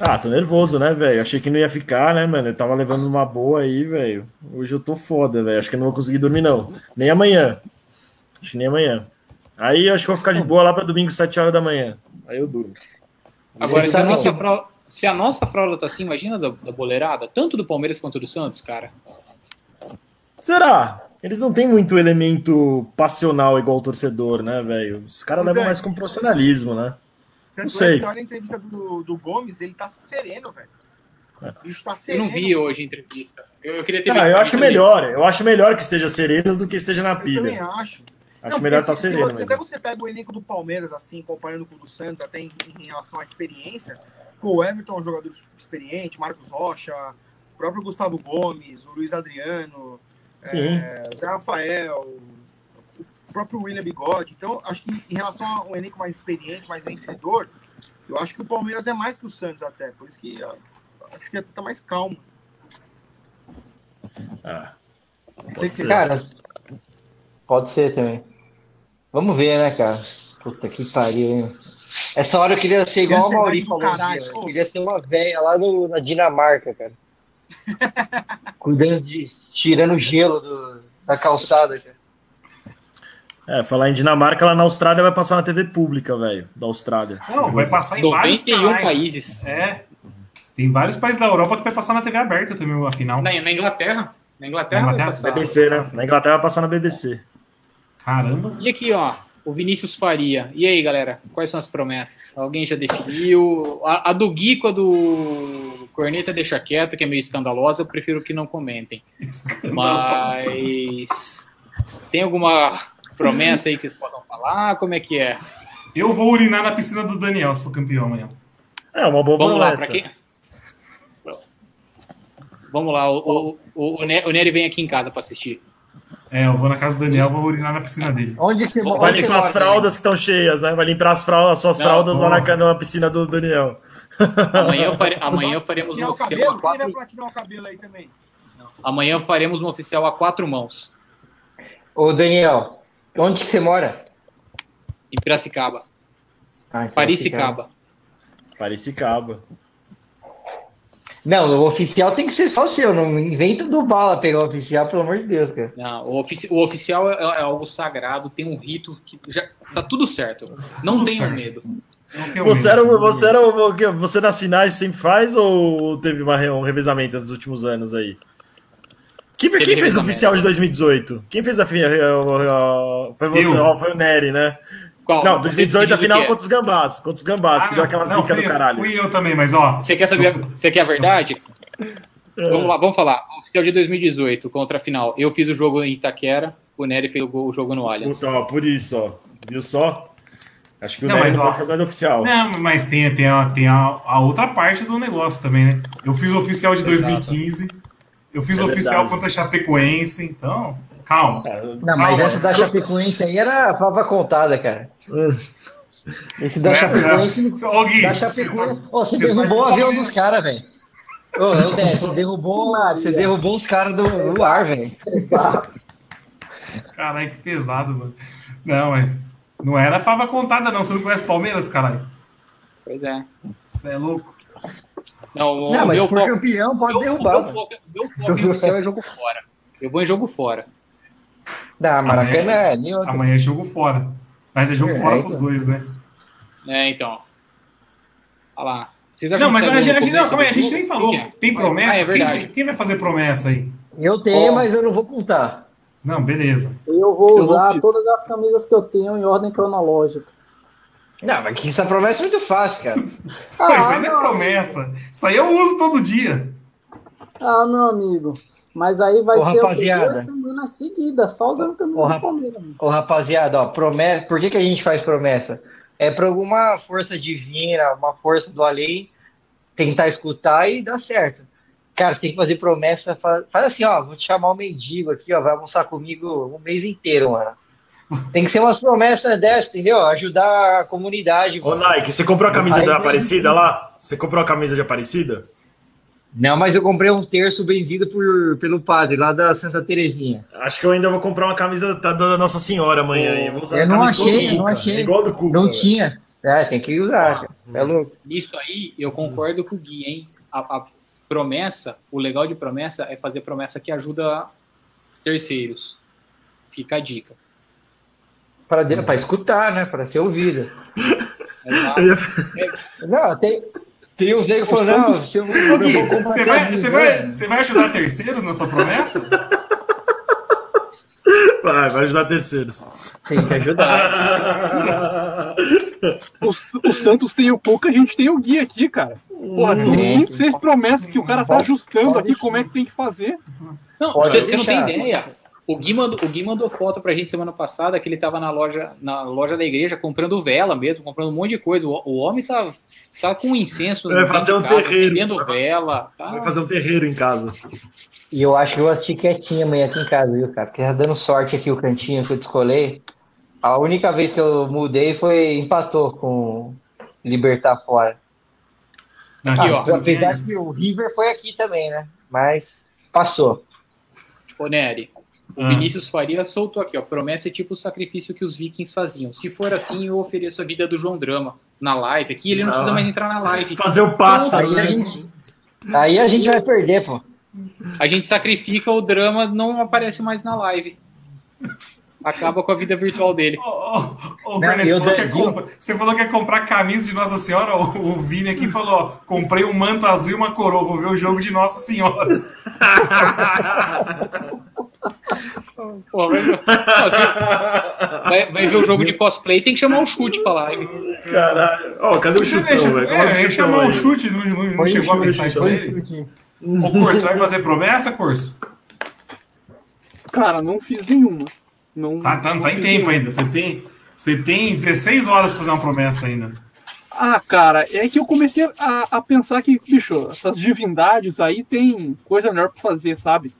Speaker 8: Ah, tô nervoso, né, velho? Achei que não ia ficar, né, mano? Eu tava levando uma boa aí, velho. Hoje eu tô foda, velho. Acho que eu não vou conseguir dormir, não. Nem amanhã. Acho que nem amanhã. Aí eu acho que eu vou ficar de boa lá pra domingo, 7 horas da manhã. Aí eu durmo.
Speaker 4: Agora, se a, nossa fralda, se a nossa fralda tá assim, imagina da, da boleirada, tanto do Palmeiras quanto do Santos, cara.
Speaker 8: Será? Eles não têm muito elemento passional igual o torcedor, né, velho? Os caras levam mais com profissionalismo, né?
Speaker 3: Tanto
Speaker 8: sei.
Speaker 3: é que olha a entrevista do, do Gomes, ele tá sereno, velho. Bicho tá
Speaker 4: Eu
Speaker 3: sereno.
Speaker 4: não vi hoje a entrevista. Eu, eu queria ter
Speaker 8: Ah,
Speaker 4: visto
Speaker 8: eu acho
Speaker 4: também.
Speaker 8: melhor. Eu acho melhor que esteja sereno do que esteja na
Speaker 3: Eu também
Speaker 8: pilha.
Speaker 3: acho.
Speaker 8: Acho
Speaker 3: Não,
Speaker 8: melhor estar
Speaker 3: se-
Speaker 8: sereno.
Speaker 3: Se até você pega o elenco do Palmeiras, assim, comparando com o do Santos, até em, em relação à experiência, pô, o Everton é um jogador experiente, Marcos Rocha, o próprio Gustavo Gomes, o Luiz Adriano,
Speaker 8: Sim.
Speaker 3: é, o Zé Rafael, próprio William Bigode. Então, acho que em relação a um elenco mais experiente, mais vencedor, eu acho que o Palmeiras é mais que o Santos até. Por isso que ó, acho que tá mais calmo.
Speaker 8: Ah, pode ser.
Speaker 1: Cara, pode ser também. Vamos ver, né, cara? Puta que pariu, hein? Essa hora eu queria ser igual o
Speaker 3: Queria ser
Speaker 1: Mauri
Speaker 3: mais do
Speaker 1: falou.
Speaker 3: caralho,
Speaker 1: assim. Eu queria ser uma velha lá no- na Dinamarca, cara. Cuidando de. tirando o gelo do- da calçada, cara.
Speaker 8: É, falar em Dinamarca, lá na Austrália vai passar na TV pública, velho. Da Austrália.
Speaker 2: Não, vai passar em vários
Speaker 4: 91
Speaker 2: canais.
Speaker 4: países.
Speaker 2: É. Tem vários países da Europa que vai passar na TV aberta também, a final.
Speaker 4: Na, na Inglaterra. Na Inglaterra,
Speaker 2: Na
Speaker 4: vai
Speaker 2: Inglaterra,
Speaker 4: passar.
Speaker 8: BBC, né? Na Inglaterra vai passar na BBC.
Speaker 2: Caramba.
Speaker 4: E aqui, ó, o Vinícius Faria. E aí, galera, quais são as promessas? Alguém já definiu? A, a do Gui com a do Corneta deixa quieto, que é meio escandalosa, eu prefiro que não comentem. Mas tem alguma promessa aí que vocês possam falar? Como é que é?
Speaker 2: Eu vou urinar na piscina do Daniel se for campeão amanhã.
Speaker 8: É, uma boa
Speaker 4: Vamos lá,
Speaker 8: promessa.
Speaker 4: pra quem? Vamos lá, o, o, o, o Ne- o Nery vem aqui em casa pra assistir.
Speaker 2: É, eu vou na casa do Daniel, vou urinar na piscina dele.
Speaker 1: Onde que você,
Speaker 8: Vai
Speaker 1: onde
Speaker 8: limpar as fraldas que estão cheias, né? Vai limpar as, fraldas, as suas
Speaker 4: Não,
Speaker 8: fraldas lá na, na piscina do Daniel.
Speaker 4: Amanhã, fare- amanhã faremos um
Speaker 3: o
Speaker 4: oficial
Speaker 3: cabelo?
Speaker 4: a quatro.
Speaker 3: platinar o cabelo aí também?
Speaker 4: Amanhã faremos um oficial a quatro mãos.
Speaker 1: Ô, Daniel, onde que você mora?
Speaker 4: Em Piracicaba.
Speaker 1: Ah,
Speaker 4: Paricicaba.
Speaker 8: Paricicaba.
Speaker 1: Não, o oficial tem que ser só seu. Não inventa do bala pegar o oficial, pelo amor de Deus, cara.
Speaker 4: Não, o, ofici- o oficial é, é algo sagrado, tem um rito que já tá tudo certo. Não
Speaker 2: Tudo certo.
Speaker 4: medo.
Speaker 2: Não tenho
Speaker 8: Você
Speaker 2: medo.
Speaker 8: era, você era o- o que- você nas finais sempre faz ou teve uma, re- um revezamento nos últimos anos aí? Quem, quem fez o oficial de 2018? Quem fez a final? Foi você, foi o Nery, né?
Speaker 4: Qual?
Speaker 8: Não, 2018 a
Speaker 4: Decidido
Speaker 8: final
Speaker 4: o quê?
Speaker 8: contra os Gambás. Contra os Gambás, que
Speaker 2: Ah,
Speaker 8: deu aquela
Speaker 2: não,
Speaker 8: zica
Speaker 2: fui,
Speaker 8: do caralho.
Speaker 2: Fui eu também, mas ó.
Speaker 4: Você quer saber? Você quer a verdade?
Speaker 8: É.
Speaker 4: Vamos lá, vamos falar. O oficial de 2018 contra a final. Eu fiz o jogo em Itaquera, o Nery fez o go- o jogo no Allianz.
Speaker 8: Puta, ó, por isso, ó. Viu só? Acho que o
Speaker 2: Não,
Speaker 8: Nery
Speaker 2: mas,
Speaker 8: não
Speaker 2: ó,
Speaker 8: pode fazer mais oficial.
Speaker 2: Não, mas tem, tem, a, tem a, a outra parte do negócio também, né? Eu fiz o oficial de 2015. Eu fiz
Speaker 8: É
Speaker 2: oficial
Speaker 8: verdade.
Speaker 2: contra a Chapecoense, então, calma.
Speaker 1: Não, mas
Speaker 2: Calma.
Speaker 1: essa da Chapecoense aí era prova contada, cara. Esse da
Speaker 2: Não é,
Speaker 1: Chapecoense.
Speaker 2: não. Ô, Gui,
Speaker 1: Da Chapecoense. Ô, você
Speaker 2: você
Speaker 1: derrubou o avião dos caras, velho. Ô, ô, Dé, você derrubou, você derrubou os caras do, do ar, velho.
Speaker 2: Caralho, que pesado, mano. Não, é. Não era fava contada, não. Você não conhece Palmeiras, caralho?
Speaker 4: Pois é.
Speaker 2: Você é louco.
Speaker 4: Não,
Speaker 1: Não, mas se for
Speaker 4: foco-
Speaker 1: campeão, pode
Speaker 4: meu-
Speaker 1: derrubar,
Speaker 4: meu foco, meu foco em oficial é jogo fora. Eu vou em jogo fora.
Speaker 1: Não, Maracanã é nem outro.
Speaker 2: Amanhã é jogo fora. Mas é jogo
Speaker 1: É,
Speaker 2: fora
Speaker 1: então.
Speaker 2: pros dois, né?
Speaker 4: É, então. Olha lá. Vocês acham
Speaker 2: Não, mas
Speaker 4: que
Speaker 2: a gente, não, calma aí, a gente nem falou.
Speaker 4: Quem que é?
Speaker 2: Tem promessa?
Speaker 4: Ah, é
Speaker 2: Quem-
Speaker 4: verdade.
Speaker 2: Quem, vai fazer promessa aí?
Speaker 1: Eu tenho, mas eu não vou contar.
Speaker 2: Não, beleza.
Speaker 6: Eu vou
Speaker 7: Eu
Speaker 6: usar
Speaker 7: fiz.
Speaker 6: todas as camisas que eu tenho em ordem cronológica.
Speaker 1: Não, mas que essa promessa é muito fácil, cara.
Speaker 2: Pô, isso aí não é promessa. Isso aí eu uso todo dia.
Speaker 6: Ah, meu amigo. Mas aí vai
Speaker 1: Ô,
Speaker 6: ser o
Speaker 1: rapaziada.
Speaker 6: duas semanas seguidas, só usando camisa
Speaker 1: Ô,
Speaker 6: do Palmeiras.
Speaker 1: Ô, rapaziada, ó, promessa. Por que, que a gente faz promessa? É pra alguma força divina, uma força do além, tentar escutar e dar certo. Cara, você tem que fazer promessa. Faz, faz assim, ó, vou te chamar um mendigo aqui, ó, vai almoçar comigo um mês inteiro, mano. Tem que ser umas promessas dessas, entendeu? Ajudar a comunidade.
Speaker 8: Ô,
Speaker 1: mano.
Speaker 8: Nike, você comprou a camisa da Aparecida lá? Você comprou a camisa de Aparecida?
Speaker 1: Não, mas eu comprei um terço benzido por, pelo padre lá da Santa Terezinha.
Speaker 8: Acho que eu ainda vou comprar uma camisa da, da Nossa Senhora amanhã. hein? Vou usar
Speaker 1: Eu não achei, eu não achei.
Speaker 8: Igual do Cuca.
Speaker 1: Não
Speaker 8: velho.
Speaker 1: tinha. É, tem que usar, cara. É louco.
Speaker 4: Nisso aí, eu concordo com o Gui, hein? A, a promessa, o legal de promessa é fazer promessa que ajuda terceiros. Fica a dica.
Speaker 1: Para de- pra escutar, né? Para ser ouvida. Não, tem, tem uns negros falando, não, comprar
Speaker 2: você vai, você, vai, você vai ajudar terceiros na sua promessa?
Speaker 8: Vai, vai ajudar terceiros.
Speaker 1: Tem que ajudar.
Speaker 7: O, o Santos tem o Cuca, a gente tem o Gui aqui, cara. Porra, são
Speaker 1: Uhum.
Speaker 7: cinco, seis promessas que o cara tá ajustando aqui como é que tem que fazer.
Speaker 4: Não,
Speaker 1: Pode
Speaker 4: você, você não tem ideia. O Gui, mandou, o Gui mandou foto pra gente semana passada que ele tava na loja, na loja da igreja comprando vela mesmo, comprando um monte de coisa. O, o homem tá, tá com incenso
Speaker 8: Vai fazer
Speaker 4: dentro
Speaker 8: um
Speaker 4: casa,
Speaker 8: terreiro.
Speaker 4: vendendo vela. Tá?
Speaker 8: Vai fazer um terreiro em casa.
Speaker 1: E eu acho que eu vou assistir quietinho amanhã aqui em casa, viu, cara? Porque tá dando sorte aqui o cantinho que eu descolei. A única vez que eu mudei foi empatou com Libertar fora.
Speaker 2: Aqui,
Speaker 1: Ah,
Speaker 2: ó.
Speaker 1: apesar que o River foi aqui também, né? Mas passou.
Speaker 4: Ô, Nery, o
Speaker 2: Ah.
Speaker 4: Vinícius Faria soltou aqui, ó. Promessa é tipo o sacrifício que os vikings faziam. Se for assim, eu ofereço a vida do João Drama na live aqui. Ele não
Speaker 8: Ah.
Speaker 4: precisa mais entrar na live.
Speaker 8: Fazer o pássaro,
Speaker 1: Aí a
Speaker 8: né?
Speaker 1: gente, aí a gente vai perder, pô.
Speaker 4: A gente sacrifica o drama, não aparece mais na live. Acaba com a vida virtual dele.
Speaker 2: Ô, ô, ô,
Speaker 1: Não,
Speaker 2: falou que é compra- você falou que é comprar camisa de Nossa Senhora. O, o Vini aqui falou: ó, comprei um manto azul e uma coroa. Vou ver o jogo de Nossa Senhora.
Speaker 4: Pô, vai, vai- vai ver o jogo de cosplay, tem que chamar o chute pra live.
Speaker 8: Caralho. Ó, cadê o chutão,
Speaker 2: deixa-
Speaker 8: velho?
Speaker 2: é, chamou
Speaker 8: aí.
Speaker 2: o chute, não, não- não chegou a
Speaker 1: chute,
Speaker 2: pensar isso ele.
Speaker 1: chute.
Speaker 2: Ô, Corso, você vai fazer promessa, Corso?
Speaker 7: Cara, não fiz nenhuma. Não,
Speaker 2: Tá, tá,
Speaker 7: não
Speaker 2: tá em tempo
Speaker 7: nenhuma.
Speaker 2: ainda. Você tem, você tem 16 horas pra fazer uma promessa ainda.
Speaker 7: Ah, cara, é que eu comecei a, a pensar que, bicho, essas divindades aí tem coisa melhor pra fazer, sabe?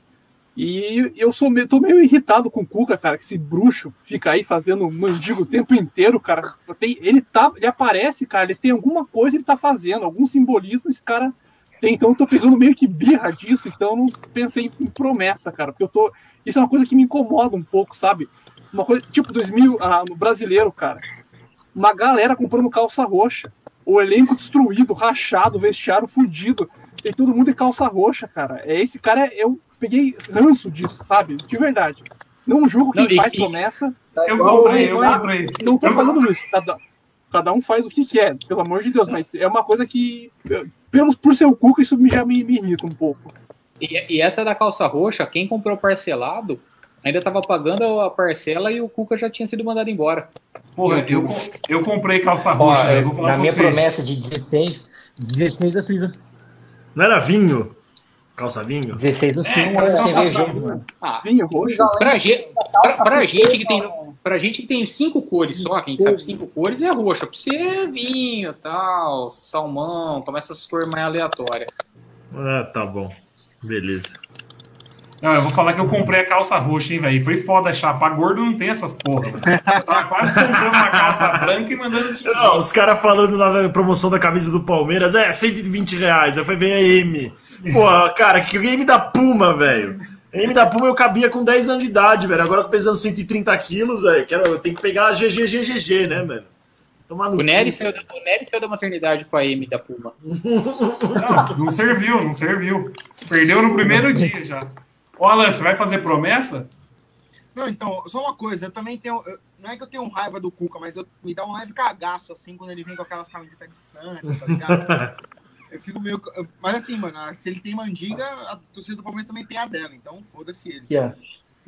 Speaker 7: E eu sou meio, tô meio irritado com o Cuca, cara, que esse bruxo fica aí fazendo mandigo o tempo inteiro, cara. Tem, ele tá, ele aparece, cara, ele tem alguma coisa ele tá fazendo, algum simbolismo esse cara tem. Então eu tô pegando meio que birra disso, então eu não pensei em promessa, cara, porque eu tô. Isso é uma coisa que me incomoda um pouco, sabe? Uma coisa, tipo 2000, ah, no brasileiro, cara uma galera comprando calça roxa. O elenco destruído, rachado, vestiário fudido. E todo mundo em calça roxa, cara. É esse cara, eu peguei ranço disso, sabe? De verdade. Não julgo quem
Speaker 4: Não,
Speaker 7: faz
Speaker 4: e-
Speaker 7: promessa.
Speaker 1: Tá
Speaker 2: Eu comprei, eu
Speaker 7: não
Speaker 2: comprei.
Speaker 7: Não tô
Speaker 2: Eu-
Speaker 7: falando isso. Cada, cada um faz o que quer, pelo amor de Deus. Mas é uma coisa que, pelo, por ser o Cuca, isso me- já me, me irrita um pouco.
Speaker 4: E, e essa da calça roxa, quem comprou parcelado ainda tava pagando a parcela e o Cuca já tinha sido mandado embora.
Speaker 2: Porra, eu, eu comprei calça
Speaker 1: Ó,
Speaker 2: roxa. eu vou falar
Speaker 1: na minha
Speaker 2: você.
Speaker 1: promessa de 16, 16 eu fiz.
Speaker 8: Não era vinho? Calça vinho?
Speaker 1: 16 eu fiz
Speaker 2: É,
Speaker 1: jogo,
Speaker 2: vinho.
Speaker 1: mano.
Speaker 4: Ah,
Speaker 7: Vinho roxo.
Speaker 4: pra, ge- pra, pra gente que tem.
Speaker 6: não.
Speaker 4: Pra gente que tem cinco cores só, que a gente sabe cinco cores, é roxa. Pra você é vinho, tal, salmão, começa essas cores mais aleatórias.
Speaker 8: Ah, tá bom. Beleza.
Speaker 2: Não, eu vou falar que eu comprei a calça roxa, hein, velho. Foi foda achar. Pra gordo não tem essas porra, velho. Eu Tava quase comprando uma calça branca e mandando tipo.
Speaker 8: Não, os caras falando lá na promoção da camisa do Palmeiras, é 120 reais. Aí foi bem a M. Pô, cara, que M da Puma, velho. M da Puma eu cabia com 10 anos de idade, velho. Agora pesando 130 quilos, velho. Quero, eu tenho que pegar a GGGGG, né, mano? Tomar no
Speaker 4: O Nery,
Speaker 8: cu.
Speaker 4: saiu da, o Nery saiu da maternidade com a M da Puma.
Speaker 2: Não, não serviu, não serviu. Perdeu no primeiro dia já. Ô, Alan, você vai fazer promessa?
Speaker 3: Não, então, só uma coisa, eu também tenho. eu- não é que eu tenho raiva do Cuca, mas eu, me dá um leve cagaço, assim, quando ele vem com aquelas camisetas de sangue, tá ligado? Eu fico meio. Mas assim, mano, se ele tem mandiga, a torcida do Palmeiras também tem a dela. Então, foda-se ele.
Speaker 1: Yeah.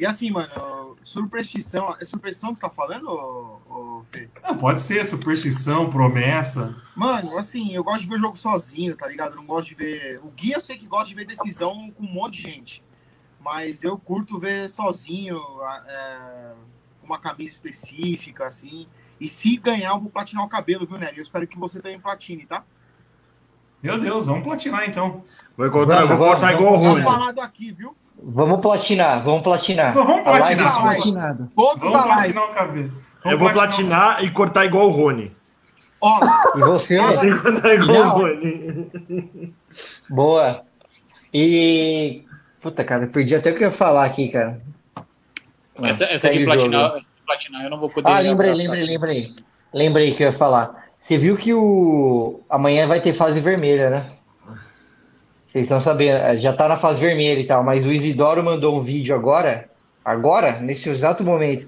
Speaker 3: E assim, mano, superstição. É superstição que você tá falando, Fê?
Speaker 2: Não, pode ser superstição, promessa.
Speaker 3: Mano, assim, eu gosto de ver jogo sozinho, tá ligado? Eu não gosto de ver. O Gui eu sei que gosta de ver decisão com um monte de gente. Mas eu curto ver sozinho, é, com uma camisa específica, assim. E se ganhar, eu vou platinar o cabelo, viu, Nery? Eu espero que você também platine, tá?
Speaker 2: Meu Deus, vamos platinar então.
Speaker 8: Vou encontrar,
Speaker 1: Vamos,
Speaker 8: vou cortar
Speaker 1: vamos,
Speaker 8: igual o Rony.
Speaker 3: falado aqui, viu?
Speaker 1: Vamos platinar, vamos platinar.
Speaker 2: Vamos
Speaker 1: A live
Speaker 2: platinar,
Speaker 1: platinada.
Speaker 3: Todos
Speaker 2: Vamos
Speaker 3: live.
Speaker 2: platinar o cabelo.
Speaker 8: Eu vou platinar e cortar igual o Rony.
Speaker 3: Ó,
Speaker 1: E você?
Speaker 8: Cortar igual
Speaker 1: Não.
Speaker 8: o Rony.
Speaker 1: Boa. E. Puta, cara, eu perdi até o que eu ia falar aqui, cara.
Speaker 4: Essa, essa de platinar, platinar eu não vou poder.
Speaker 1: Ah, lembrei, lembrei, lembrei. Lembrei que eu ia falar. Você viu que o. Amanhã vai ter fase vermelha, né? Vocês estão sabendo, eh, já tá na fase vermelha e tal, mas o Isidoro mandou um vídeo agora, agora, nesse exato momento.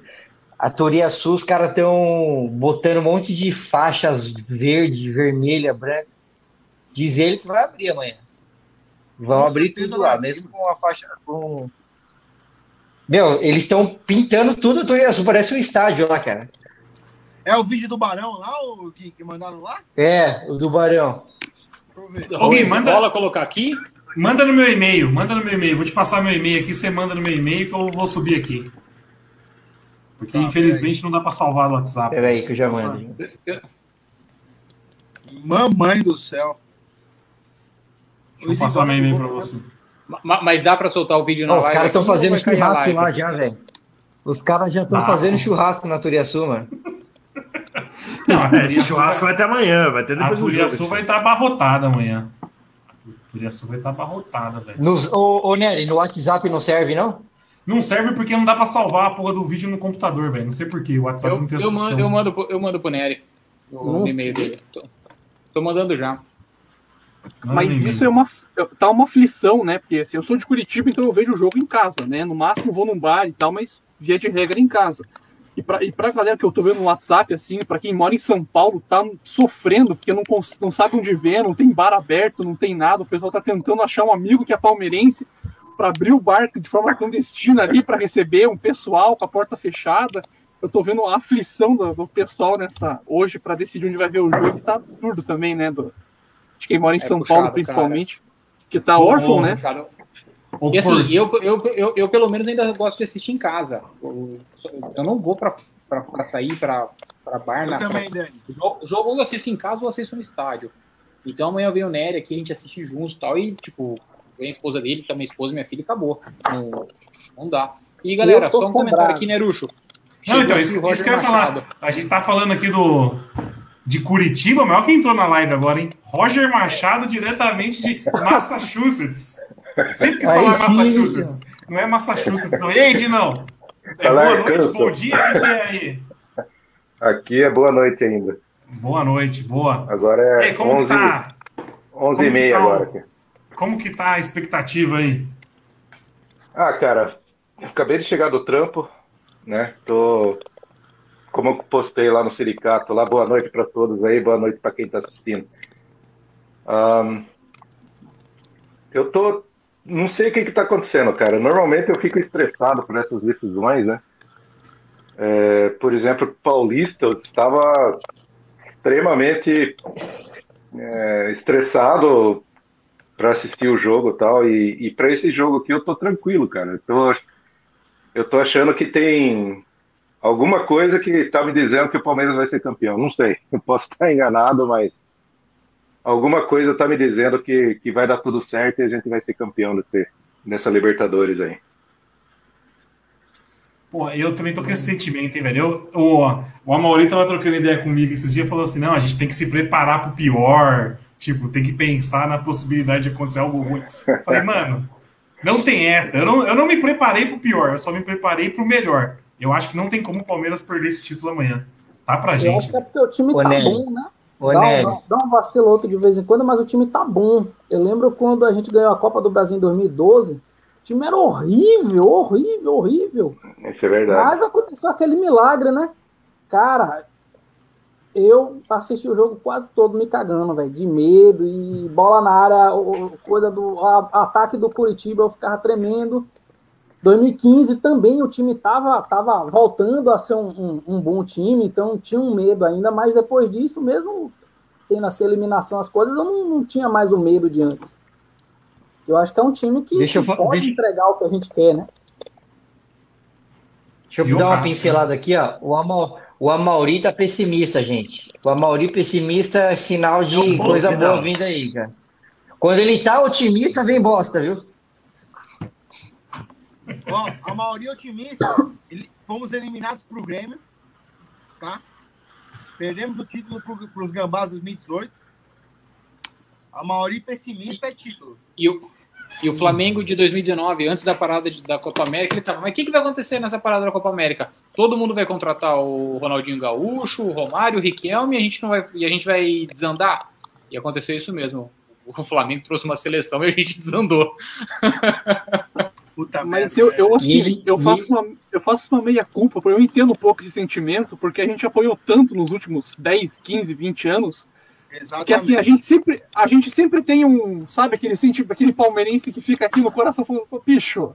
Speaker 1: A Toria Sul, os caras estão botando um monte de faixas verde, vermelha, branca. Diz ele que vai abrir amanhã. Vão
Speaker 3: Com
Speaker 1: abrir tudo lá, mesmo com a faixa. Com... Meu, eles estão pintando tudo a Toria Sul, parece um estádio lá, cara.
Speaker 3: É o vídeo do Barão lá, o Gui, que mandaram lá?
Speaker 1: É, o do Barão.
Speaker 2: Alguém manda-
Speaker 4: Bola colocar aqui.
Speaker 2: Manda no meu e-mail, manda no meu e-mail. Vou te passar meu e-mail aqui, você manda no meu e-mail que eu vou subir aqui. Porque
Speaker 3: Tá,
Speaker 2: infelizmente não dá pra salvar no WhatsApp.
Speaker 1: Pera aí que eu já mando.
Speaker 3: Mamãe do céu.
Speaker 2: Deixa eu passar meu e-mail pra você.
Speaker 4: Ma- Mas dá pra soltar o vídeo na
Speaker 1: Não, os
Speaker 4: live
Speaker 1: caras estão fazendo churrasco lá já, velho. Os caras já estão
Speaker 2: Ah.
Speaker 1: fazendo churrasco na Turiaçu, mano.
Speaker 2: Não, a
Speaker 8: É, esse churrasco vai até amanhã, vai ter
Speaker 2: A
Speaker 8: depois do jogo.
Speaker 2: Turiaçu vai estar abarrotada amanhã. A Turiaçu vai estar abarrotada, velho.
Speaker 1: Nos, ô, ô, Nery, no WhatsApp não serve, não?
Speaker 2: Não serve porque não dá pra salvar a porra do vídeo no computador, velho. Não sei porquê. O WhatsApp
Speaker 4: Eu,
Speaker 2: não tem
Speaker 4: eu,
Speaker 2: essa
Speaker 4: mando,
Speaker 2: opção.
Speaker 4: eu, mando, pro- eu mando pro Nery o
Speaker 1: Hum.
Speaker 4: e-mail dele. Tô, tô mandando já.
Speaker 7: Mas isso é uma, tá uma aflição, né? Porque assim, eu sou de Curitiba, então eu vejo o jogo em casa, né? No máximo vou num bar e tal, mas via de regra em casa. E pra, e pra galera que eu tô vendo no WhatsApp, assim, pra quem mora em São Paulo, tá sofrendo, porque não, não sabe onde ver, não tem bar aberto, não tem nada. O pessoal tá tentando achar um amigo que é palmeirense para abrir o bar de forma clandestina ali para receber um pessoal com a porta fechada. Eu tô vendo a aflição do, do pessoal nessa hoje para decidir onde vai ver o jogo, que tá absurdo também, né? Do, de quem mora em
Speaker 4: É
Speaker 7: São
Speaker 4: puxado,
Speaker 7: Paulo, principalmente, que tá órfão, né?
Speaker 4: Cara, E assim, eu, eu, eu, eu pelo menos ainda gosto de assistir em casa. Eu, eu não vou pra, pra, pra sair pra, pra bar.
Speaker 3: Eu
Speaker 4: na,
Speaker 3: também, Dani.
Speaker 4: O jogo, o jogo ou eu assisto em casa ou eu assisto no estádio. Então amanhã vem o Nery aqui, a gente assiste junto e tal. E, tipo, vem a esposa dele, tá minha esposa e minha filha e acabou. Não, não dá. E galera,
Speaker 6: Eu
Speaker 4: só um comentário aqui, Nerucho.
Speaker 2: Não, então, isso, isso que eu ia falar. A gente tá falando aqui do de Curitiba, mas olha quem entrou na live agora, hein? Roger Machado, diretamente de Massachusetts. Sempre que falar Massachusetts, não é Massachusetts, não. E aí, Dinão? É boa noite, bom dia, o que que é aí?
Speaker 9: Aqui é boa noite ainda.
Speaker 2: Boa noite, boa.
Speaker 9: Agora
Speaker 2: E
Speaker 9: é
Speaker 2: aí, como que
Speaker 9: 11,
Speaker 2: tá?
Speaker 9: 11
Speaker 2: como
Speaker 9: e
Speaker 2: que
Speaker 9: meia
Speaker 2: tá
Speaker 9: agora. aqui.
Speaker 2: Como que tá a expectativa aí?
Speaker 9: Ah, cara, acabei de chegar do trampo, né? Tô, como eu postei lá no sindicato, lá, boa noite para todos aí, boa noite para quem tá assistindo. Ahn, eu tô, não sei o que que tá acontecendo, cara. Normalmente eu fico estressado por essas decisões, né? É, por exemplo, Paulista, eu estava extremamente é, estressado para assistir o jogo tal. E, e para esse jogo aqui eu tô tranquilo, cara. Eu tô, eu tô achando que tem alguma coisa que tá me dizendo que o Palmeiras vai ser campeão. Não sei, eu posso estar enganado, mas alguma coisa tá me dizendo que, que vai dar tudo certo e a gente vai ser campeão desse, dessa Libertadores aí.
Speaker 2: Pô, eu também tô com esse sentimento, hein, velho? Eu, o, o Amaury tava trocando ideia comigo esses dias e falou assim: não, a gente tem que se preparar pro pior. Tipo, tem que pensar na possibilidade de acontecer algo ruim. Eu Falei, mano, não tem essa. Eu não, eu não me preparei pro pior, eu só me preparei pro melhor. Eu acho que não tem como o Palmeiras perder esse título amanhã. Tá pra
Speaker 6: Eu
Speaker 2: gente.
Speaker 6: acho que é porque o time
Speaker 1: Ô,
Speaker 6: tá
Speaker 1: Nery.
Speaker 6: bom, né?
Speaker 1: Ô,
Speaker 6: Dá um, dá, dá um vacilo outro de vez em quando, mas o time tá bom. Eu lembro quando a gente ganhou a Copa do Brasil em 2012, o time era horrível, horrível, horrível.
Speaker 9: Isso é verdade.
Speaker 6: Mas aconteceu aquele milagre, né? Cara, eu assisti o jogo quase todo me cagando, velho, de medo e bola na área, coisa do a, ataque do Curitiba, eu ficava tremendo. 2015 também o time tava, tava voltando a ser um, um, um, bom time, então tinha um medo ainda, mas depois disso, mesmo tendo essa eliminação, as coisas, eu não, não tinha mais o medo de antes. Eu acho que é um time que,
Speaker 1: deixa
Speaker 6: que
Speaker 1: eu,
Speaker 6: pode
Speaker 1: deixa...
Speaker 6: entregar o que a gente quer, né?
Speaker 1: Deixa eu dar uma pincelada aqui, ó. O, Ama, o Amauri tá pessimista, gente. O Amauri pessimista é sinal de é um coisa sinal. boa vindo aí, cara. Quando ele tá otimista, vem bosta, viu?
Speaker 3: Bom, a maioria otimista, ele, fomos eliminados pro Grêmio, tá? Perdemos o título para os Gambás 2018. A maioria pessimista é título.
Speaker 4: E o, e o Flamengo de 2019, antes da parada de, da Copa América, ele tava, mas o que, que vai acontecer nessa parada da Copa América? Todo mundo vai contratar o Ronaldinho Gaúcho, o Romário, o Riquelme, e a gente não vai, e a gente vai desandar? E aconteceu isso mesmo. O Flamengo trouxe uma seleção e a gente desandou.
Speaker 7: Puta Mas eu, eu, assim, eu, faço uma, eu faço uma meia culpa, porque eu entendo um pouco esse sentimento, porque a gente apoiou tanto nos últimos 10, 15, 20 anos, Exatamente. que assim, a gente sempre, a gente sempre tem um, sabe, aquele sentido, aquele palmeirense que fica aqui no coração falando, bicho,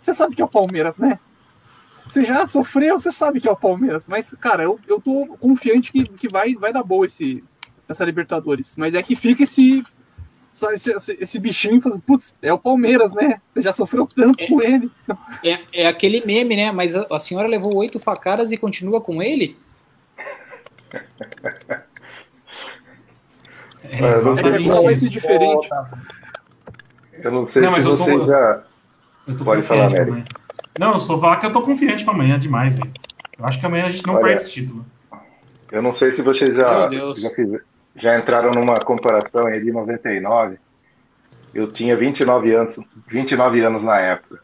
Speaker 7: você sabe que é o Palmeiras, né? Você já sofreu, você sabe que é o Palmeiras. Mas, cara, eu, eu tô confiante que, que vai, vai dar boa esse, essa Libertadores. Mas é que fica esse esse, esse, esse bichinho falando, putz, é o Palmeiras, né? Você já sofreu tanto é, com ele.
Speaker 4: É, é aquele meme, né? Mas a, a senhora levou oito facadas e continua com ele?
Speaker 9: É, eu não sei se diferente. Eu não sei não, mas se eu tô, você já...
Speaker 2: Eu tô Pode falar, Nery. Não, eu só falar que eu tô confiante pra amanhã demais, velho. Eu acho que amanhã a gente não Olha, perde esse título.
Speaker 9: Eu não sei se vocês já, já, fizeram, já entraram numa comparação aí de 99. Eu tinha 29 anos, 29 anos na época.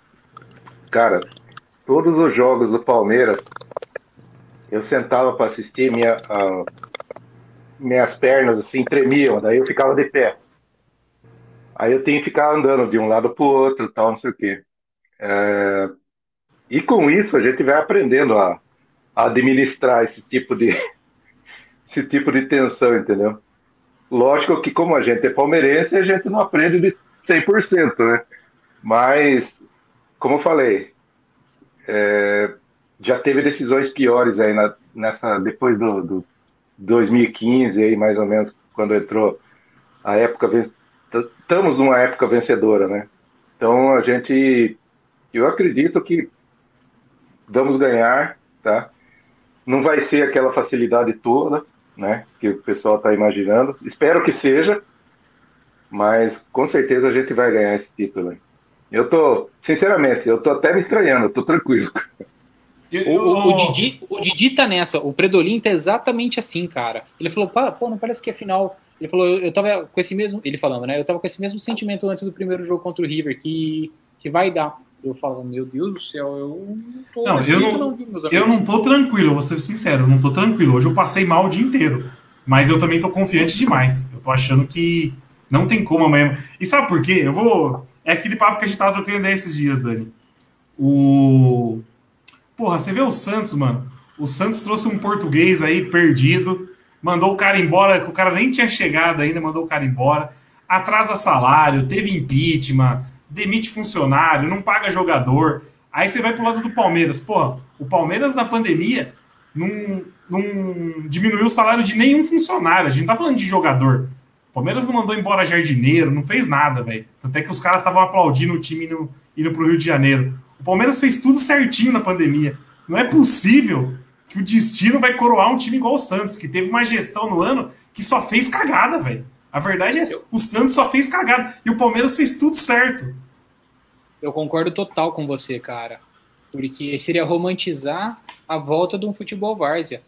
Speaker 9: Cara, todos os jogos do Palmeiras, eu sentava para assistir, minha, uh, minhas pernas assim tremiam, daí eu ficava de pé. Aí eu tinha que ficar andando de um lado para o outro, tal, não sei o quê. É... E com isso a gente vai aprendendo a, a administrar esse tipo de esse tipo de tensão, entendeu? Lógico que como a gente é palmeirense, a gente não aprende de 100%, né? Mas, como eu falei, é, já teve decisões piores aí na, nessa depois do, do 2015 aí mais ou menos quando entrou a época estamos numa época vencedora, né? Então a gente eu acredito que vamos ganhar, tá? Não vai ser aquela facilidade toda, né? Que o pessoal está imaginando. Espero que seja, mas com certeza a gente vai ganhar esse título. Eu tô, sinceramente, eu tô até me estranhando, eu tô tranquilo.
Speaker 4: O, o, o, Didi, o Didi tá nessa, o Predolin tá exatamente assim, cara. Ele falou, pô, não parece que é final. Ele falou, eu, eu tava com esse mesmo, ele falando, né? Eu tava com esse mesmo sentimento antes do primeiro jogo contra o River, que, que vai dar. Eu falo, meu Deus do céu, eu não tô.
Speaker 2: Não, eu não, não eu não tô tranquilo, vou ser sincero, eu não tô tranquilo. Hoje eu passei mal o dia inteiro. Mas eu também tô confiante demais. Eu tô achando que não tem como amanhã. E sabe por quê? Eu vou. É aquele papo que a gente tava trocando esses dias, Dani. O. Porra, você vê o Santos, mano. O Santos trouxe um português aí perdido, mandou o cara embora, que o cara nem tinha chegado ainda, mandou o cara embora. Atrasa salário, teve impeachment demite funcionário, não paga jogador. Aí você vai pro lado do Palmeiras. Pô, o Palmeiras na pandemia não, não diminuiu o salário de nenhum funcionário. A gente não tá falando de jogador. O Palmeiras não mandou embora jardineiro, não fez nada, velho. Até que os caras estavam aplaudindo o time indo, indo pro Rio de Janeiro. O Palmeiras fez tudo certinho na pandemia. Não é possível que o destino vai coroar um time igual o Santos, que teve uma gestão no ano que só fez cagada, velho. A verdade é o Santos só fez cagada e o Palmeiras fez tudo certo.
Speaker 4: Eu concordo total com você, cara. Porque seria romantizar a volta de um futebol várzea.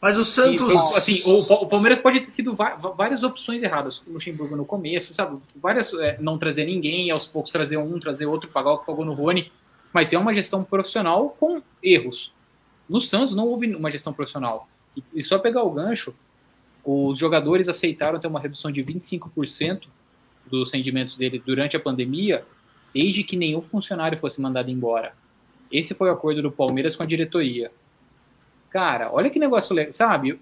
Speaker 8: Mas o Santos. E,
Speaker 4: assim, o, o, Palmeiras pode ter sido várias opções erradas. O Luxemburgo no começo, sabe? Várias. É, não trazer ninguém, aos poucos trazer um, trazer outro, pagar o que pagou no Rony. Mas tem uma gestão profissional com erros. No Santos não houve uma gestão profissional. E, e só pegar o gancho, os jogadores aceitaram ter uma redução de 25% dos rendimentos dele durante a pandemia desde que nenhum funcionário fosse mandado embora. Esse foi o acordo do Palmeiras com a diretoria. Cara, olha que negócio legal, sabe?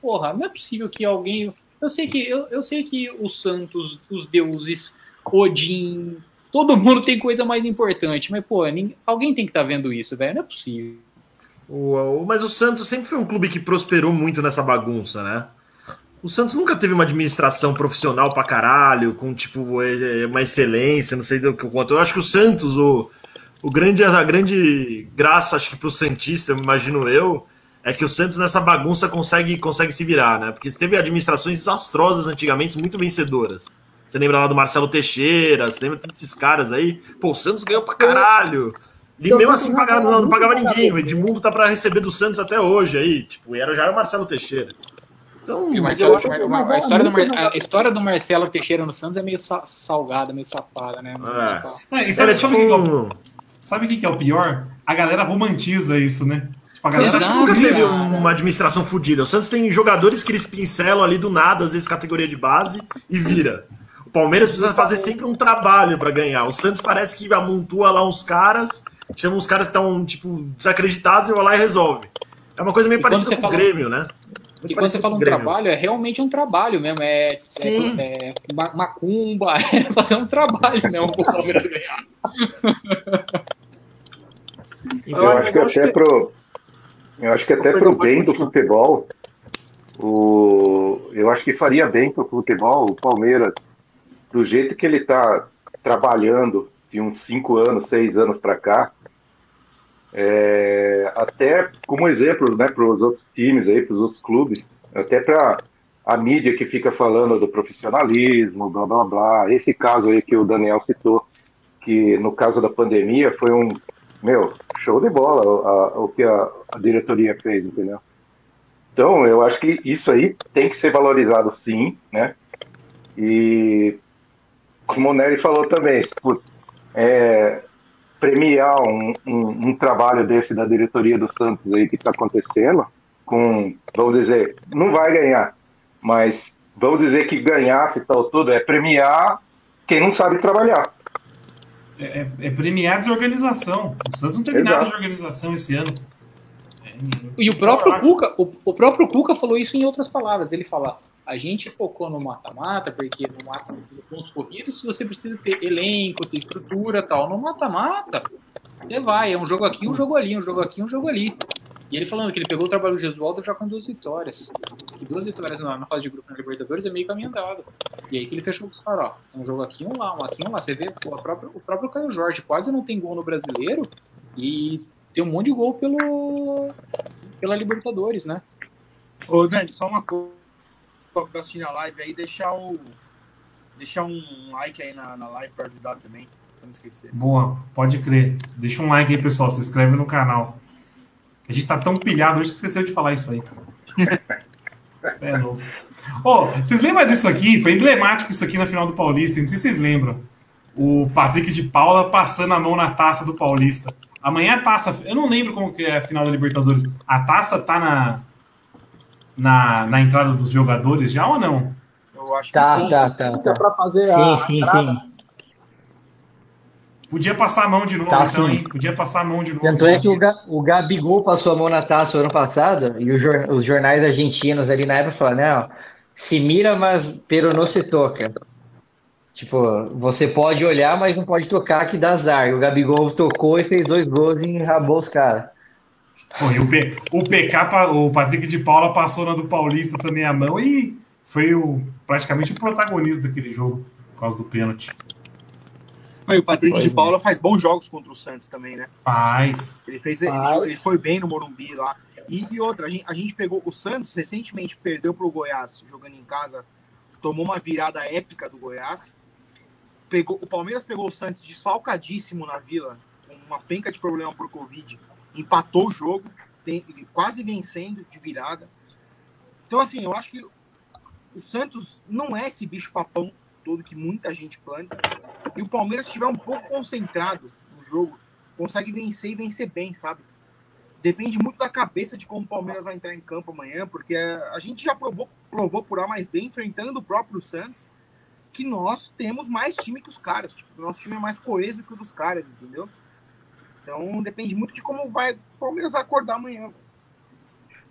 Speaker 4: porra, não é possível que alguém. Eu sei que, eu, eu sei que os santos, os deuses, Odin, todo mundo tem coisa mais importante, mas, pô, ninguém, alguém tem que estar tá vendo isso, velho. Não é possível.
Speaker 8: O, mas o Santos sempre foi um clube que prosperou muito nessa bagunça, né? O Santos nunca teve uma administração profissional pra caralho, com tipo é, é, uma excelência, não sei do que quanto. Eu acho que o Santos, o, o grande, a grande graça, acho que pro Santista, imagino eu, é que o Santos nessa bagunça consegue, consegue se virar, né? Porque teve administrações desastrosas antigamente, muito vencedoras. Você lembra lá do Marcelo Teixeira, você lembra desses caras aí? Pô, o Santos ganhou pra caralho. E mesmo assim pagava, não, não pagava ninguém. O Edmundo tá para receber do Santos até hoje aí. Tipo, era, já era o Marcelo Teixeira.
Speaker 4: Então, Marcelo, a, história do, a história do Marcelo Teixeira no Santos é meio salgada, meio safada, né?
Speaker 2: É. É, sabe, tipo... sabe o que, é o pior? A galera romantiza isso, né?
Speaker 8: Tipo, a galera... O Santos nunca teve uma administração fodida. O Santos tem jogadores que eles pincelam ali do nada, às vezes categoria de base, e vira. O Palmeiras precisa fazer sempre um trabalho para ganhar. O Santos parece que amontoa lá uns caras chama uns caras que estão, tipo, desacreditados e vai lá e resolve. É uma coisa meio e parecida com o Grêmio, né?
Speaker 4: Muito e quando você fala um trabalho, é realmente um trabalho mesmo. É, é, é macumba, é fazer um trabalho mesmo para o Palmeiras ganhar.
Speaker 9: Eu acho que até pro, eu acho que até pro bem do futebol, o, eu acho que faria bem pro futebol o Palmeiras, do jeito que ele está trabalhando de uns cinco anos, seis anos para cá, é, até como exemplo né, para os outros times, para os outros clubes, até para a mídia que fica falando do profissionalismo, blá blá blá. Esse caso aí que o Daniel citou, que no caso da pandemia foi um, meu, show de bola a, a, o que a, a diretoria fez, entendeu? Então, eu acho que isso aí tem que ser valorizado sim, né? E como o Nery falou também, é, premiar um, um, um, trabalho desse da diretoria do Santos aí que está acontecendo, com, vamos dizer, não vai ganhar, mas vamos dizer que ganhasse tal tudo, é premiar quem não sabe trabalhar.
Speaker 2: É, é, é premiar desorganização. O Santos não teve Exato. nada de organização esse ano.
Speaker 4: É, e o próprio Cuca, o, o próprio Cuca falou isso em outras palavras. Ele fala: a gente focou no mata-mata, porque no mata pontos corridos você precisa ter elenco, ter estrutura tal. No mata-mata, você vai, é um jogo aqui, um jogo ali, um jogo aqui, um jogo ali. E ele falando que ele pegou o trabalho do Gesualdo já com duas vitórias. Que duas vitórias na, na fase de grupo na Libertadores é meio caminho andado. E aí que ele fechou com os caras, ó. Um jogo aqui, um lá, um aqui, um lá. Você vê, pô, própria, o próprio Caio Jorge quase não tem gol no brasileiro e tem um monte de gol pelo, pela Libertadores, né?
Speaker 3: Ô, Dani, só uma coisa que tá assistindo a live aí, deixar o. Deixar um like aí na, na live para ajudar também. Pra não esquecer.
Speaker 2: Boa, pode crer. Deixa um like aí, pessoal. Se inscreve no canal. A gente tá tão pilhado hoje que esqueceu de falar isso aí. é louco. Oh, vocês lembram disso aqui? Foi emblemático isso aqui na final do Paulista. Não sei se vocês lembram. O Patrick de Paula passando a mão na taça do Paulista. Amanhã a taça. Eu não lembro como que é a final da Libertadores. A taça tá na, na, na entrada dos jogadores já ou não?
Speaker 1: Eu acho tá, que sim. Tá, tá, tá. Pra fazer sim, sim, entrada. sim.
Speaker 2: Podia passar a mão de novo, tá, então, hein? Podia passar a mão de novo.
Speaker 1: Tanto é que o, Ga, o Gabigol passou a mão na taça ano passado e os jornais argentinos ali na época falaram, não, se mira, mas pero não se toca. Tipo, você pode olhar, mas não pode tocar, que dá azar. O Gabigol tocou e fez dois gols e enrabou os caras.
Speaker 2: O, P, o PK, o Patrick de Paula passou na do Paulista também a mão e foi o, praticamente o protagonista daquele jogo, por causa do pênalti.
Speaker 3: E o Patrick pois de Paula é. faz bons jogos contra o Santos também, né?
Speaker 2: Faz.
Speaker 3: Ele, fez, faz. Ele, ele, foi bem no Morumbi lá. E, e outra, a gente, a gente, pegou o Santos, recentemente perdeu para o Goiás, jogando em casa, tomou uma virada épica do Goiás. Pegou, o Palmeiras pegou o Santos desfalcadíssimo na vila, com uma penca de problema por Covid empatou o jogo, tem, quase vencendo de virada. Então, assim, eu acho que o Santos não é esse bicho papão todo que muita gente planta. E o Palmeiras, se estiver um pouco concentrado no jogo, consegue vencer e vencer bem, sabe? Depende muito da cabeça de como o Palmeiras vai entrar em campo amanhã, porque a gente já provou, provou por A mais B, enfrentando o próprio Santos, que nós temos mais time que os caras. Tipo, nosso time é mais coeso que o dos caras, entendeu? Então depende muito de como vai o Palmeiras acordar amanhã.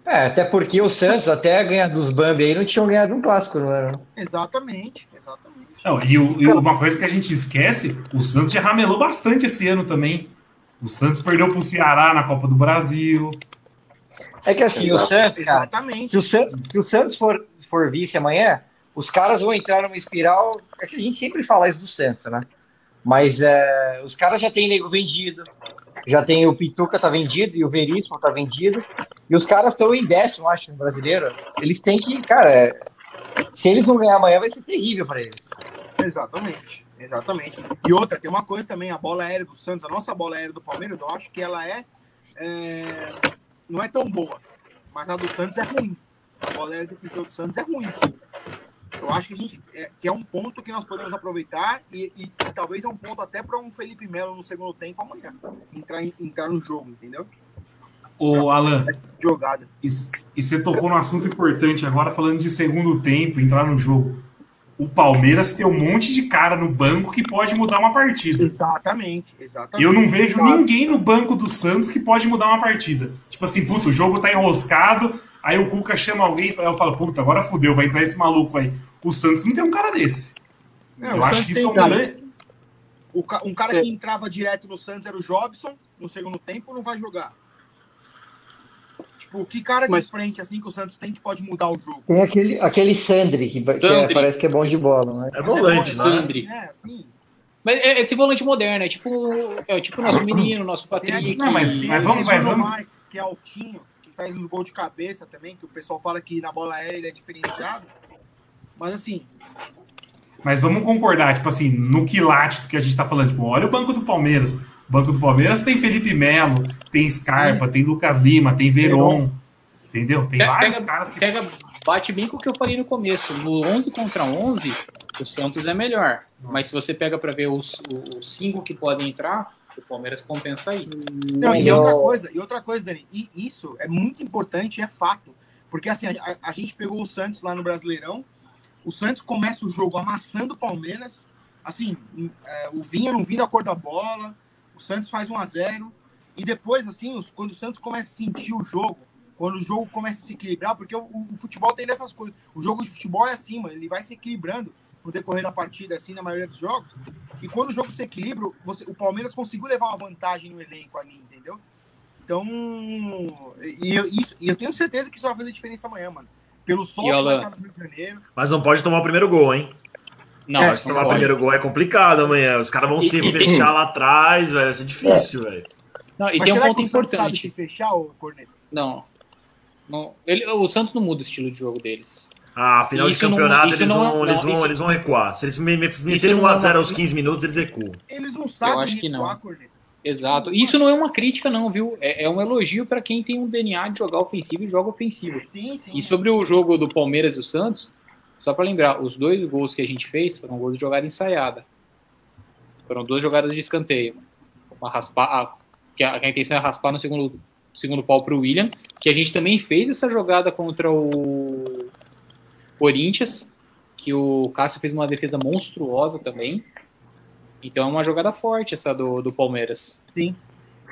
Speaker 1: É, até porque o Santos, até ganhar dos Bambi aí, não tinham ganhado um clássico, não era?
Speaker 3: Exatamente, exatamente.
Speaker 2: Não, e, o- e uma coisa que a gente esquece, o Santos já ramelou bastante esse ano também. O Santos perdeu pro Ceará na Copa do Brasil.
Speaker 1: É que assim, o Santos, cara,
Speaker 3: Exatamente.
Speaker 1: se o, San- se o Santos for, for vice amanhã, os caras vão entrar numa espiral. É que a gente sempre fala isso do Santos, né? Mas é, os caras já têm nego vendido, já tem o Pituca tá vendido e o Veríssimo tá vendido. E os caras estão em décimo, acho, no brasileiro. Eles têm que, cara, se eles não ganhar amanhã, vai ser terrível para eles.
Speaker 3: Exatamente, exatamente. E outra, tem uma coisa também, a bola aérea do Santos, a nossa bola aérea do Palmeiras, eu acho que ela é, é, não é tão boa, mas a do Santos é ruim. A bola aérea defensiva do Santos é ruim. Eu acho que a gente é, que é um ponto que nós podemos aproveitar e, e- e talvez é um ponto até para um Felipe Melo no segundo tempo amanhã entrar, entrar no jogo, entendeu?
Speaker 2: Ô, Alan,
Speaker 3: Jogada.
Speaker 2: e, e você tocou num assunto importante agora, falando de segundo tempo, entrar no jogo. O Palmeiras tem um monte de cara no banco que pode mudar uma partida.
Speaker 3: Exatamente, exatamente.
Speaker 2: Eu não vejo
Speaker 3: Claro.
Speaker 2: ninguém no banco do Santos que pode mudar uma partida. Tipo assim, puta, o jogo tá enroscado, aí o Cuca chama alguém e eu falo, puta, agora fudeu, vai entrar esse maluco aí. O Santos não tem um cara desse.
Speaker 3: É,
Speaker 2: eu acho
Speaker 3: Santos
Speaker 2: que isso é um grande.
Speaker 3: Ca- um cara
Speaker 7: É.
Speaker 3: que entrava direto no Santos era o Jobson, no segundo tempo não vai jogar. Tipo, que cara
Speaker 7: Mas-
Speaker 3: de frente assim que o Santos tem que pode mudar o jogo?
Speaker 1: Tem aquele, aquele Sandri, que, que é- parece que é bom de bola, né?
Speaker 8: É volante,
Speaker 3: é bom,
Speaker 8: né?
Speaker 4: Sandri.
Speaker 3: né? Assim,
Speaker 4: Mas é esse volante moderno, é tipo, é tipo o nosso menino, nosso Patrick.
Speaker 2: Não, mas- mas
Speaker 3: o
Speaker 2: vamos- mas vamos-
Speaker 3: Marques, que é altinho, faz os gols de cabeça também, que o pessoal fala que na bola aérea ele é diferenciado. Mas assim,
Speaker 2: Mas vamos concordar, tipo assim, no quilate que a gente tá falando. Tipo, olha o banco do Palmeiras. O banco do Palmeiras tem Felipe Melo, tem Scarpa, tem Lucas Lima, tem Veron. Entendeu? Tem
Speaker 4: Pega-
Speaker 2: vários caras que.
Speaker 4: Pega, bate bem com o que eu falei no começo. No 11 contra 11, o Santos é melhor. Mas se você pega para ver os, os cinco que podem entrar, o Palmeiras compensa aí.
Speaker 3: Não, e outra coisa, e outra coisa, Dani, e isso é muito importante, é fato. Porque assim, a, a- gente pegou o Santos lá no Brasileirão, o Santos começa o jogo amassando o Palmeiras, assim, é, o Vinha não vindo a cor da bola, o Santos faz 1 a 0 e depois, assim, os- quando o Santos começa a sentir o jogo, quando o jogo começa a se equilibrar, porque o, o futebol tem dessas coisas, o jogo de futebol é assim, mano, ele vai se equilibrando no decorrer da partida, assim, na maioria dos jogos, e quando o jogo se equilibra, você- o Palmeiras conseguiu levar uma vantagem no elenco ali, entendeu? Então, e eu, isso, e eu tenho certeza que isso vai fazer diferença amanhã, mano. Pelo sol que vai estar no Rio de Janeiro.
Speaker 8: Mas não pode tomar o primeiro gol, hein?
Speaker 4: Não,
Speaker 3: É,
Speaker 8: Se tomar o primeiro gol é complicado amanhã. Os caras vão se fechar lá atrás, velho. Vai ser difícil, velho.
Speaker 4: Não, e
Speaker 3: Mas
Speaker 4: tem um ponto importante.
Speaker 3: se fechar, ô Corneto?
Speaker 4: Não. não ele, o Santos não muda o estilo de jogo deles.
Speaker 8: Ah, final de
Speaker 4: Isso não-
Speaker 8: campeonato, eles,
Speaker 4: não é-
Speaker 8: vão, eles,
Speaker 4: não,
Speaker 8: vão,
Speaker 4: isso-
Speaker 8: eles vão recuar. Se eles me, me meterem
Speaker 4: não é
Speaker 8: 1x0
Speaker 4: uma-
Speaker 8: aos 15 minutos, eles recuam.
Speaker 3: Eles não sabem
Speaker 4: acho que não.
Speaker 3: recuar, Corneto.
Speaker 4: Exato. Isso não é uma crítica, não, viu? É, é um elogio para quem tem um DNA de jogar ofensivo e joga ofensivo.
Speaker 3: Sim, sim.
Speaker 4: E sobre o jogo do Palmeiras e o Santos, só para lembrar, os dois gols que a gente fez foram gols de jogada ensaiada. Foram duas jogadas de escanteio. Uma raspa, a, que, a, a intenção é raspar no segundo, segundo pau para o William, que a gente também fez essa jogada contra o Corinthians, que o Cássio fez uma defesa monstruosa também. Então é uma jogada forte essa do, do Palmeiras.
Speaker 3: Sim.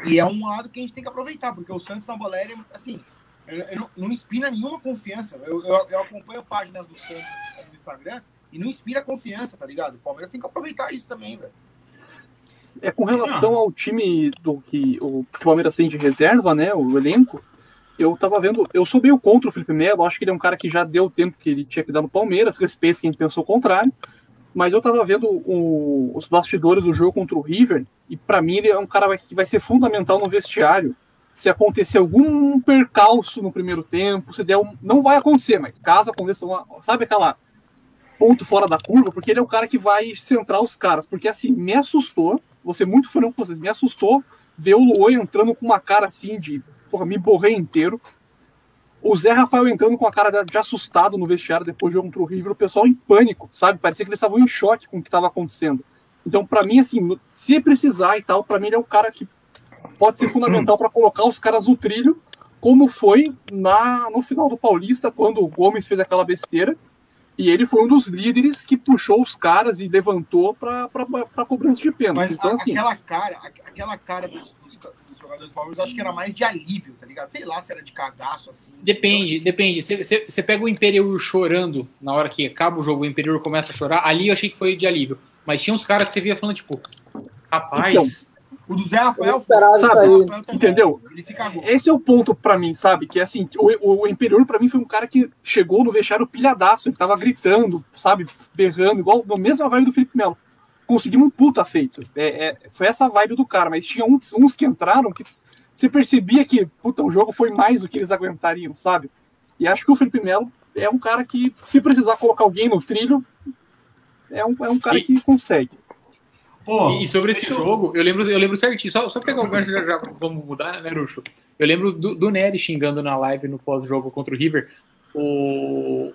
Speaker 3: E é um lado que a gente tem que aproveitar, porque o Santos na bola aérea, assim, eu, eu não, não inspira nenhuma confiança. Eu, eu, eu acompanho páginas do Santos no Instagram e não inspira confiança, tá ligado? O Palmeiras tem que aproveitar isso também, velho.
Speaker 7: É com relação ao time do que o, que o Palmeiras tem de reserva, né? O elenco. Eu tava vendo, eu sou meio contra o Felipe Melo, acho que ele é um cara que já deu o tempo que ele tinha que dar no Palmeiras, respeito quem pensou o contrário. Mas eu tava vendo o- os bastidores do jogo contra o River, e para mim ele é um cara que vai ser fundamental no vestiário. Se acontecer algum percalço no primeiro tempo, se der um, não vai acontecer, mas caso aconteça uma, sabe aquela ponto fora da curva, porque ele é o cara que vai centrar os caras, porque assim, me assustou, vou ser muito franco com vocês, me assustou ver o Luan entrando com uma cara assim de, porra, me borrei inteiro. O Zé Rafael entrando com a cara de assustado no vestiário depois do jogo contra o River, o pessoal em pânico, sabe? Parecia que eles estavam em choque com o que estava acontecendo. Então, para mim, assim, se precisar e tal, para mim ele é um cara que pode ser fundamental para colocar os caras no trilho, como foi na, no final do Paulista, quando o Gomes fez aquela besteira. E ele foi um dos líderes que puxou os caras e levantou para cobrança de pênalti.
Speaker 3: Mas
Speaker 7: Então,
Speaker 3: a-
Speaker 7: assim,
Speaker 3: aquela cara, a- aquela cara dos dos jogadores do Palmeiras, eu acho que era mais de alívio, tá ligado? Sei lá se era de cagaço, assim.
Speaker 4: Depende, depende. Você pega o Imperiur chorando na hora que acaba o jogo, o Imperiur começa a chorar, ali eu achei que foi de alívio. Mas tinha uns caras que você via falando, tipo, rapaz.
Speaker 3: Então, o do Zé Rafael,
Speaker 7: sabe, entendeu? Esse é o ponto para mim, sabe? Que assim, o, o Imperior para mim foi um cara que chegou no vestiário pilhadaço, ele tava gritando, sabe, berrando, igual no mesmo vibe do Felipe Melo. Conseguimos um puta feito. É, é, foi essa vibe do cara, mas tinha uns, uns que entraram que você percebia que, puta, o jogo foi mais do que eles aguentariam, sabe? E acho que o Felipe Melo é um cara que, se precisar colocar alguém no trilho, é um, é um cara e... que consegue.
Speaker 4: Pô, e, sobre esse jogo, eu lembro, eu lembro certinho, só, só pegar o gancho já, já vamos mudar, né, Ruxo? Eu lembro do, do Nery xingando na live no pós-jogo contra o River o,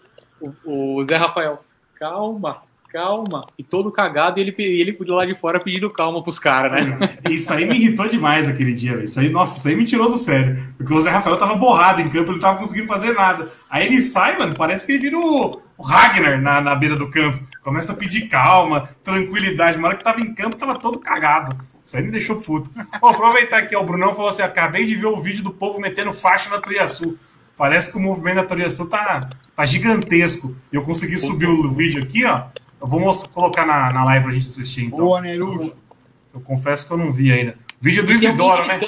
Speaker 4: o, o Zé Rafael. Calma, calma. E todo cagado, e ele, ele lá de fora pedindo calma pros caras, né?
Speaker 2: Isso aí me irritou demais aquele dia. Isso aí, nossa, isso aí me tirou do sério. Porque o Zé Rafael tava borrado em campo, ele não tava conseguindo fazer nada. Aí ele sai, mano, parece que ele vira o, o Ragnar na, na beira do campo. Começa a pedir calma, tranquilidade. Na hora que tava em campo, tava todo cagado. Isso aí me deixou puto. Bom, aproveitar aqui, ó, o Brunão falou assim: acabei de ver o vídeo do povo metendo faixa na Turiaçu. Parece que o movimento da Turiaçu tá, tá gigantesco. E eu consegui subir o vídeo aqui, ó. Eu vou colocar na, na live pra gente assistir, então.
Speaker 3: Boa, Nerujo.
Speaker 2: Eu, eu confesso que eu não vi ainda. Vídeo do Isidoro, né?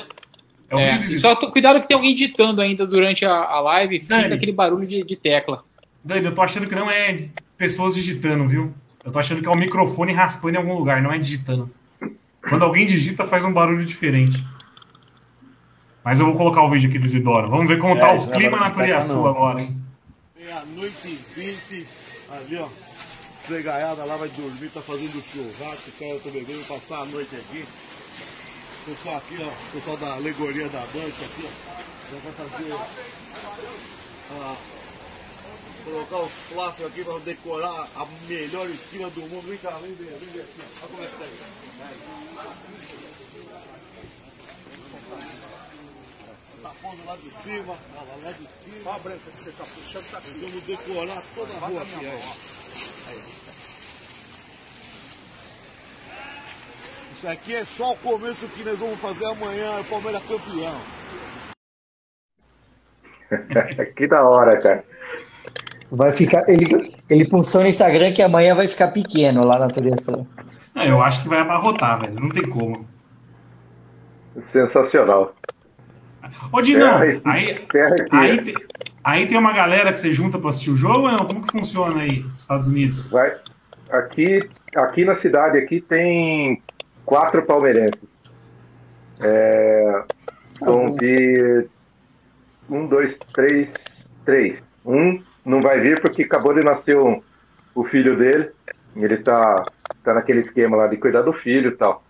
Speaker 4: É o é, vídeo do Isidoro. Só cuidado que tem alguém digitando ainda durante a, a live, Dani, fica aquele barulho de, de tecla.
Speaker 2: Dani, eu tô achando que não é pessoas digitando, viu? Eu tô achando que é o microfone raspando em algum lugar, não é digitando. Quando alguém digita, faz um barulho diferente. Mas eu vou colocar o vídeo aqui do Isidoro. Vamos ver como é, tá o clima na Turiaçu agora, hein?
Speaker 10: Meia-noite e vinte, ali, ó. Pregaiada lá vai dormir, tá fazendo churrasco, cara, eu tô bebendo, passar a noite aqui. Pessoal aqui, ó, pessoal da alegoria da dança aqui, ó. Já vai fazer. Ah, colocar os plásticos aqui para decorar a melhor esquina do mundo. Vem cá, vem ver, vem ver aqui, ó. Olha como é que tá aí. Tá pondo lá de cima, lá, lá de cima. Olha a branca que você tá puxando, tá aqui. Vamos decorar toda a rua aqui, ó. Isso aqui é só o começo que nós vamos fazer amanhã, o Palmeiras campeão.
Speaker 9: que da hora, cara.
Speaker 1: Vai ficar. Ele, ele postou no Instagram que amanhã vai ficar pequeno lá na Turiação.
Speaker 2: É, eu acho que vai abarrotar, velho. Não tem como.
Speaker 9: Sensacional.
Speaker 2: Ô, Dinão, aí, aí, tem, aí tem uma galera que você junta para assistir o jogo ou não? Como que funciona aí, nos Estados Unidos?
Speaker 9: Vai, aqui, aqui na cidade aqui tem quatro palmeirenses. É, são de um, dois, três, três. Um não vai vir porque acabou de nascer um, o filho dele. Ele tá, tá naquele esquema lá de cuidar do filho e tal.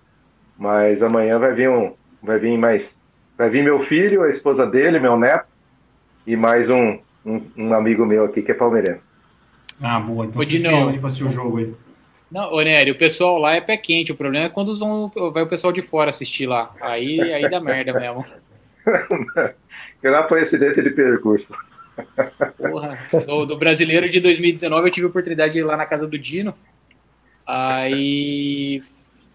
Speaker 9: Mas amanhã vai vir um, vai vir mais Vai vir meu filho, a esposa dele, meu neto e mais um, um, um amigo meu aqui que é palmeirense.
Speaker 2: Ah, boa. Então você não aí pra assistir o jogo aí.
Speaker 4: Não, ô Nery, o pessoal lá é pé quente. O problema é quando vão, vai o pessoal de fora assistir lá. Aí, aí dá merda mesmo.
Speaker 9: Eu lá foi acidente de percurso.
Speaker 4: Porra, do, do, brasileiro de 2019 eu tive a oportunidade de ir lá na casa do Dino. Aí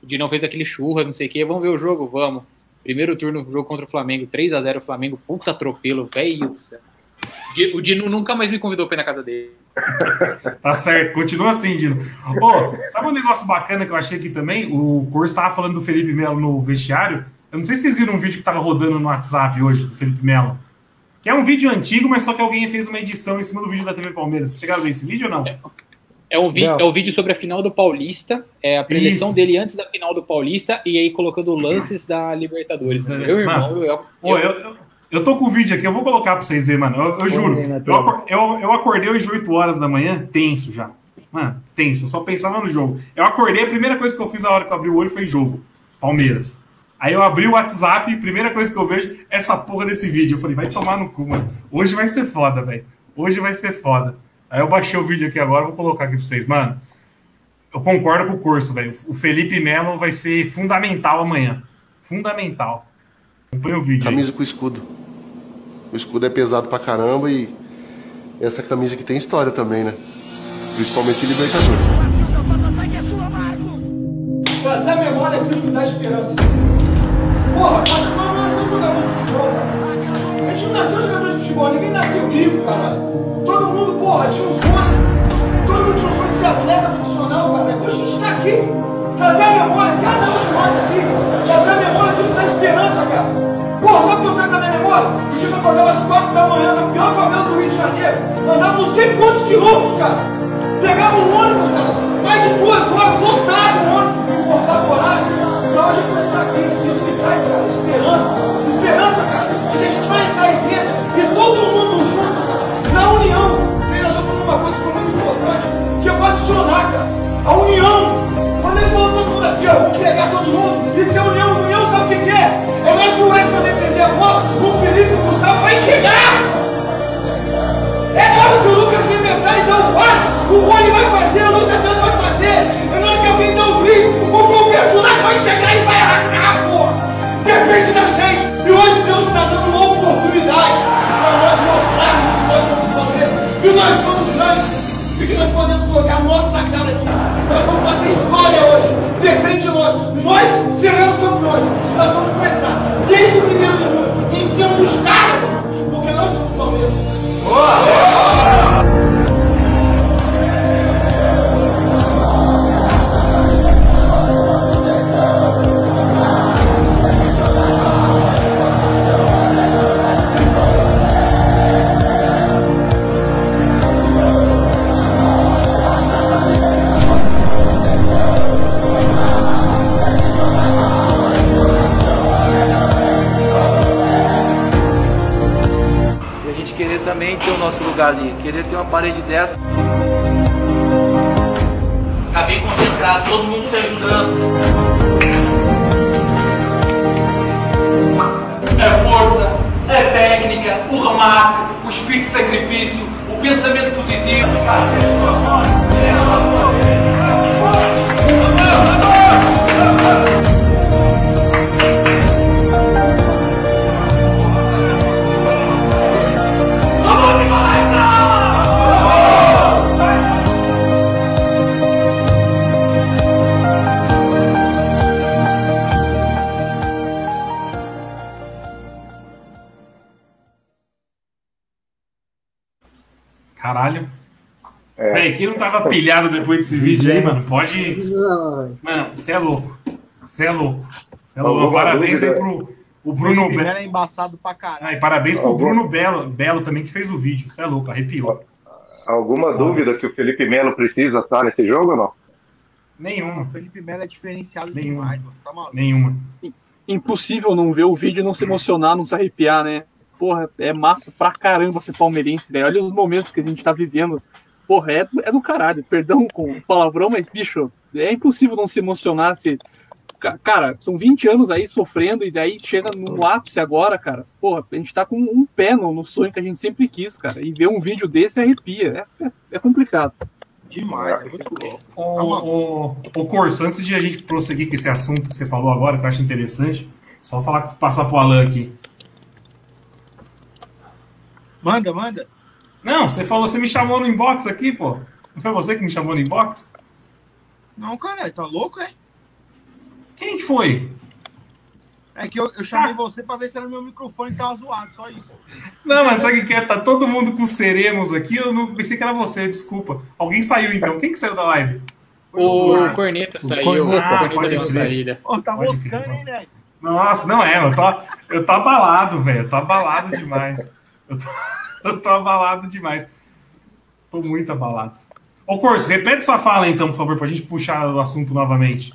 Speaker 4: o Dino fez aquele churras, não sei o que. Vamos ver o jogo? Vamos. Primeiro turno, jogo contra o Flamengo, 3 a 0 Flamengo, puta atropelo, velho. O Dino nunca mais me convidou pra ir na casa dele.
Speaker 2: tá certo, continua assim, Dino. Ô, sabe um negócio bacana que eu achei aqui também? O Corso tava falando do Felipe Melo no vestiário. Eu não sei se vocês viram um vídeo que tava rodando no WhatsApp hoje do Felipe Melo. Que é um vídeo antigo, mas só que alguém fez uma edição em cima do vídeo da TV Palmeiras. Vocês chegaram a ver esse vídeo ou não?
Speaker 4: É, um, vi é um vídeo sobre a final do Paulista, é a preleção Isso. dele antes da final do Paulista e aí colocando lances da Libertadores. Né? Meu irmão,
Speaker 2: eu, eu, eu, eu, eu tô com o vídeo aqui, eu vou colocar pra vocês verem, mano. Eu, eu juro. Eu, eu, eu acordei hoje 8 horas da manhã, tenso já. Mano, tenso, eu só pensava no jogo. Eu acordei, a primeira coisa que eu fiz na hora que eu abri o olho foi jogo. Palmeiras. Aí eu abri o WhatsApp, primeira coisa que eu vejo é essa porra desse vídeo. Eu falei, vai tomar no cu, mano. Hoje vai ser foda, velho. Hoje vai ser foda. Aí eu baixei o vídeo aqui agora, vou colocar aqui pra vocês. Mano, eu concordo com o curso, velho. O Felipe Melo vai ser fundamental amanhã. Fundamental. Põe o vídeo.
Speaker 10: Camisa aí. com escudo. O escudo é pesado pra caramba e essa camisa que tem história também, né? Principalmente em Libertadores.
Speaker 11: Fazer a memória é aquilo que dá esperança. Porra, tá com uma jogador de futebol, cara. Gente nasceu jogador de futebol, ninguém nasceu rico, caralho. Todo mundo, porra, tinha um sonho. Todo mundo tinha um sonho de ser atleta profissional, cara. Hoje a gente tá aqui. Trazer a memória, cada um de nós aqui. Trazer a memória nos dá esperança, cara. Porra, sabe o que eu trago na minha memória? O dia que eu acordava às quatro da manhã, na pior favela do Rio de Janeiro, andava não sei quantos quilômetros, cara. Pegava um ônibus, cara, mais de duas horas, lotado o ônibus, não importava o horário. Pra hoje gente tá aqui. Isso me traz, cara, esperança. Esperança, todo mundo junto, na união. Treinador falou uma coisa que foi muito importante, que é funcionar, cara. A união. Quando ele falou todo mundo aqui, ó, pegar todo mundo, isso é união. União sabe o que é? É hora que o Everton defender a bola, o Felipe o Gustavo vai chegar! É hora que o Lucas inventar e dar o passe, o Rony vai fazer, Lucas Santos vai fazer, é hora que alguém dá um grito, o lá vai chegar e vai História hoje. Depende de nós. Nós seremos campeões. Nós vamos começar desde o primeiro minuto, em cima dos caras, porque nós somos Palmeiras.
Speaker 12: Ali, querer ter uma parede dessa.
Speaker 11: Bem concentrado, todo mundo se ajudando.
Speaker 13: É força, é técnica, o remate, o espírito de sacrifício, o pensamento positivo.
Speaker 2: Pilhado depois desse vídeo aí, mano, pode. Mano, você é louco. Você é louco. Você é louco. Parabéns aí pro o Bruno
Speaker 3: Felipe
Speaker 2: Belo.
Speaker 3: Melo é embaçado pra caralho.
Speaker 2: Ah, e parabéns pro Bruno Belo, Belo também que fez o vídeo. Você é louco, arrepiou.
Speaker 9: Alguma dúvida que o Felipe Melo precisa estar nesse jogo ou não?
Speaker 3: O
Speaker 2: Nenhuma,
Speaker 3: Felipe Melo é diferenciado
Speaker 2: Nenhuma.
Speaker 3: demais, mano. Tá maluco.
Speaker 2: nenhuma.
Speaker 7: Impossível não ver o vídeo e não se emocionar, não se arrepiar, né? Porra, é massa pra caramba ser palmeirense, velho. Olha os momentos que a gente tá vivendo. Porra, é, é do caralho. Perdão com palavrão, mas, bicho, é impossível não se emocionar. Se... Ca- Cara, são 20 anos aí sofrendo e daí chega no ápice agora, cara. Porra, a gente tá com um pé no, no sonho que a gente sempre quis, cara. E ver um vídeo desse arrepia. É, é, é complicado.
Speaker 3: Demais, é muito bom.
Speaker 2: Ô, ô, ô Corso, antes de a gente prosseguir com esse assunto que você falou agora, que eu acho interessante, só falar, passar pro Alan aqui.
Speaker 3: Manda, manda.
Speaker 2: Não, você falou, você me chamou no inbox aqui, pô. Não foi você que me chamou no inbox?
Speaker 3: Não, caralho, tá louco, é?
Speaker 2: Quem que foi?
Speaker 3: É que eu, eu chamei você pra ver se era meu microfone que tava zoado, só isso.
Speaker 2: Não, mas sabe o que é? Tá todo mundo com serenos aqui, eu não pensei que era você, desculpa. Alguém saiu então. Quem que saiu da live?
Speaker 4: O Corneta saiu. O
Speaker 2: Corneta. Ah,
Speaker 4: Corneta
Speaker 2: pode
Speaker 4: deu saída.
Speaker 3: Ô, tá moscando, hein, né?
Speaker 2: Nossa, não é, eu tô, eu tô abalado, velho. Eu tô abalado demais. Eu tô, eu tô abalado demais. Tô muito abalado. Ô, Corso, repete sua fala então, por favor, pra gente puxar o assunto novamente.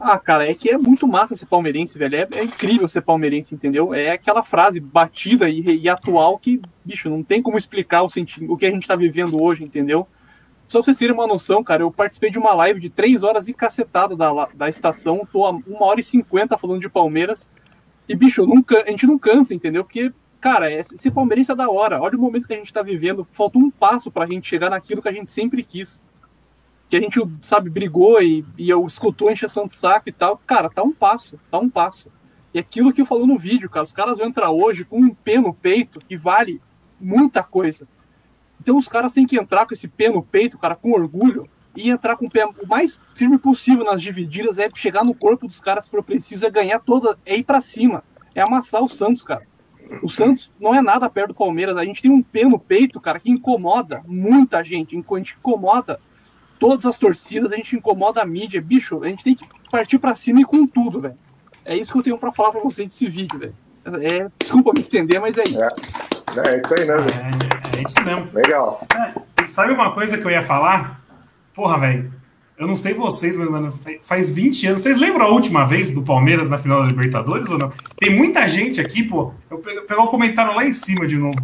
Speaker 7: Ah, cara, é que é muito massa ser palmeirense, velho. É, é incrível ser palmeirense, entendeu? É aquela frase batida e, e atual que, bicho, não tem como explicar o, senti o que a gente tá vivendo hoje, entendeu? Só pra vocês terem uma noção, cara, eu participei de uma live de três horas e cacetada da, da estação, tô a uma hora e cinquenta falando de Palmeiras. E, bicho, can- a gente não cansa, entendeu? Porque, cara, é, ser palmeirense é da hora. Olha o momento que a gente tá vivendo. Faltou um passo pra gente chegar naquilo que a gente sempre quis que a gente, sabe, brigou e, e eu escutou a encheção de saco e tal. Cara, tá um passo, tá um passo. E aquilo que eu falou no vídeo, cara, os caras vão entrar hoje com um pé no peito que vale muita coisa. Então os caras têm que entrar com esse pé no peito, cara, com orgulho, e entrar com o pé o mais firme possível nas divididas, é chegar no corpo dos caras se for preciso, é ganhar todas, é ir para cima, é amassar o Santos, cara. O Santos não é nada perto do Palmeiras, a gente tem um pé no peito, cara, que incomoda muita gente, a gente incomoda todas as torcidas, a gente incomoda a mídia, bicho, a gente tem que partir para cima e com tudo, velho. É isso que eu tenho para falar para vocês desse vídeo, velho. É, desculpa me estender, mas é isso.
Speaker 9: É, é isso aí mesmo.
Speaker 2: É, é isso mesmo.
Speaker 9: Legal.
Speaker 2: É, sabe uma coisa que eu ia falar? Porra, velho. Eu não sei vocês, mas mano, faz 20 anos. Vocês lembram a última vez do Palmeiras na final da Libertadores ou não? Tem muita gente aqui, pô. Eu pegar o comentário lá em cima de novo.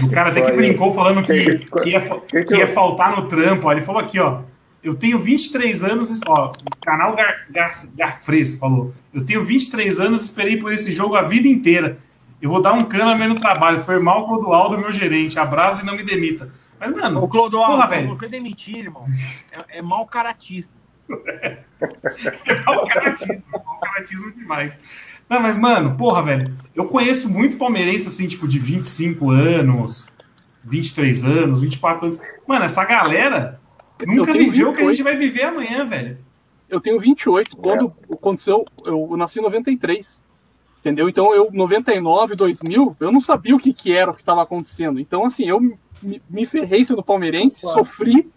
Speaker 2: O cara até que brincou falando que, que, ia, que ia faltar no trampo. Ó, ele falou aqui, ó. Eu tenho 23 anos, ó, o canal Gar, Gar, Garfres falou. Eu tenho 23 anos, esperei por esse jogo a vida inteira. Eu vou dar um cano no trabalho. Foi mal o Clodoaldo, meu gerente. Abraço e não me demita. Mas, mano,
Speaker 3: o Clodoaldo,
Speaker 2: porra, velho.
Speaker 3: você demitir, irmão, é, é mau caratismo.
Speaker 2: é mau caratismo, mau caratismo demais. Não, mas, mano, porra, velho, eu conheço muito palmeirense, assim, tipo, de 25 anos, 23 anos, 24 anos. Mano, essa galera nunca viveu o que a gente vai viver amanhã, velho.
Speaker 7: Eu tenho 28. Quando é. aconteceu, eu, eu nasci em 93. Entendeu? Então, eu, 99, 2000, eu não sabia o que, que era o que estava acontecendo. Então, assim, eu me, me ferrei sendo palmeirense, claro. sofri.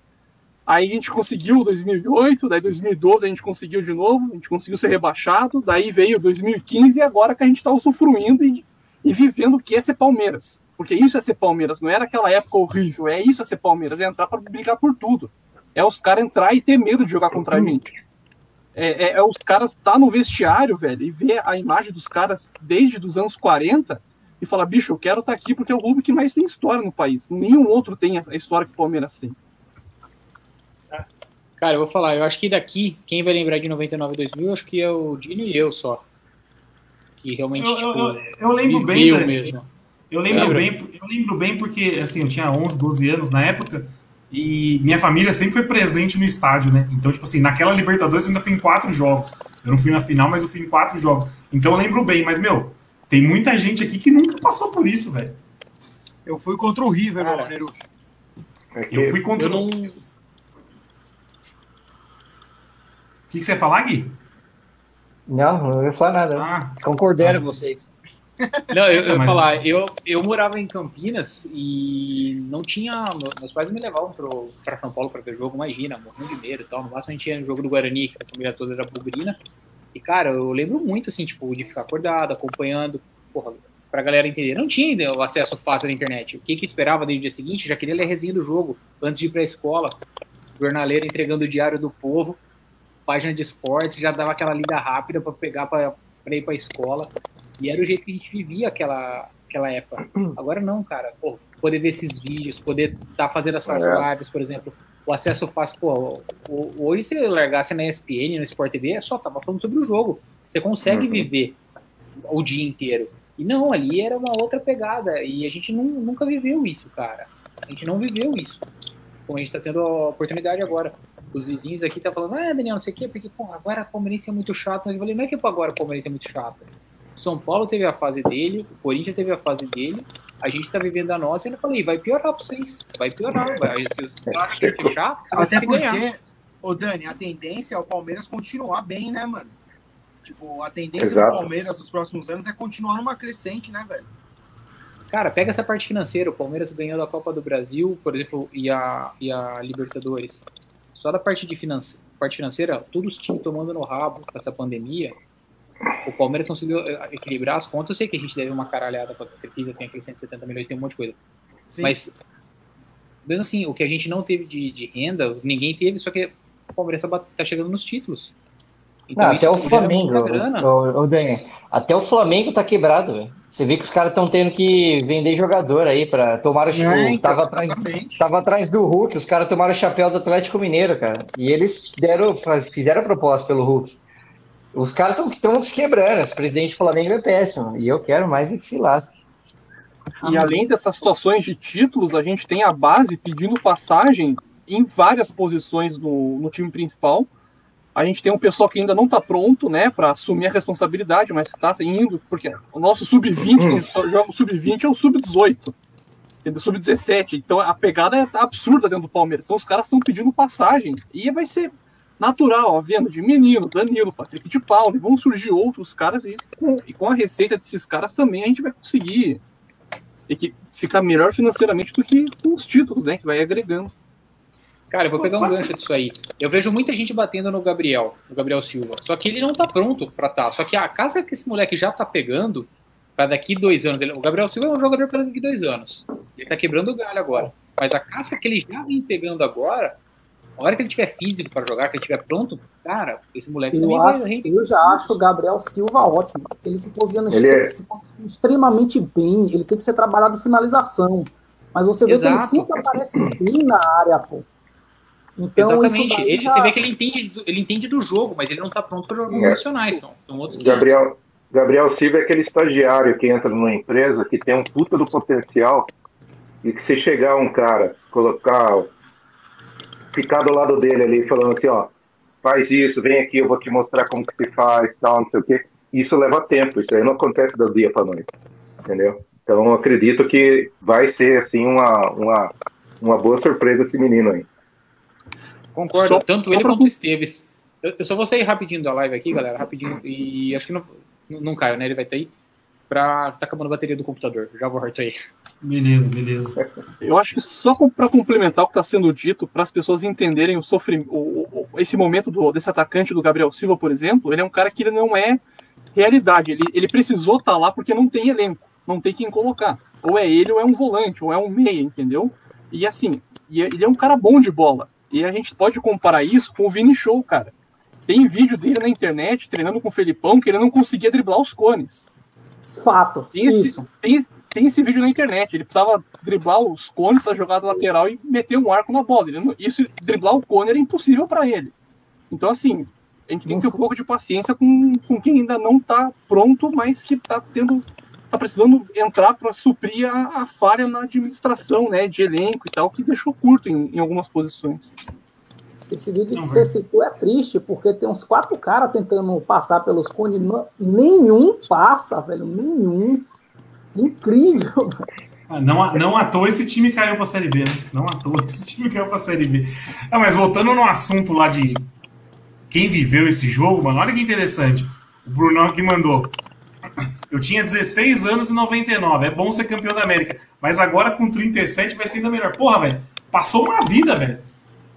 Speaker 7: Aí a gente conseguiu 2008, daí 2012 a gente conseguiu de novo, a gente conseguiu ser rebaixado, daí veio 2015 e agora que a gente está usufruindo e, e vivendo o que é ser Palmeiras. Porque isso é ser Palmeiras, não era aquela época horrível, é isso é ser Palmeiras, é entrar para brigar por tudo. É os caras entrar e ter medo de jogar contra a gente. É, é, é os caras estar tá no vestiário, velho, e ver a imagem dos caras desde os anos 40 e falar, bicho, eu quero estar tá aqui porque é o clube que mais tem história no país. Nenhum outro tem a história que o Palmeiras tem.
Speaker 4: Cara, eu vou falar, eu acho que daqui, quem vai lembrar de 99 e 2000, acho que é o Dino e eu só. Que realmente,
Speaker 2: eu,
Speaker 4: tipo,
Speaker 2: eu, eu lembro bem,
Speaker 4: né? mesmo.
Speaker 2: Eu lembro bem, eu lembro bem porque, assim, eu tinha 11, 12 anos na época, e minha família sempre foi presente no estádio, né? Então, tipo assim, naquela Libertadores eu ainda fui em quatro jogos. Eu não fui na final, mas eu fui em quatro jogos. Então eu lembro bem, mas, meu, tem muita gente aqui que nunca passou por isso, velho.
Speaker 3: Eu fui contra o River, Cara, Nerucho.
Speaker 2: Eu fui contra.
Speaker 4: Eu não...
Speaker 2: O que, que você ia falar, Gui?
Speaker 1: Não, não ia falar nada. Ah, Concordando com vocês.
Speaker 4: Não, eu, eu ia falar, eu, eu morava em Campinas e não tinha. Meus pais me levavam para São Paulo para ver jogo, imagina, morrendo de medo e tal. No máximo a gente ia no jogo do Guarani, que a família toda era bugrina. E, cara, eu lembro muito, assim, tipo, de ficar acordado, acompanhando, porra, pra galera entender. Não tinha o acesso fácil à internet. O que que esperava desde o dia seguinte? Já queria ler a resenha do jogo antes de ir pra escola. Jornaleiro entregando o diário do povo página de esportes, já dava aquela lida rápida para pegar para ir para a escola. E era o jeito que a gente vivia aquela, aquela época. Agora não, cara. Pô, poder ver esses vídeos, poder estar tá fazendo essas é. lives, por exemplo. O acesso fácil, pô, hoje se largasse na ESPN, no Sport TV, é só tava falando sobre o jogo. Você consegue uhum. viver o dia inteiro. E não, ali era uma outra pegada. E a gente não, nunca viveu isso, cara. A gente não viveu isso. Como a gente tá tendo a oportunidade agora os vizinhos aqui tá falando, ah, Daniel, não sei o quê, porque, pô, agora a Palmeirense é muito chato. Eu falei, não é que agora a Palmeirense é muito chato. São Paulo teve a fase dele, o Corinthians teve a fase dele, a gente tá vivendo a nossa, e eu falei, vai piorar pra vocês, vai piorar, vai, se os
Speaker 3: fechar, Até porque, ganhar. ô Dani, a tendência é o Palmeiras continuar bem, né, mano? Tipo, a tendência Exato. do Palmeiras nos próximos anos é continuar numa crescente, né, velho?
Speaker 4: Cara, pega essa parte financeira, o Palmeiras ganhando a Copa do Brasil, por exemplo, e a, e a Libertadores. Só da parte, de finance, parte financeira, todos os times tomando no rabo com essa pandemia, o Palmeiras conseguiu eh, equilibrar as contas. Eu sei que a gente deve uma caralhada com a Crefisa, tem aqueles 170 milhões, tem um monte de coisa. Sim. Mas, mesmo assim, o que a gente não teve de, de renda, ninguém teve, só que o Palmeiras tá, tá chegando nos títulos.
Speaker 1: Então, não, até o Flamengo, o, o, Daniel, até o Flamengo tá quebrado, velho. Você vê que os caras estão tendo que vender jogador aí para tomar o é, então, tava atrás, tava atrás do Hulk, os caras tomaram o chapéu do Atlético Mineiro, cara. E eles deram, fizeram a proposta pelo Hulk. Os caras estão se quebrando, esse presidente do Flamengo é péssimo, e eu quero mais é que se lasque.
Speaker 7: E além dessas situações de títulos, a gente tem a base pedindo passagem em várias posições no, no time principal a gente tem um pessoal que ainda não está pronto, né, para assumir a responsabilidade, mas está indo, porque o nosso sub-20, hum. joga o sub-20 é o sub-18. Sub-17. Então a pegada é absurda dentro do Palmeiras. Então os caras estão pedindo passagem. E vai ser natural, vendo de menino, Danilo, Patrick de Paulo, e vão surgir outros caras. E com, e com a receita desses caras também a gente vai conseguir e que ficar melhor financeiramente do que com os títulos, né? Que vai agregando.
Speaker 4: Cara, eu vou pegar um gancho disso aí. Eu vejo muita gente batendo no Gabriel, no Gabriel Silva. Só que ele não tá pronto pra tá. Só que a casa que esse moleque já tá pegando, para daqui dois anos. Ele, o Gabriel Silva é um jogador para daqui dois anos. Ele tá quebrando o galho agora. Mas a caça que ele já vem pegando agora, a hora que ele tiver físico para jogar, que ele tiver pronto, cara, esse moleque
Speaker 6: eu,
Speaker 4: também
Speaker 6: acho,
Speaker 4: vai
Speaker 6: eu já acho o Gabriel Silva ótimo. Ele se posiciona
Speaker 9: Ele é-
Speaker 6: se posiciona extremamente bem. Ele tem que ser trabalhado finalização. Mas você vê que ele
Speaker 4: Exato.
Speaker 6: sempre aparece bem na área, pô. Então,
Speaker 4: Exatamente. Ele,
Speaker 6: já-
Speaker 4: Você vê que ele entende, do- ele entende do jogo, mas ele não tá pronto para jogar
Speaker 9: É.
Speaker 4: profissionais. São, são outros 500.
Speaker 9: Gabriel, Gabriel Silva é aquele estagiário que entra numa empresa que tem um puta do potencial e que se chegar um cara, colocar, ficar do lado dele ali falando assim, ó, faz isso, vem aqui, eu vou te mostrar como que se faz, tal, não sei o quê. Isso leva tempo, isso aí não acontece do dia para noite, entendeu? Então eu acredito que vai ser assim uma, uma, uma boa surpresa esse menino aí.
Speaker 4: Concordo,
Speaker 7: Só-
Speaker 4: tanto ele quanto o Esteves. Eu, eu só vou sair rapidinho da live aqui, galera, rapidinho, e acho que não, não, não caio, né? Ele vai estar aí. Pra, tá acabando a bateria do computador. Já volto aí.
Speaker 2: Beleza, beleza.
Speaker 7: Eu acho que só para complementar o que está sendo dito, para as pessoas entenderem o sofrimento, o- o- esse momento do, desse atacante do Gabriel Silva, por exemplo, ele é um cara que ele não é realidade. Ele, ele precisou estar lá porque não tem elenco, não tem quem colocar. Ou é ele, ou é um volante, ou é um meia, entendeu? E assim, e ele é um cara bom de bola. E a gente pode comparar isso com o Vini Show, cara. Tem vídeo dele na internet treinando com o Felipão que ele não conseguia driblar os cones.
Speaker 6: Fato.
Speaker 7: Tem esse,
Speaker 6: Isso.
Speaker 7: tem, esse- tem esse vídeo na internet. Ele precisava driblar os cones da jogada lateral e meter um arco na bola. Ele isso, driblar o cone era impossível para ele. Então, assim, a gente tem que ter um pouco de paciência com, com quem ainda não está pronto, mas que está tendo. tá precisando entrar para suprir a, a falha na administração, né? De elenco e tal, que deixou curto em, em algumas posições.
Speaker 6: Esse vídeo
Speaker 2: Não,
Speaker 6: que você citou é triste, porque tem uns quatro caras tentando passar pelos cones, nenhum passa, velho, nenhum. Incrível, velho.
Speaker 2: Ah, não, à- não à toa esse time caiu pra Série B, né? Não à toa esse time caiu pra Série B. Ah, mas voltando no assunto lá de quem viveu esse jogo, mano, olha que interessante. O Brunão aqui mandou. Eu tinha 16 anos e 99. É bom ser campeão da América. Mas agora com 37 vai ser ainda melhor. Porra, velho. Passou uma vida, velho.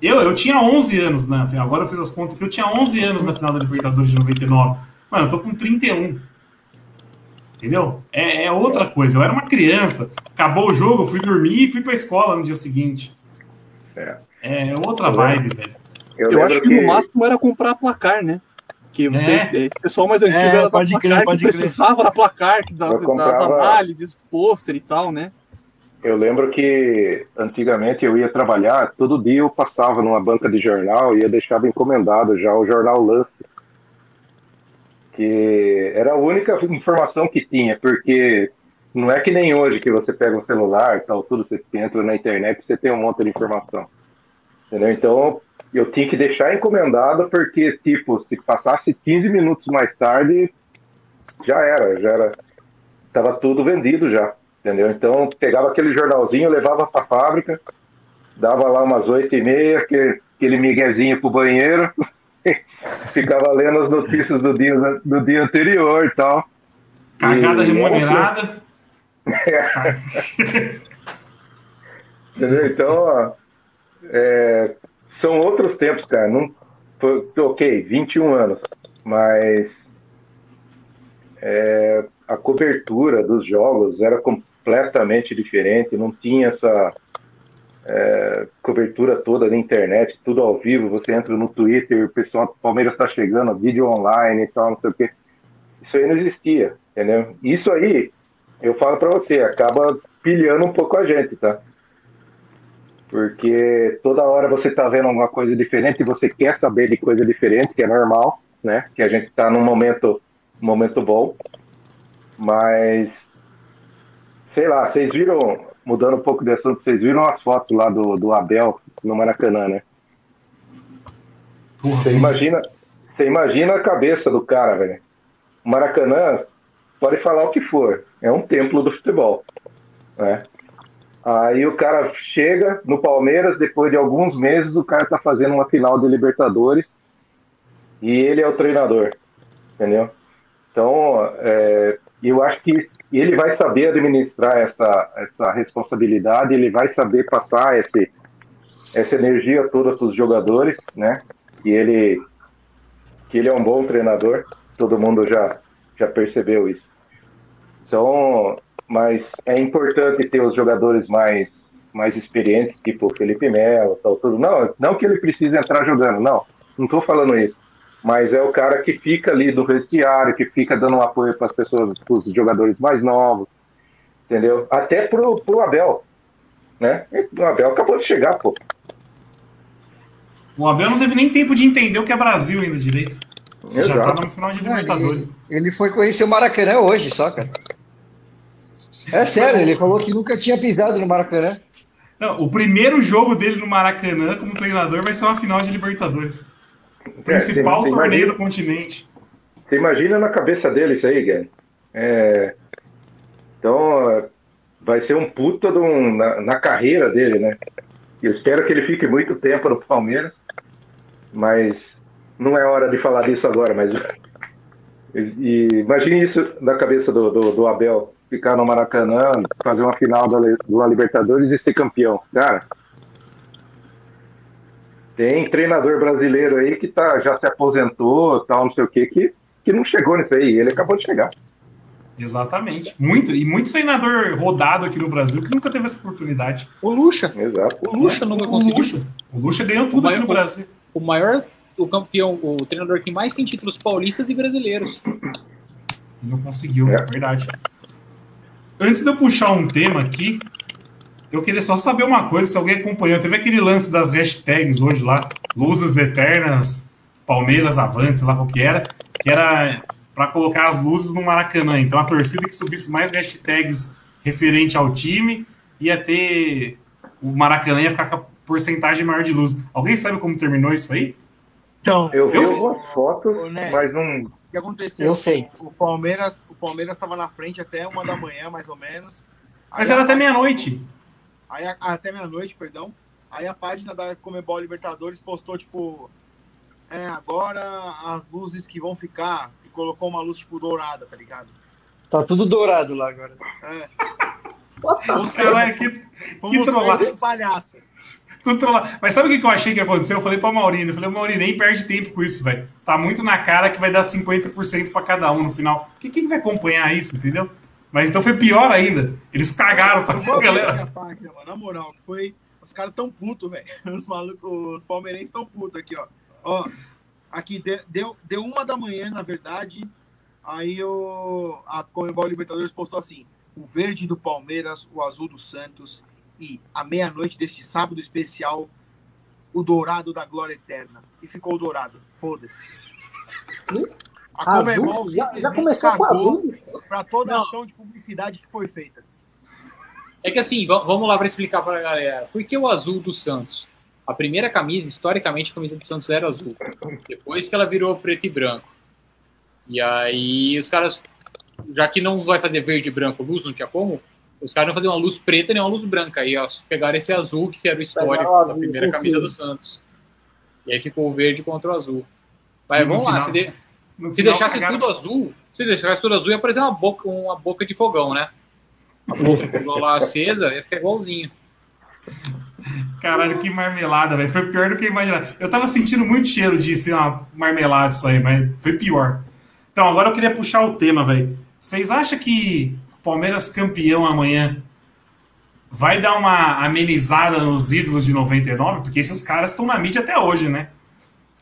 Speaker 2: Eu, eu tinha 11 anos na final. Agora eu fiz as contas que eu tinha 11 anos na final da Libertadores de 99. Mano, eu tô com 31. Entendeu? É, é outra coisa. Eu era uma criança. Acabou o jogo, eu fui dormir e fui pra escola no dia seguinte.
Speaker 9: É.
Speaker 2: É outra vibe, velho.
Speaker 9: Eu,
Speaker 7: Eu, acho que, no máximo era comprar placar, né? Que você,
Speaker 2: É.
Speaker 7: é, o pessoal mais antigo
Speaker 10: É,
Speaker 7: era da
Speaker 10: pode
Speaker 7: placar
Speaker 10: crer,
Speaker 7: que
Speaker 10: pode crer.
Speaker 7: precisava da placar, que das,
Speaker 9: Eu
Speaker 7: das
Speaker 9: comprava-
Speaker 7: análises, pôster e tal, né?
Speaker 9: Eu lembro que antigamente eu ia trabalhar, todo dia eu passava numa banca de jornal e eu deixava encomendado já o jornal Lance. Que era a única informação que tinha, porque não é que nem hoje que você pega um celular, tal, tudo, você entra na internet você tem um monte de informação. Entendeu? Então eu tinha que deixar encomendado porque, tipo, se passasse 15 minutos mais tarde, já era, já era. Tava tudo vendido já, entendeu? Então pegava aquele jornalzinho, levava para a fábrica, dava lá umas oito e meia, aquele, aquele miguezinho pro banheiro, ficava lendo as notícias do dia, do dia anterior e tal.
Speaker 2: Cagada
Speaker 9: E-
Speaker 2: remunerada.
Speaker 9: Entendeu? Então, ó, é, são outros tempos, cara. Não, foi, ok, 21 anos, mas é, a cobertura dos jogos era completamente diferente, não tinha essa é, cobertura toda na internet, tudo ao vivo. Você entra no Twitter, o pessoal Palmeiras está chegando, vídeo online e tal, não sei o quê. Isso aí não existia, entendeu? Isso aí, eu falo para você, acaba pilhando um pouco a gente, tá? Porque toda hora você tá vendo alguma coisa diferente você quer saber de coisa diferente, que é normal, né? Que a gente tá num momento, momento bom. Mas, sei lá, vocês viram, mudando um pouco de assunto, vocês viram as fotos lá do, do Abel no Maracanã, né? Você imagina, você imagina a cabeça do cara, velho. O Maracanã pode falar o que for, é um templo do futebol, né? Aí o cara chega no Palmeiras, depois de alguns meses, o cara tá fazendo uma final de Libertadores e ele é o treinador, entendeu? Então, é, eu acho que ele vai saber administrar essa, essa responsabilidade, ele vai saber passar esse, essa energia toda para os jogadores, né? E ele, que ele é um bom treinador, todo mundo já, já percebeu isso. Então, mas é importante ter os jogadores mais, mais experientes, tipo Felipe Melo, tal, tudo. Não, não que ele precise entrar jogando, não, não estou falando isso. Mas é o cara que fica ali do vestiário, que fica dando um apoio para as pessoas, para os jogadores mais novos, entendeu? Até pro, pro Abel, né? O Abel acabou de chegar, pô.
Speaker 2: O Abel não teve nem tempo de entender o que é Brasil ainda direito.
Speaker 9: Exato.
Speaker 2: Já tá no final de Libertadores.
Speaker 1: Ele, ele foi conhecer o Maracanã hoje só, cara. É sério, ele falou que nunca tinha pisado no Maracanã.
Speaker 2: Não, o primeiro jogo dele no Maracanã como treinador vai ser uma final de Libertadores. O principal
Speaker 9: É, você- você
Speaker 2: torneio
Speaker 9: imagina-
Speaker 2: do continente.
Speaker 9: Você imagina na cabeça dele isso aí, Guilherme. É, então, é, vai ser um puta um- na, na carreira dele, né? Eu espero que ele fique muito tempo no Palmeiras, mas não é hora de falar disso agora, mas e, imagine isso na cabeça do, do, do Abel, ficar no Maracanã, fazer uma final da, do Libertadores e ser campeão. Cara, tem treinador brasileiro aí que tá, já se aposentou, tal, não sei o que, que, que não chegou nisso aí. Ele acabou de chegar.
Speaker 2: Exatamente. Muito, e muito treinador rodado aqui no Brasil que nunca teve essa oportunidade.
Speaker 4: O Lucha.
Speaker 9: Exato.
Speaker 4: O Lucha nunca
Speaker 2: O
Speaker 4: conseguiu.
Speaker 2: Lucha. O Lucha ganhou tudo
Speaker 4: O
Speaker 2: aqui no
Speaker 4: maior-
Speaker 2: Brasil.
Speaker 4: O maior, o campeão, o treinador que mais tem títulos paulistas e brasileiros.
Speaker 2: Não conseguiu, é verdade. Antes de eu puxar um tema aqui, eu queria só saber uma coisa, se alguém acompanhou. Teve aquele lance das hashtags hoje lá, Luzes Eternas, Palmeiras Avante, sei lá qual que era, que era para colocar as luzes no Maracanã. Então a torcida que subisse mais hashtags referente ao time ia ter. O Maracanã ia ficar com a porcentagem maior de luz. Alguém sabe como terminou isso aí?
Speaker 3: Então,
Speaker 9: Eu vi
Speaker 2: Eu-
Speaker 9: algumas fotos,
Speaker 3: Ô, Né,
Speaker 9: mas não.
Speaker 3: O que aconteceu?
Speaker 1: Eu sei.
Speaker 3: O Palmeiras, o Palmeiras estava na frente até uma da manhã, mais ou menos.
Speaker 2: Mas
Speaker 3: Aí
Speaker 2: era
Speaker 3: a
Speaker 2: até meia-noite.
Speaker 3: Aí a- até meia-noite, perdão. Aí a página da Comebol Libertadores postou, tipo, é, agora as luzes que vão ficar, e colocou uma luz, tipo, dourada, tá ligado?
Speaker 1: Tá tudo dourado lá agora.
Speaker 3: É.
Speaker 2: Que,
Speaker 3: Fomos
Speaker 2: que
Speaker 3: palhaço.
Speaker 2: Controlar. Mas sabe o que que eu achei que ia acontecer? Eu falei pra Maurício, eu falei, Maurício, nem perde tempo com isso, velho. Tá muito na cara que vai dar 50% pra cada um no final. Que quem vai acompanhar isso, entendeu? Mas então foi pior ainda. Eles cagaram pra
Speaker 3: a
Speaker 2: galera.
Speaker 3: página, mano, na moral, que foi. Os caras tão putos, velho. Os malucos, os palmeirenses tão putos aqui, ó. Ó, aqui de- deu, deu uma da manhã, na verdade. Aí o, a Comebol Libertadores postou assim: o verde do Palmeiras, o azul do Santos e à meia-noite deste sábado especial, o dourado da glória eterna. E ficou o dourado. Foda-se. A Comebol
Speaker 6: Azul? Já, já
Speaker 3: simplesmente
Speaker 6: começou com azul?
Speaker 3: pra toda a ação de publicidade que foi feita.
Speaker 4: É que assim, va- vamos lá para explicar para a galera. Por que o azul do Santos? A primeira camisa, historicamente, a camisa do Santos era azul. Depois que ela virou preto e branco. E aí os caras, já que não vai fazer verde e branco luz, não tinha como, os caras não fazer uma luz preta nem uma luz branca. Aí ó, pegaram esse azul, que era o histórico
Speaker 6: o
Speaker 4: da
Speaker 6: azul,
Speaker 4: primeira
Speaker 6: por
Speaker 4: camisa do Santos. E aí ficou o verde contra o azul. Mas
Speaker 2: E
Speaker 4: vamos lá,
Speaker 2: final-
Speaker 4: se, de-
Speaker 2: No
Speaker 4: se
Speaker 2: final
Speaker 4: deixasse
Speaker 2: cagaram.
Speaker 4: tudo azul, se deixasse tudo azul, ia parecer uma boca, uma boca de fogão, né? A boca de fogão lá acesa, ia ficar igualzinho.
Speaker 2: Caralho, que marmelada, velho. Foi pior do que eu imaginava. Eu tava sentindo muito cheiro de ser uma marmelada isso aí, mas foi pior. Então, agora eu queria puxar o tema, velho. Vocês acham que o Palmeiras campeão amanhã vai dar uma amenizada nos ídolos de 99? Porque esses caras estão na mídia até hoje, né?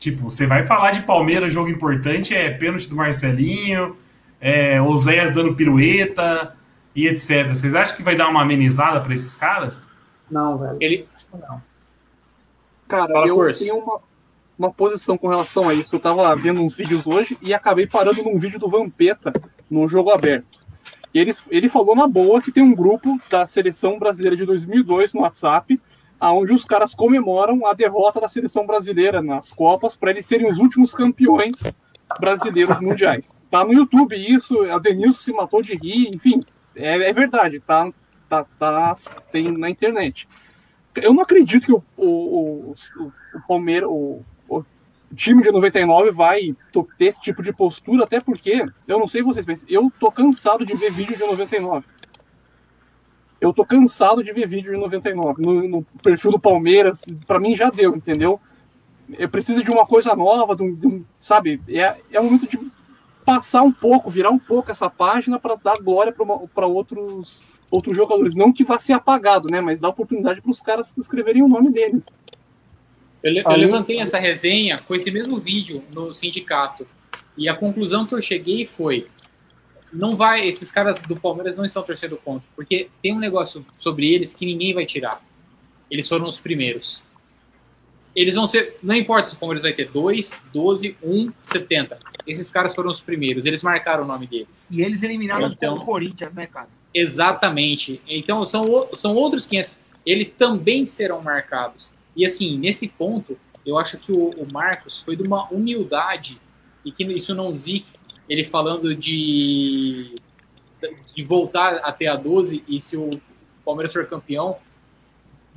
Speaker 2: Tipo, você vai falar de Palmeiras, jogo importante, é pênalti do Marcelinho, é Oséias dando pirueta e etc. Vocês acham que vai dar uma amenizada pra esses caras?
Speaker 6: Não, velho.
Speaker 4: Ele,
Speaker 6: Acho que não.
Speaker 7: Cara,
Speaker 4: Fala,
Speaker 7: eu
Speaker 4: Corso.
Speaker 7: tenho uma, uma posição com relação a isso. Eu tava vendo uns vídeos hoje e acabei parando num vídeo do Vampeta no jogo aberto. E ele, ele falou na boa que tem um grupo da seleção brasileira de 2002 no WhatsApp, aonde os caras comemoram a derrota da seleção brasileira nas Copas para eles serem os últimos campeões brasileiros mundiais. Tá no YouTube isso, a Denilson se matou de rir, enfim, é, é verdade, tá, tá, tá, tem na internet. Eu não acredito que o, o, o, o Palmeiras, o, o time de 99 vai ter esse tipo de postura, até porque, eu não sei vocês, mas eu tô cansado de ver vídeo de 99. Eu tô cansado de ver vídeo de 99. No, no perfil do Palmeiras, para mim já deu, entendeu? Eu preciso de uma coisa nova, de um, de um, sabe? É, é um momento de passar um pouco, virar um pouco essa página para dar glória para outros outros jogadores. Não que vá ser apagado, né? Mas dar oportunidade para os caras escreverem o nome deles.
Speaker 4: Eu, eu levantei essa resenha com esse mesmo vídeo no sindicato. E a conclusão que eu cheguei foi: não vai, esses caras do Palmeiras não estão torcendo contra, porque tem um negócio sobre eles que ninguém vai tirar. Eles foram os primeiros. Eles vão ser, não importa se o Palmeiras vai ter 2, 12, 1, 70. Esses caras foram os primeiros, eles marcaram o nome deles.
Speaker 3: E eles eliminaram
Speaker 4: Então-
Speaker 3: o Corinthians, né, cara?
Speaker 4: Exatamente. Então são, são outros 500. Eles também serão marcados. E assim, nesse ponto, eu acho que o, o Marcos foi de uma humildade e que isso não zique. Ele falando de, de voltar até a 12 e se o Palmeiras for campeão,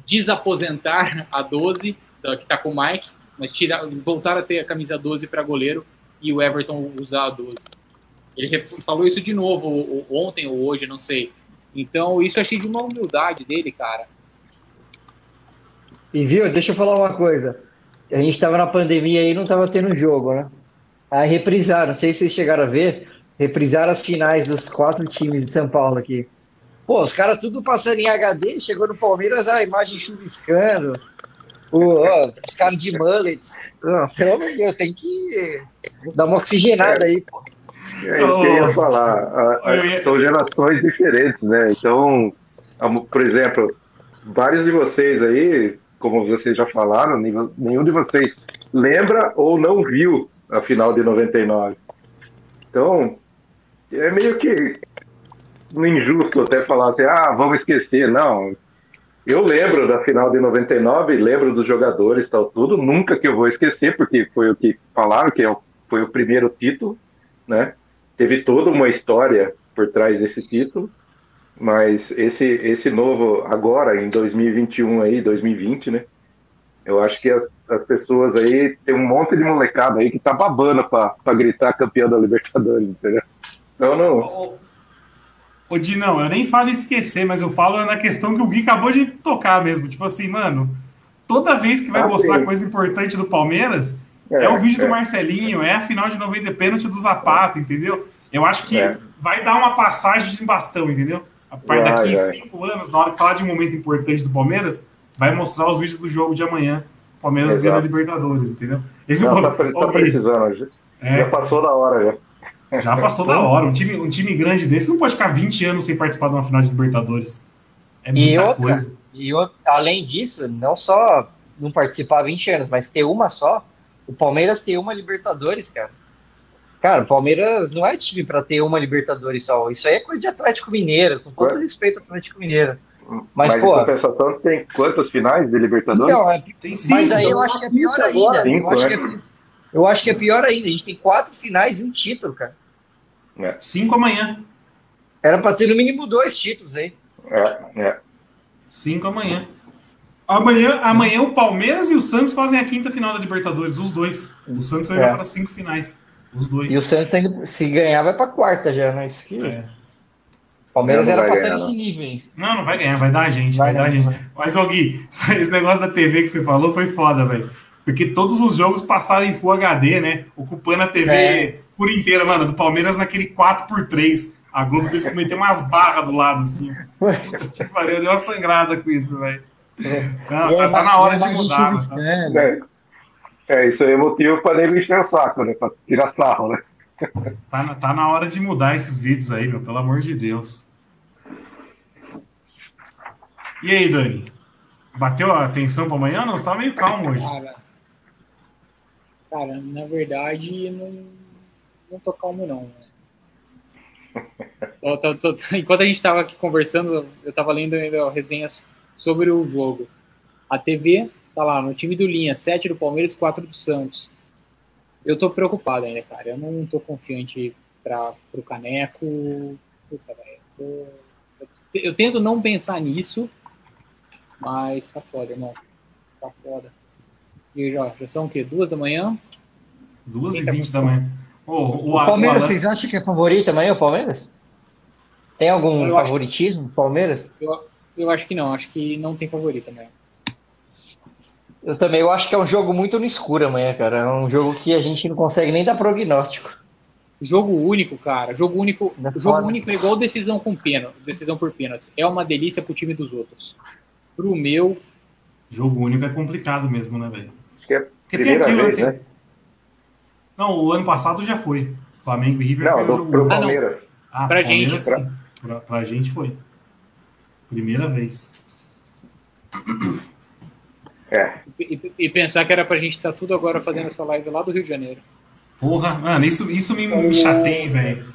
Speaker 4: desaposentar a 12, da- que está com o Mike, mas tirar, voltar a ter a camisa 12 para goleiro e o Everton usar a 12. Ele falou isso de novo ontem ou hoje, não sei. Então, isso eu achei de uma humildade dele, cara.
Speaker 1: E viu, deixa eu falar uma coisa. A gente tava na pandemia e não tava tendo jogo, né? Aí reprisaram, não sei se vocês chegaram a ver, reprisaram as finais dos quatro times de São Paulo aqui. Pô, os caras tudo passando em HD, chegou no Palmeiras, a imagem chuviscando, o, ó, os caras de mullets. Não, pelo amor de Deus, tem que dar uma oxigenada aí, pô.
Speaker 9: É isso que eu ia falar. A- a- São gerações diferentes, né? Então, por exemplo, vários de vocês aí, como vocês já falaram, nenhum nenhum de vocês lembra ou não viu a final de 99. Então, é meio que injusto até falar assim, ah, vamos esquecer. Não, eu lembro da final de 99, lembro dos jogadores tal, tudo, nunca que eu vou esquecer, porque foi o que falaram, que é foi o primeiro título, né? Teve toda uma história por trás desse título, mas esse, esse novo, agora, em 2021 aí, 2020, né? Eu acho que as, as pessoas aí, tem um monte de molecada aí que tá babando pra, pra gritar campeão da Libertadores, entendeu? Então não...
Speaker 2: Ô, Dinão, eu nem falo esquecer, mas eu falo na questão que o Gui acabou de tocar mesmo. Tipo assim, mano, toda vez que vai
Speaker 9: Ah,
Speaker 2: mostrar
Speaker 9: sim.
Speaker 2: coisa importante do Palmeiras, é,
Speaker 9: É,
Speaker 2: o vídeo
Speaker 9: é.
Speaker 2: do Marcelinho, é a final de 90 pênalti do Zapata, entendeu? Eu acho que
Speaker 9: É.
Speaker 2: vai dar uma passagem de bastão, entendeu? A partir daqui
Speaker 9: vai.
Speaker 2: cinco anos, na hora que falar de um momento importante do Palmeiras, vai mostrar os vídeos do jogo de amanhã. Palmeiras
Speaker 9: Exato.
Speaker 2: ganhando a Libertadores, entendeu? Esse é
Speaker 9: Não, tá, pre- tá
Speaker 2: Gui,
Speaker 9: precisando, já,
Speaker 2: É.
Speaker 9: já passou da hora já.
Speaker 2: já passou da hora. Um time, um time grande desse não pode ficar 20 anos sem participar de uma final de Libertadores. É muita
Speaker 1: E outra,
Speaker 2: coisa.
Speaker 1: e outra, além disso, não só não participar há 20 anos, mas ter uma só, o Palmeiras tem uma Libertadores, cara. Cara, o Palmeiras não é time pra ter uma Libertadores só. Isso aí é coisa de Atlético Mineiro, com todo respeito ao Atlético Mineiro. Mas,
Speaker 9: Mas,
Speaker 1: pô,
Speaker 9: em compensação, tem quantas finais de Libertadores?
Speaker 1: Então, é- mas aí eu acho que é pior ainda.
Speaker 9: Cinco,
Speaker 1: eu, acho
Speaker 9: né?
Speaker 1: que é, eu acho que é pior ainda. A gente tem quatro finais e um título, cara.
Speaker 2: Cinco amanhã.
Speaker 1: Era pra ter no mínimo dois títulos aí.
Speaker 9: É, é.
Speaker 2: Cinco amanhã. Amanhã, amanhã o Palmeiras e o Santos fazem a quinta final da Libertadores, os dois. O Santos vai
Speaker 1: É.
Speaker 2: para cinco finais. Os dois.
Speaker 1: E o Santos, se ganhar, vai pra quarta já, né? Isso que.
Speaker 2: É.
Speaker 1: Palmeiras era pra estar nesse nível aí.
Speaker 2: Não, não vai ganhar, vai dar a gente, vai,
Speaker 1: Vai
Speaker 2: dar a gente. Mas, ô Gui, esse negócio da TV que você falou foi foda, velho. Porque todos os jogos passaram em Full HD, né? Ocupando a TV
Speaker 1: É.
Speaker 2: por inteira, mano. Do Palmeiras naquele 4x3. A Globo teve que meter umas barras do lado, assim. Pariu, deu uma sangrada com isso, velho. Não,
Speaker 1: a
Speaker 2: tá, tá na hora de mudar. mano.
Speaker 1: chuviscando.
Speaker 9: É, é, isso aí é motivo pra nem encher o saco, né? Pra tirar sarro, né?
Speaker 2: Tá, tá na hora de mudar esses vídeos aí, meu, pelo amor de Deus. E aí, Dani? Bateu a atenção pra amanhã? Não, você tava meio calmo hoje.
Speaker 4: Cara, cara, na verdade, não, não tô calmo, não. Tô- tô- tô- enquanto a gente tava aqui conversando, eu tava lendo ainda resenhas sobre o jogo. A TV tá lá, no time do Linha, 7 do Palmeiras, 4 do Santos. Eu tô preocupado ainda, cara. Eu não tô confiante para pro Caneco. Puta, velho. Eu tento não pensar nisso, mas tá foda, irmão. Tá foda. E já, já são o quê? Duas da manhã?
Speaker 2: Duas e vinte da manhã. Oh, o,
Speaker 1: O Palmeiras,
Speaker 2: o-
Speaker 1: vocês acham que é favorito amanhã, o Palmeiras? Tem algum
Speaker 4: Eu acho-
Speaker 1: favoritismo, Palmeiras?
Speaker 4: Eu, eu acho que não, acho que não tem favorito né?
Speaker 1: Eu também, eu acho que é um jogo muito no escuro amanhã, cara. É um jogo que a gente não consegue nem dar prognóstico.
Speaker 4: Jogo único, cara. Jogo único,
Speaker 1: É
Speaker 4: jogo único é igual decisão com pênalti, decisão por pênaltis. É uma delícia pro time dos outros. Pro meu,
Speaker 2: Jogo único é complicado mesmo, né, velho?
Speaker 9: Acho que é
Speaker 2: Porque tem aquilo,
Speaker 9: vez,
Speaker 2: tem-
Speaker 9: né?
Speaker 2: Não, o ano passado já foi. Flamengo e River
Speaker 9: Não,
Speaker 2: foi o jogo
Speaker 9: pro
Speaker 2: único.
Speaker 9: Palmeiras.
Speaker 2: Ah,
Speaker 4: Pra
Speaker 2: Palmeiras,
Speaker 4: gente.
Speaker 2: sim. Pra, pra gente foi. Primeira vez.
Speaker 9: É.
Speaker 4: e, e- e pensar que era pra gente estar tudo agora fazendo essa live lá do Rio de Janeiro.
Speaker 2: Porra, mano, isso, isso me, me chateia, velho.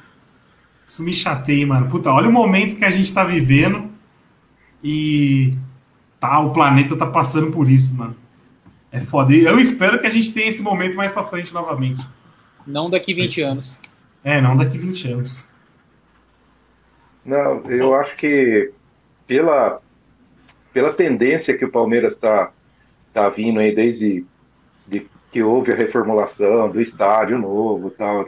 Speaker 2: Isso me chateia, mano. Puta, olha o momento que a gente tá vivendo e tá, o planeta tá passando por isso, mano. É foda. E Eu espero que a gente tenha esse momento mais pra frente novamente.
Speaker 4: Não daqui 20 anos.
Speaker 2: É, não daqui 20 anos.
Speaker 9: Não, eu acho que pela, pela tendência que o Palmeiras está tá vindo aí desde de que houve a reformulação do estádio novo tal,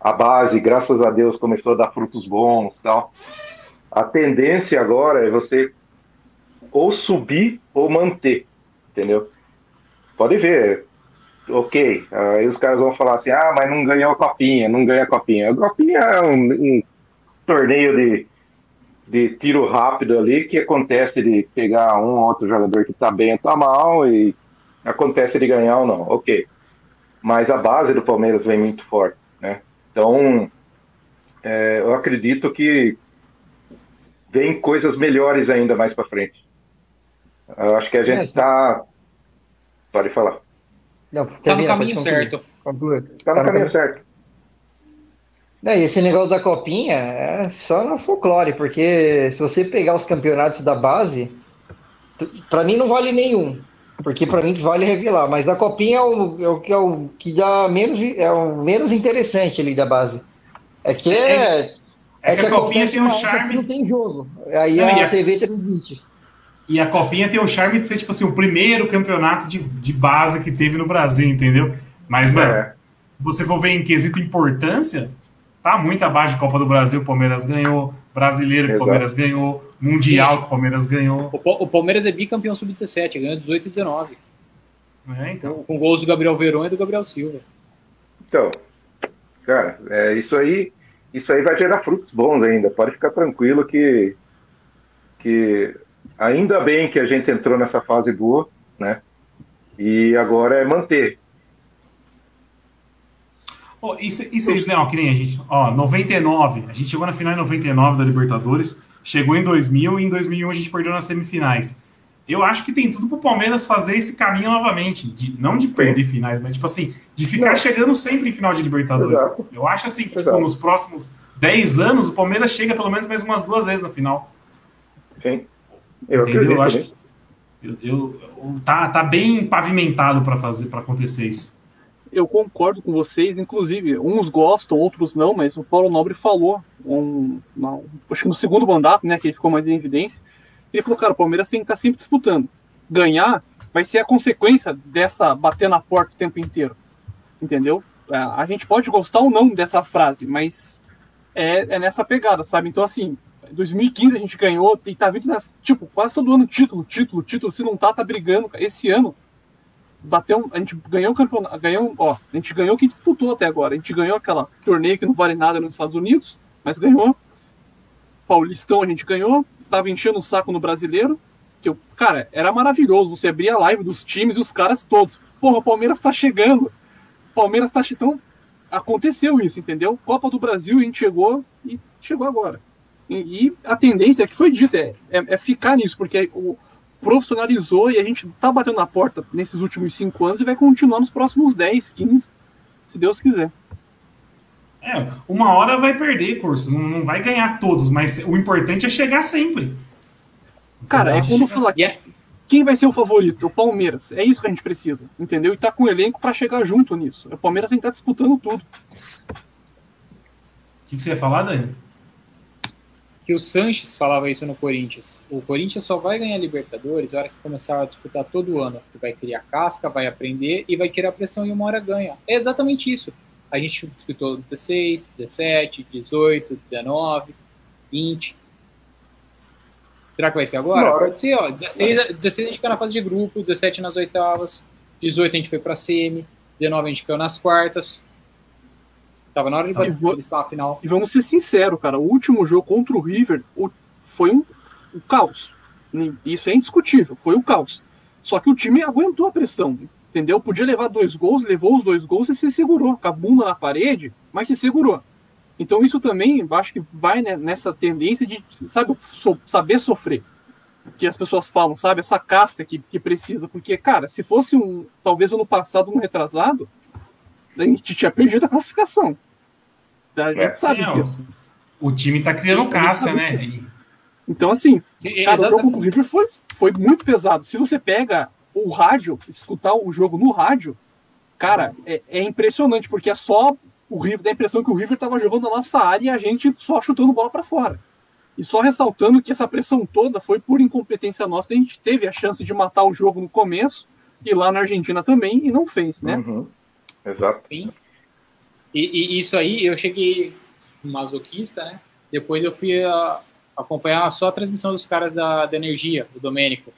Speaker 9: a base, graças a Deus, começou a dar frutos bons tal. A tendência agora é você ou subir ou manter, entendeu? Pode ver, ok. Aí os caras vão falar assim, ah, mas não ganhou a copinha, não ganha a copinha. A copinha é um, um torneio de, de tiro rápido ali que acontece de pegar um ou outro jogador que tá bem ou tá mal e acontece de ganhar ou não, ok. Mas a base do Palmeiras vem muito forte, né? Então, é, eu acredito que vem coisas melhores ainda mais para frente. Eu acho que a gente
Speaker 1: É,
Speaker 9: tá. Pode falar.
Speaker 1: Não,
Speaker 4: Tá no caminho certo.
Speaker 1: Conclua.
Speaker 9: Tá no caminho certo.
Speaker 1: Não, e esse negócio da copinha é só no folclore, porque se você pegar os campeonatos da base, pra mim não vale nenhum, porque pra mim vale revelar, mas a copinha é o, é o que é o que dá menos é o menos interessante ali da base. É que é,
Speaker 2: É que a copinha tem um
Speaker 1: uma época que
Speaker 2: charme.
Speaker 1: não tem jogo. Aí
Speaker 2: Não,
Speaker 1: a
Speaker 2: a-
Speaker 1: TV transmite.
Speaker 2: E a Copinha tem o charme de ser, tipo assim, o primeiro campeonato de, de base que teve no Brasil, entendeu? Mas, mano,
Speaker 9: É.
Speaker 2: se você for ver em quesito importância, tá muito abaixo de Copa do Brasil, o Palmeiras ganhou, Brasileiro que o. Palmeiras ganhou, Mundial que o Palmeiras ganhou.
Speaker 4: O, o Palmeiras é bicampeão sub-17, ganhou 18 e 19.
Speaker 2: É, então.
Speaker 4: Com gols do Gabriel Verón e do Gabriel Silva.
Speaker 9: Então, cara, é, isso aí, isso aí vai gerar frutos bons ainda. Pode ficar tranquilo que, que ainda bem que a gente entrou nessa fase boa, né? E agora é manter.
Speaker 2: Ó, e cê- vocês, não, que nem a gente, ó, 99, a gente chegou na final em 99 da Libertadores, chegou em 2000 e em 2001 a gente perdeu nas semifinais. Eu acho que tem tudo pro Palmeiras fazer esse caminho novamente, de, não de perder finais, mas tipo assim, de ficar
Speaker 9: Não.
Speaker 2: chegando sempre em final de Libertadores.
Speaker 9: Exato.
Speaker 2: Eu acho assim que tipo, nos próximos 10 anos o Palmeiras chega pelo menos mais umas duas vezes na final.
Speaker 9: Sim. Eu
Speaker 2: Entendeu?
Speaker 9: acredito
Speaker 2: Eu acho
Speaker 9: nisso.
Speaker 2: que eu, eu- tá, tá bem pavimentado para fazer para acontecer isso.
Speaker 7: Eu concordo com vocês, inclusive, uns gostam, outros não, mas o Paulo Nobre falou, um, acho que no segundo mandato, né, que ele ficou mais em evidência, ele falou, cara, o Palmeiras tem que estar sempre disputando. Ganhar vai ser a consequência dessa bater na porta o tempo inteiro. Entendeu? É, A gente pode gostar ou não dessa frase, mas é, é nessa pegada, sabe? Então, assim, 2015 a gente ganhou e tá vindo, nas, tipo, quase todo ano título, título, título. Se não tá, tá brigando. Esse ano, bateu, a gente ganhou o campeonato, ganhou, ó, a gente ganhou o que disputou até agora. A gente ganhou aquela torneio que não vale nada nos Estados Unidos, mas ganhou. Paulistão a gente ganhou, tava enchendo o saco no brasileiro. Que eu, cara, era maravilhoso você abrir a live dos times e os caras todos. Porra, o Palmeiras tá chegando. Palmeiras tá chegando. Então, aconteceu isso, entendeu? Copa do Brasil, a gente chegou e chegou agora. E, e a tendência que foi dita é, é, é ficar nisso, porque o profissionalizou e a gente tá batendo na porta nesses últimos cinco anos e vai continuar nos próximos 10, 15, se Deus quiser.
Speaker 2: É, uma hora vai perder curso, não, não vai ganhar todos, mas o importante é chegar sempre.
Speaker 7: Cara, é
Speaker 2: chegar
Speaker 7: falar
Speaker 2: sempre.
Speaker 7: quem vai ser o favorito? O Palmeiras. É isso que a gente precisa, entendeu? E tá com o elenco pra chegar junto nisso. O Palmeiras tem que estar disputando tudo.
Speaker 2: O que, que você ia falar, Dani?
Speaker 4: Que o Sanches falava isso no Corinthians. O Corinthians só vai ganhar Libertadores na hora que começar a disputar todo ano. Você vai criar casca, vai aprender e vai tirar pressão e uma hora ganha. É exatamente isso. A gente disputou 16, 17, 18, 19, 20. Será que vai ser agora?
Speaker 9: Bora.
Speaker 4: Pode ser, ó. 16, 16 a gente caiu na fase de grupo, 17 nas oitavas, 18 a gente foi pra semi, 19 a gente caiu nas quartas. Tava na hora de bater
Speaker 7: vou-
Speaker 4: a final.
Speaker 7: E vamos ser sinceros, cara, o último jogo contra o River foi um, um caos. Isso é indiscutível, foi um caos. Só que o time aguentou a pressão, entendeu? Podia levar dois gols, levou os dois gols e se segurou, com a bunda na parede, mas se segurou. Então isso também, acho que vai né, nessa tendência de, sabe, so- saber sofrer. Que as pessoas falam, sabe? Essa casca que, que precisa. Porque, cara, se fosse um, talvez ano passado, um retrasado, a gente tinha perdido a classificação. A gente
Speaker 9: É.
Speaker 7: sabe
Speaker 2: Sim,
Speaker 7: disso.
Speaker 2: O time tá criando casca, né?
Speaker 7: disso. Então, assim,
Speaker 4: Sim,
Speaker 7: cara, o jogo
Speaker 4: exatamente.
Speaker 7: o River foi, foi muito pesado. Se você pega o rádio, escutar o jogo no rádio, cara, é, é impressionante, porque é só o River, dá a impressão que o River tava jogando na nossa área e a gente só chutando bola para fora. E só ressaltando que essa pressão toda foi por incompetência nossa, a gente teve a chance de matar o jogo no começo, e lá na Argentina também, e não fez, né?
Speaker 9: Uhum. Exato.
Speaker 4: Sim. E, e isso aí, eu cheguei masoquista, né? Depois eu fui a- acompanhar só a transmissão dos caras da, da Energia, o Domênico.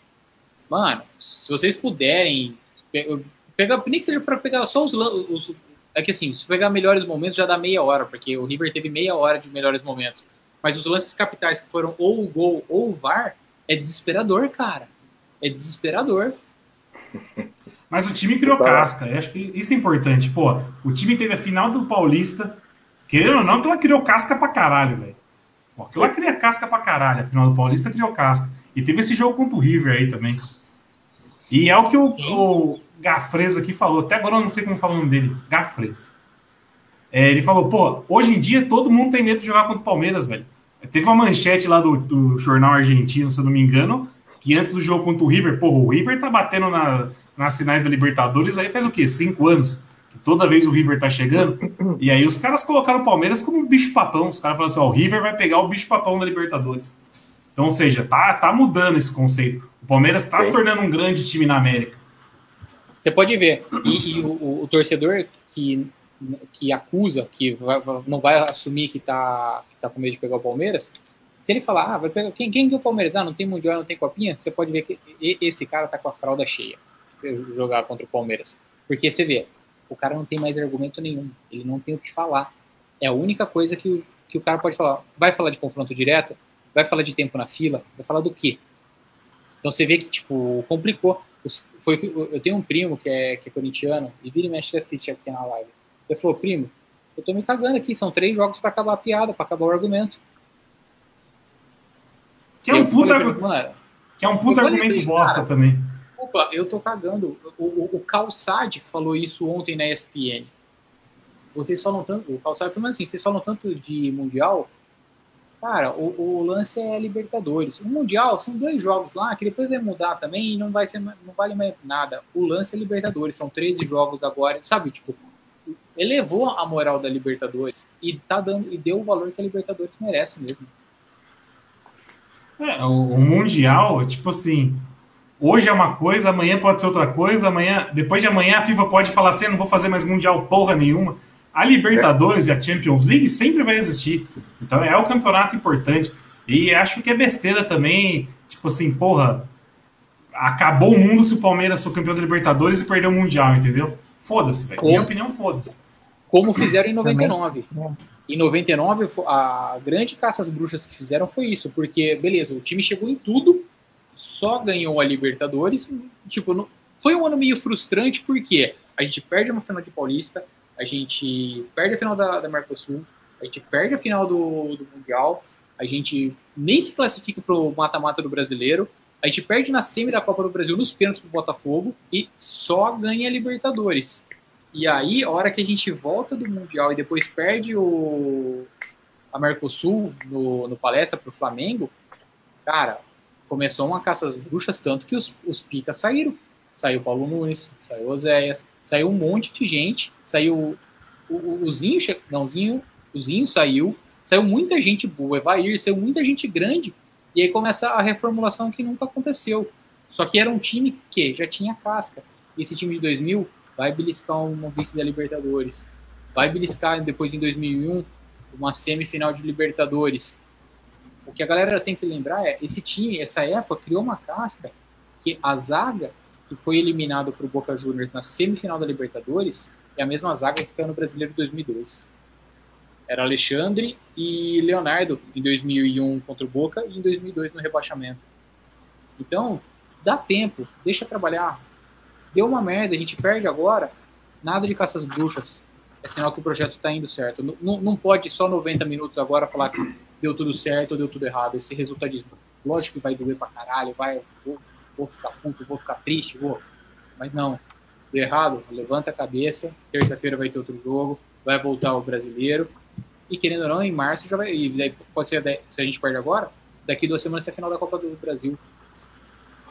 Speaker 4: Mano, se vocês puderem, pe- pegar, nem que seja para pegar só os, os. É que assim, se pegar melhores momentos já dá meia hora, porque o River teve meia hora de melhores momentos. Mas os lances capitais que foram ou o gol ou o VAR, é desesperador, cara. É desesperador.
Speaker 2: Mas o time criou
Speaker 9: Tá.
Speaker 2: casca. Eu acho que isso é importante. Pô, o time teve a final do Paulista. Querendo ou não, que ela criou casca pra caralho, velho. Pô, que ela cria casca pra caralho. A final do Paulista criou casca. E teve esse jogo contra o River aí também. E é o que o, o Gafres aqui falou. Até agora eu não sei como fala o nome dele. Gafres. É, ele falou, pô, hoje em dia todo mundo tem medo de jogar contra o Palmeiras, velho. Teve uma manchete lá do, do jornal argentino, se eu não me engano, que antes do jogo contra o River, pô, o River tá batendo na, nas finais da Libertadores aí faz o quê? Cinco anos. Toda vez o River tá chegando. E aí os caras colocaram o Palmeiras como um bicho-papão. Os caras falaram assim, ó, o River vai pegar o bicho-papão da Libertadores. Então, ou seja, tá, tá mudando esse conceito. O Palmeiras tá se tornando um grande time na América.
Speaker 4: Você pode ver. E, e o, o- torcedor que, que acusa, que vai- não vai assumir que tá, que tá com medo de pegar o Palmeiras, se ele falar, ah, vai pegar. Quem, quem que é o Palmeiras? Ah, não tem Mundial, não tem Copinha, você pode ver que esse cara tá com a fralda cheia jogar contra o Palmeiras. Porque você vê, o cara não tem mais argumento nenhum. Ele não tem o que falar. É a única coisa que o, que o cara pode falar. Vai falar de confronto direto? Vai falar de tempo na fila? Vai falar do quê? Então você vê que, tipo, complicou. Foi, eu tenho um primo que é, que é corintiano, e vira e mexe assiste aqui na live. Ele falou, primo, eu tô me cagando aqui, são três jogos pra acabar a piada, pra acabar o argumento.
Speaker 2: Que é um
Speaker 4: falei
Speaker 2: puta,
Speaker 4: "Mano,
Speaker 2: que é um puta
Speaker 4: falei
Speaker 2: argumento bosta também.
Speaker 4: Desculpa, eu tô cagando. O, o, o Calçade falou isso ontem na ESPN. Vocês falam tanto. O Calçade falou assim: vocês falam tanto de Mundial. Cara, o, o lance é Libertadores. O Mundial são dois jogos lá que depois vai mudar também e não vai ser não vale mais nada. O lance é Libertadores, são 13 jogos agora, sabe? Tipo, elevou a moral da Libertadores e tá dando e deu o valor que a Libertadores merece mesmo.
Speaker 2: É, o, o Mundial, tipo assim, hoje é uma coisa, amanhã pode ser outra coisa, amanhã, depois de amanhã a FIFA pode falar assim, "Eu não vou fazer mais Mundial porra nenhuma. A Libertadores e a Champions League sempre vai existir. Então é o campeonato importante. E acho que é besteira também, tipo assim, porra, acabou o mundo se o Palmeiras for campeão da Libertadores e perder o Mundial, entendeu? Foda-se, velho. Minha opinião, foda-se.
Speaker 4: Como fizeram em 99. Em 99, fo- a grande caça às bruxas que fizeram foi isso, porque, beleza, o time chegou em tudo, só ganhou a Libertadores. Tipo, não- foi um ano meio frustrante, porque a gente perde uma final de Paulista, a gente perde a final da, da Mercosul, a gente perde a final do, do Mundial, a gente nem se classifica pro mata-mata do brasileiro, a gente perde na semi da Copa do Brasil nos pênaltis pro Botafogo e só ganha a Libertadores. E aí, a hora que a gente volta do Mundial e depois perde o a Mercosul no, no palestra pro Flamengo, cara, começou uma caça às bruxas, tanto que os, os picas saíram. Saiu Paulo Nunes, saiu Oséias, saiu um monte de gente, saiu o, o, o Zinho, não, o Zinho, o Zinho saiu, saiu muita gente boa, Evair, saiu muita gente grande, e aí começa a reformulação que nunca aconteceu. Só que era um time que já tinha casca. Esse time de 2000 vai beliscar uma vice da Libertadores, vai beliscar depois em 2001 uma semifinal de Libertadores. O que a galera tem que lembrar é, esse time, essa época, criou uma casca que a zaga que foi eliminado para o Boca Juniors na semifinal da Libertadores é a mesma zaga que caiu no Brasileiro de 2002. Era Alexandre e Leonardo em 2001 contra o Boca e em 2002 no rebaixamento. Então, dá tempo, deixa trabalhar. Deu uma merda, a gente perde agora, nada de caças bruxas. É sinal que o projeto está indo certo. Não, não pode só 90 minutos agora falar que deu tudo certo ou deu tudo errado. Esse resultadismo. Lógico que vai doer pra caralho, vai, vou, vou ficar puto, vou ficar triste, vou. Mas não, deu errado, levanta a cabeça. Terça-feira vai ter outro jogo, vai voltar o brasileiro. E querendo ou não, em março já vai. E daí pode ser, se a gente perde agora, daqui duas semanas é a final da Copa do Brasil.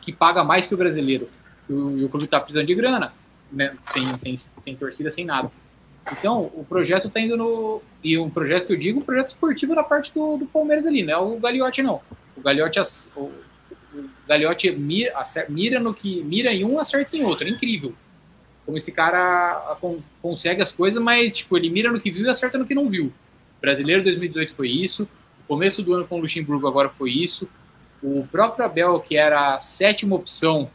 Speaker 4: Que paga mais que o brasileiro. E o, e o clube tá precisando de grana, né? Sem, sem, sem torcida, sem nada. Então, o projeto está indo no. E um projeto que eu digo, um projeto esportivo na parte do, do Palmeiras ali, não é o Gagliotti, não. O Gagliotti, o, o Gagliotti mira, mira, no que. Mira em um, acerta em outro. É incrível. Como esse cara consegue as coisas, mas tipo, ele mira no que viu e acerta no que não viu. Brasileiro 2018 foi isso. O começo do ano com o Luxemburgo agora foi isso. O próprio Abel, que era a sétima opção,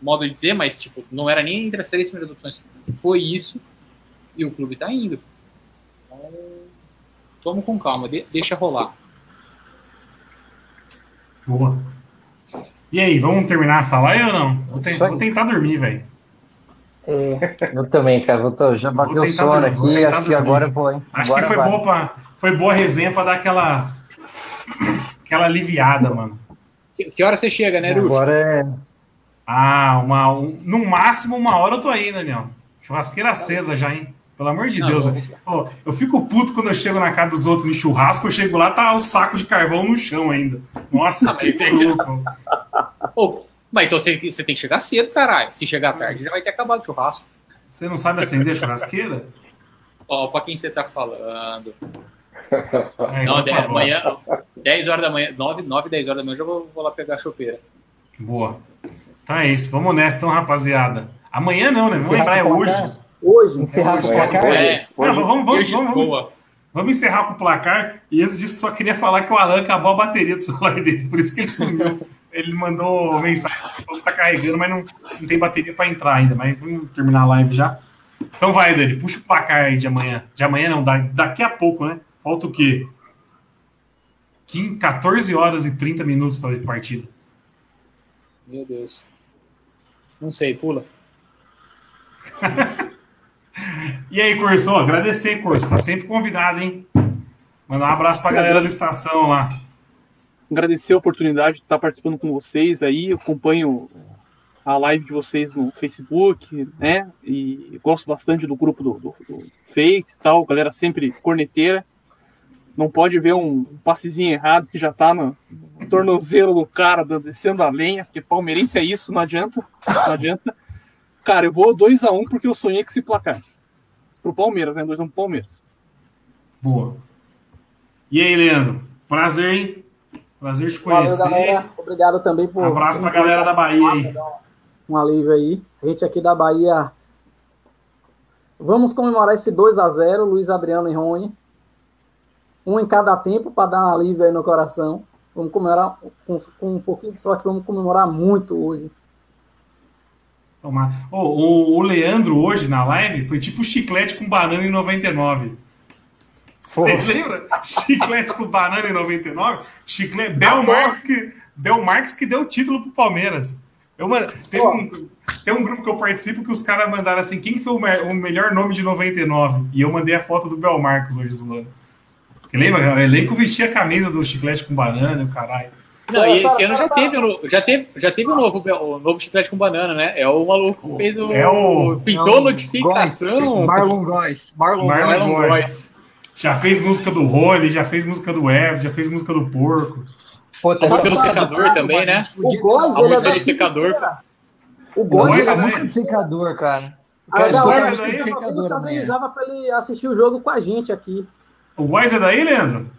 Speaker 4: modo de dizer, mas tipo, não era nem entre as três primeiras opções, foi isso e o clube está indo. Então, vamos com calma, de, deixa rolar.
Speaker 2: Boa. E aí, vamos terminar essa live ou não? Vou, te, vou tentar dormir, velho.
Speaker 1: É, eu também, cara. Vou, já bateu o sono aqui, acho dormir. que agora eu vou, hein?
Speaker 2: Acho
Speaker 1: agora
Speaker 2: que foi boa, pra, foi boa a resenha pra dar aquela, aquela aliviada, mano.
Speaker 4: Que, que hora você chega, né, Ruth?
Speaker 1: Agora é.
Speaker 2: Ah, uma, um, no máximo uma hora eu tô aí, Daniel. Churrasqueira acesa já, hein? Pelo amor de não, Deus. Eu, eu fico puto quando eu chego na casa dos outros em churrasco, eu chego lá, tá o saco de carvão no chão ainda. Nossa, que louco.
Speaker 4: Pô, mas então você, você tem que chegar cedo, caralho. Se chegar tarde, já vai ter acabado o churrasco.
Speaker 2: Você não sabe acender a churrasqueira?
Speaker 4: Ó, pra quem você tá falando. É, não, 10, amanhã, 10 horas da manhã, 9, 9, 10 horas da manhã, eu já vou, vou lá pegar a chopeira.
Speaker 2: Boa. Então é isso, vamos nessa, então, rapaziada. Amanhã não, né? Vamos lembrar, é hoje.
Speaker 1: Hoje, encerrar com o placar?
Speaker 2: É, não, vamos, vamos, vamos, vamos, vamos, encerrar com o placar. E antes disso, só queria falar que o Alan acabou a bateria do celular dele, por isso que ele sumiu. ele mandou mensagem, falou que tá carregando, mas não, não tem bateria para entrar ainda. Mas vamos terminar a live já. Então vai, Dani, puxa o placar aí de amanhã. De amanhã não, daqui a pouco, né? Falta o quê? 14 horas e 30 minutos para a partida.
Speaker 4: Meu Deus. Não sei, pula.
Speaker 2: e aí, Curso? Agradecer, Curso. Tá sempre convidado, hein? Mandar um abraço pra galera da estação lá.
Speaker 7: Agradecer a oportunidade de estar participando com vocês aí. Eu acompanho a live de vocês no Facebook, né? E gosto bastante do grupo do, do, do Face e tal. Galera sempre corneteira. Não pode ver um passezinho errado que já tá no, no tornozelo do cara descendo a lenha, porque palmeirense é isso, não adianta. Não adianta. Cara, eu vou 2x1 um porque eu sonhei com esse placar. Pro Palmeiras, né? 2x1 um pro Palmeiras.
Speaker 2: Boa. E aí, Leandro? Prazer, hein? Prazer te conhecer.
Speaker 6: Valeu. Obrigado também por.
Speaker 2: Um abraço pra galera da Bahia aí.
Speaker 6: Um alívio aí. A gente aqui da Bahia. Vamos comemorar esse 2x0, Luiz Adriano e Rony. Um em cada tempo para dar um alívio aí no coração. Vamos comemorar com, com um pouquinho de sorte, vamos comemorar muito hoje.
Speaker 2: Tomar. Oh, o, o Leandro hoje na live foi tipo chiclete com banana em 99. Você lembra? chiclete com banana em 99? Chiclete. Bel Marques que, Bel Marques que deu o título pro Palmeiras. Eu, teve um, tem um grupo que eu participo que os caras mandaram assim: quem foi o, me, o, melhor nome de 99? E eu mandei a foto do Bel Marques hoje zoando. Lembra? O elenco vestia a camisa do chiclete com banana, o caralho.
Speaker 4: Não, e esse ano já teve, já teve, já teve um novo, um novo chiclete com banana, né? É o maluco que fez o.
Speaker 2: É o
Speaker 4: pintou é o notificação.
Speaker 1: Marlon Góes.
Speaker 2: Marlon, Marlon Góes. Já fez música do Rony, já fez música do Ev, já fez música do Porco.
Speaker 4: Pô, tá a música do secador também, né?
Speaker 6: O Góes,
Speaker 4: a música do secador.
Speaker 1: O Góes é a música do secador, cara.
Speaker 6: A galera secador. organizava pra ele assistir o jogo com a gente aqui.
Speaker 2: O Góis é daí, Leandro?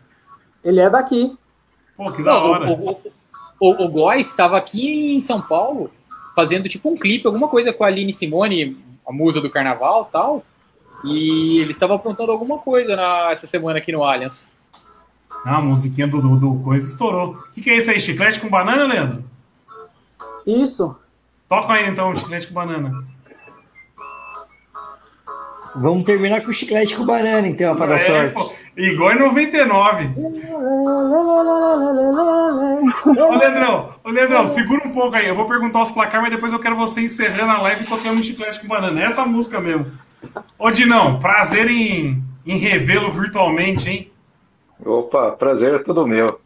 Speaker 6: Ele é daqui.
Speaker 2: Pô, que da hora.
Speaker 4: O, o, o, o Góis estava aqui em São Paulo fazendo tipo um clipe, alguma coisa com a Aline Simone, a musa do carnaval e tal. E ele estava aprontando alguma coisa na, essa semana aqui no Allianz.
Speaker 2: Ah, a musiquinha do, do, do coisa estourou. O que, que é isso aí? Chiclete com banana, Leandro?
Speaker 6: Isso.
Speaker 2: Toca aí então, chiclete com banana.
Speaker 1: Vamos terminar com chiclete com banana, então, para dar
Speaker 2: É,
Speaker 1: sorte.
Speaker 2: pô, igual em 99. Ô, Leandrão, ô, Leandrão, segura um pouco aí. Eu vou perguntar os placar, mas depois eu quero você encerrando a live e tocando um chiclete com banana. É essa música mesmo. Ô, Dinão, prazer em, em revê-lo virtualmente, hein?
Speaker 9: Opa, prazer é todo meu.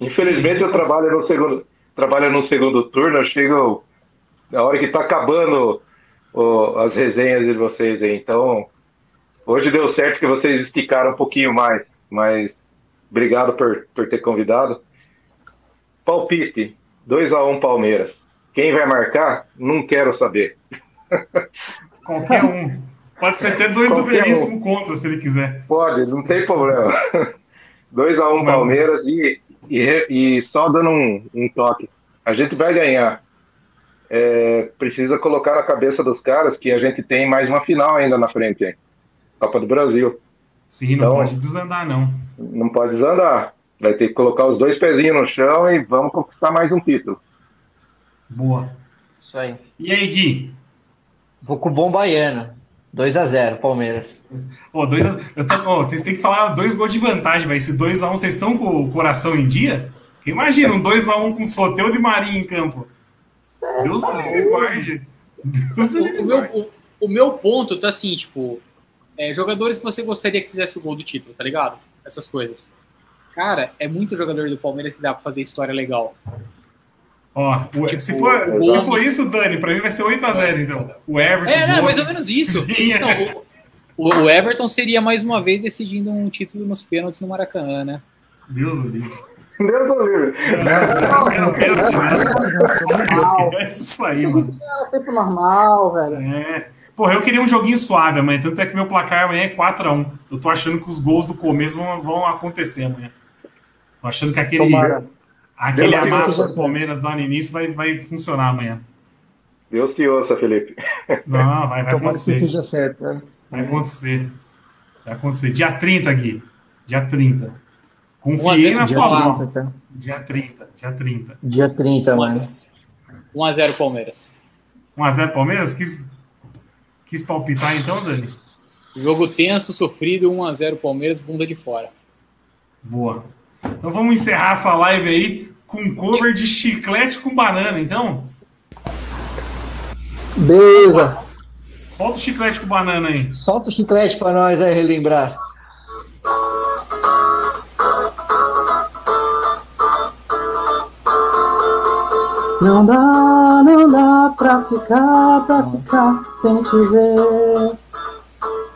Speaker 9: Infelizmente eu trabalho no segundo, trabalho no segundo turno, eu chego na hora que tá acabando o- as resenhas de vocês aí. Então, hoje deu certo que vocês esticaram um pouquinho mais, mas obrigado por, por ter convidado. Palpite, 2x1 Palmeiras. Quem vai marcar? Não quero saber.
Speaker 2: Qualquer um. Pode ser até dois do
Speaker 9: Qualquer um.
Speaker 2: Veríssimo contra, se ele quiser.
Speaker 9: Pode, não tem problema. 2x1 Palmeiras e, e, e só dando um, um toque. A gente vai ganhar. É, precisa colocar na cabeça dos caras que a gente tem mais uma final ainda na frente. hein? Copa do Brasil.
Speaker 2: Sim, não
Speaker 9: Então-
Speaker 2: pode desandar, não.
Speaker 9: Não pode desandar. Vai ter que colocar os dois pezinhos no chão e vamos conquistar mais um título.
Speaker 2: Boa.
Speaker 1: Isso aí.
Speaker 2: E aí, Gui?
Speaker 1: Vou com o bom baiano. 2x0, Palmeiras.
Speaker 2: Ô, dois a- eu tô- vocês têm que falar dois gols de vantagem, vai. Esse 2x1, vocês estão com o coração em dia? Imagina, um 2x1 com Soteudo e Marinho em campo. Deus me livre, guarde. Deus
Speaker 4: O, o meu, o, o meu ponto tá assim, tipo, é, jogadores que você gostaria que fizesse o gol do título, tá ligado? Essas coisas. Cara, é muito jogador do Palmeiras que dá pra fazer história legal.
Speaker 2: Ó, o-
Speaker 4: Tipo,
Speaker 2: se, for,
Speaker 4: o
Speaker 2: se
Speaker 4: Gomes-
Speaker 2: for isso, Dani, pra mim vai ser 8x0, então. O Everton.
Speaker 4: É, não, é mais
Speaker 2: Gomes,
Speaker 4: ou menos isso. O, o Everton seria mais uma vez decidindo um título nos pênaltis no Maracanã, né?
Speaker 2: Deus do livre.
Speaker 9: Deus do livre.
Speaker 2: É isso aí, mano.
Speaker 6: Era tempo normal, velho.
Speaker 2: É. Porra, eu queria um joguinho suave amanhã, tanto é que meu placar amanhã é 4x1. Eu tô achando que os gols do começo vão, vão acontecer amanhã. Tô achando que aquele,
Speaker 9: Tomara.
Speaker 2: aquele amasso do Palmeiras lá no início vai, vai funcionar amanhã.
Speaker 9: Deus te ouça, Felipe.
Speaker 2: Não, vai, vai
Speaker 1: Tomara que
Speaker 2: acontecer.
Speaker 1: esteja certo. né?
Speaker 2: Vai acontecer. Vai acontecer. Dia 30, Gui. Dia 30.
Speaker 4: Um
Speaker 2: Confiei
Speaker 4: zero,
Speaker 2: na
Speaker 1: dia
Speaker 2: sua
Speaker 1: 30,
Speaker 2: mão. Dia 30. Dia 30.
Speaker 1: Dia 30, mano.
Speaker 4: 1x0 Palmeiras.
Speaker 2: 1x0 Palmeiras? Quis, quis palpitar então, Dani?
Speaker 4: Jogo tenso, sofrido, 1x0 Palmeiras, bunda de fora.
Speaker 2: Boa. Então vamos encerrar essa live aí com cover de chiclete com banana, então?
Speaker 6: Beleza.
Speaker 2: Solta o chiclete com banana aí.
Speaker 1: Solta o chiclete pra nós aí relembrar.
Speaker 6: Não dá, não dá pra ficar, pra ficar sem te ver.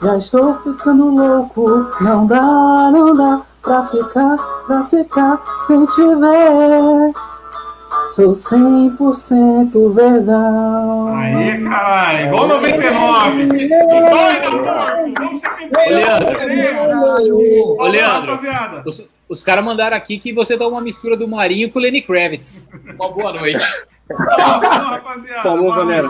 Speaker 6: Já estou ficando louco. Não dá, não dá pra ficar, pra ficar sem te ver. Sou 100% verdade.
Speaker 2: Aê, caralho. Igual 99. Doida, porco. Vamos ser.
Speaker 4: Ô, Leandro, os, os caras mandaram aqui que você dá uma mistura do Marinho com o Lenny Kravitz. Uma boa noite.
Speaker 2: Falou, rapaziada.
Speaker 7: Falou, galera.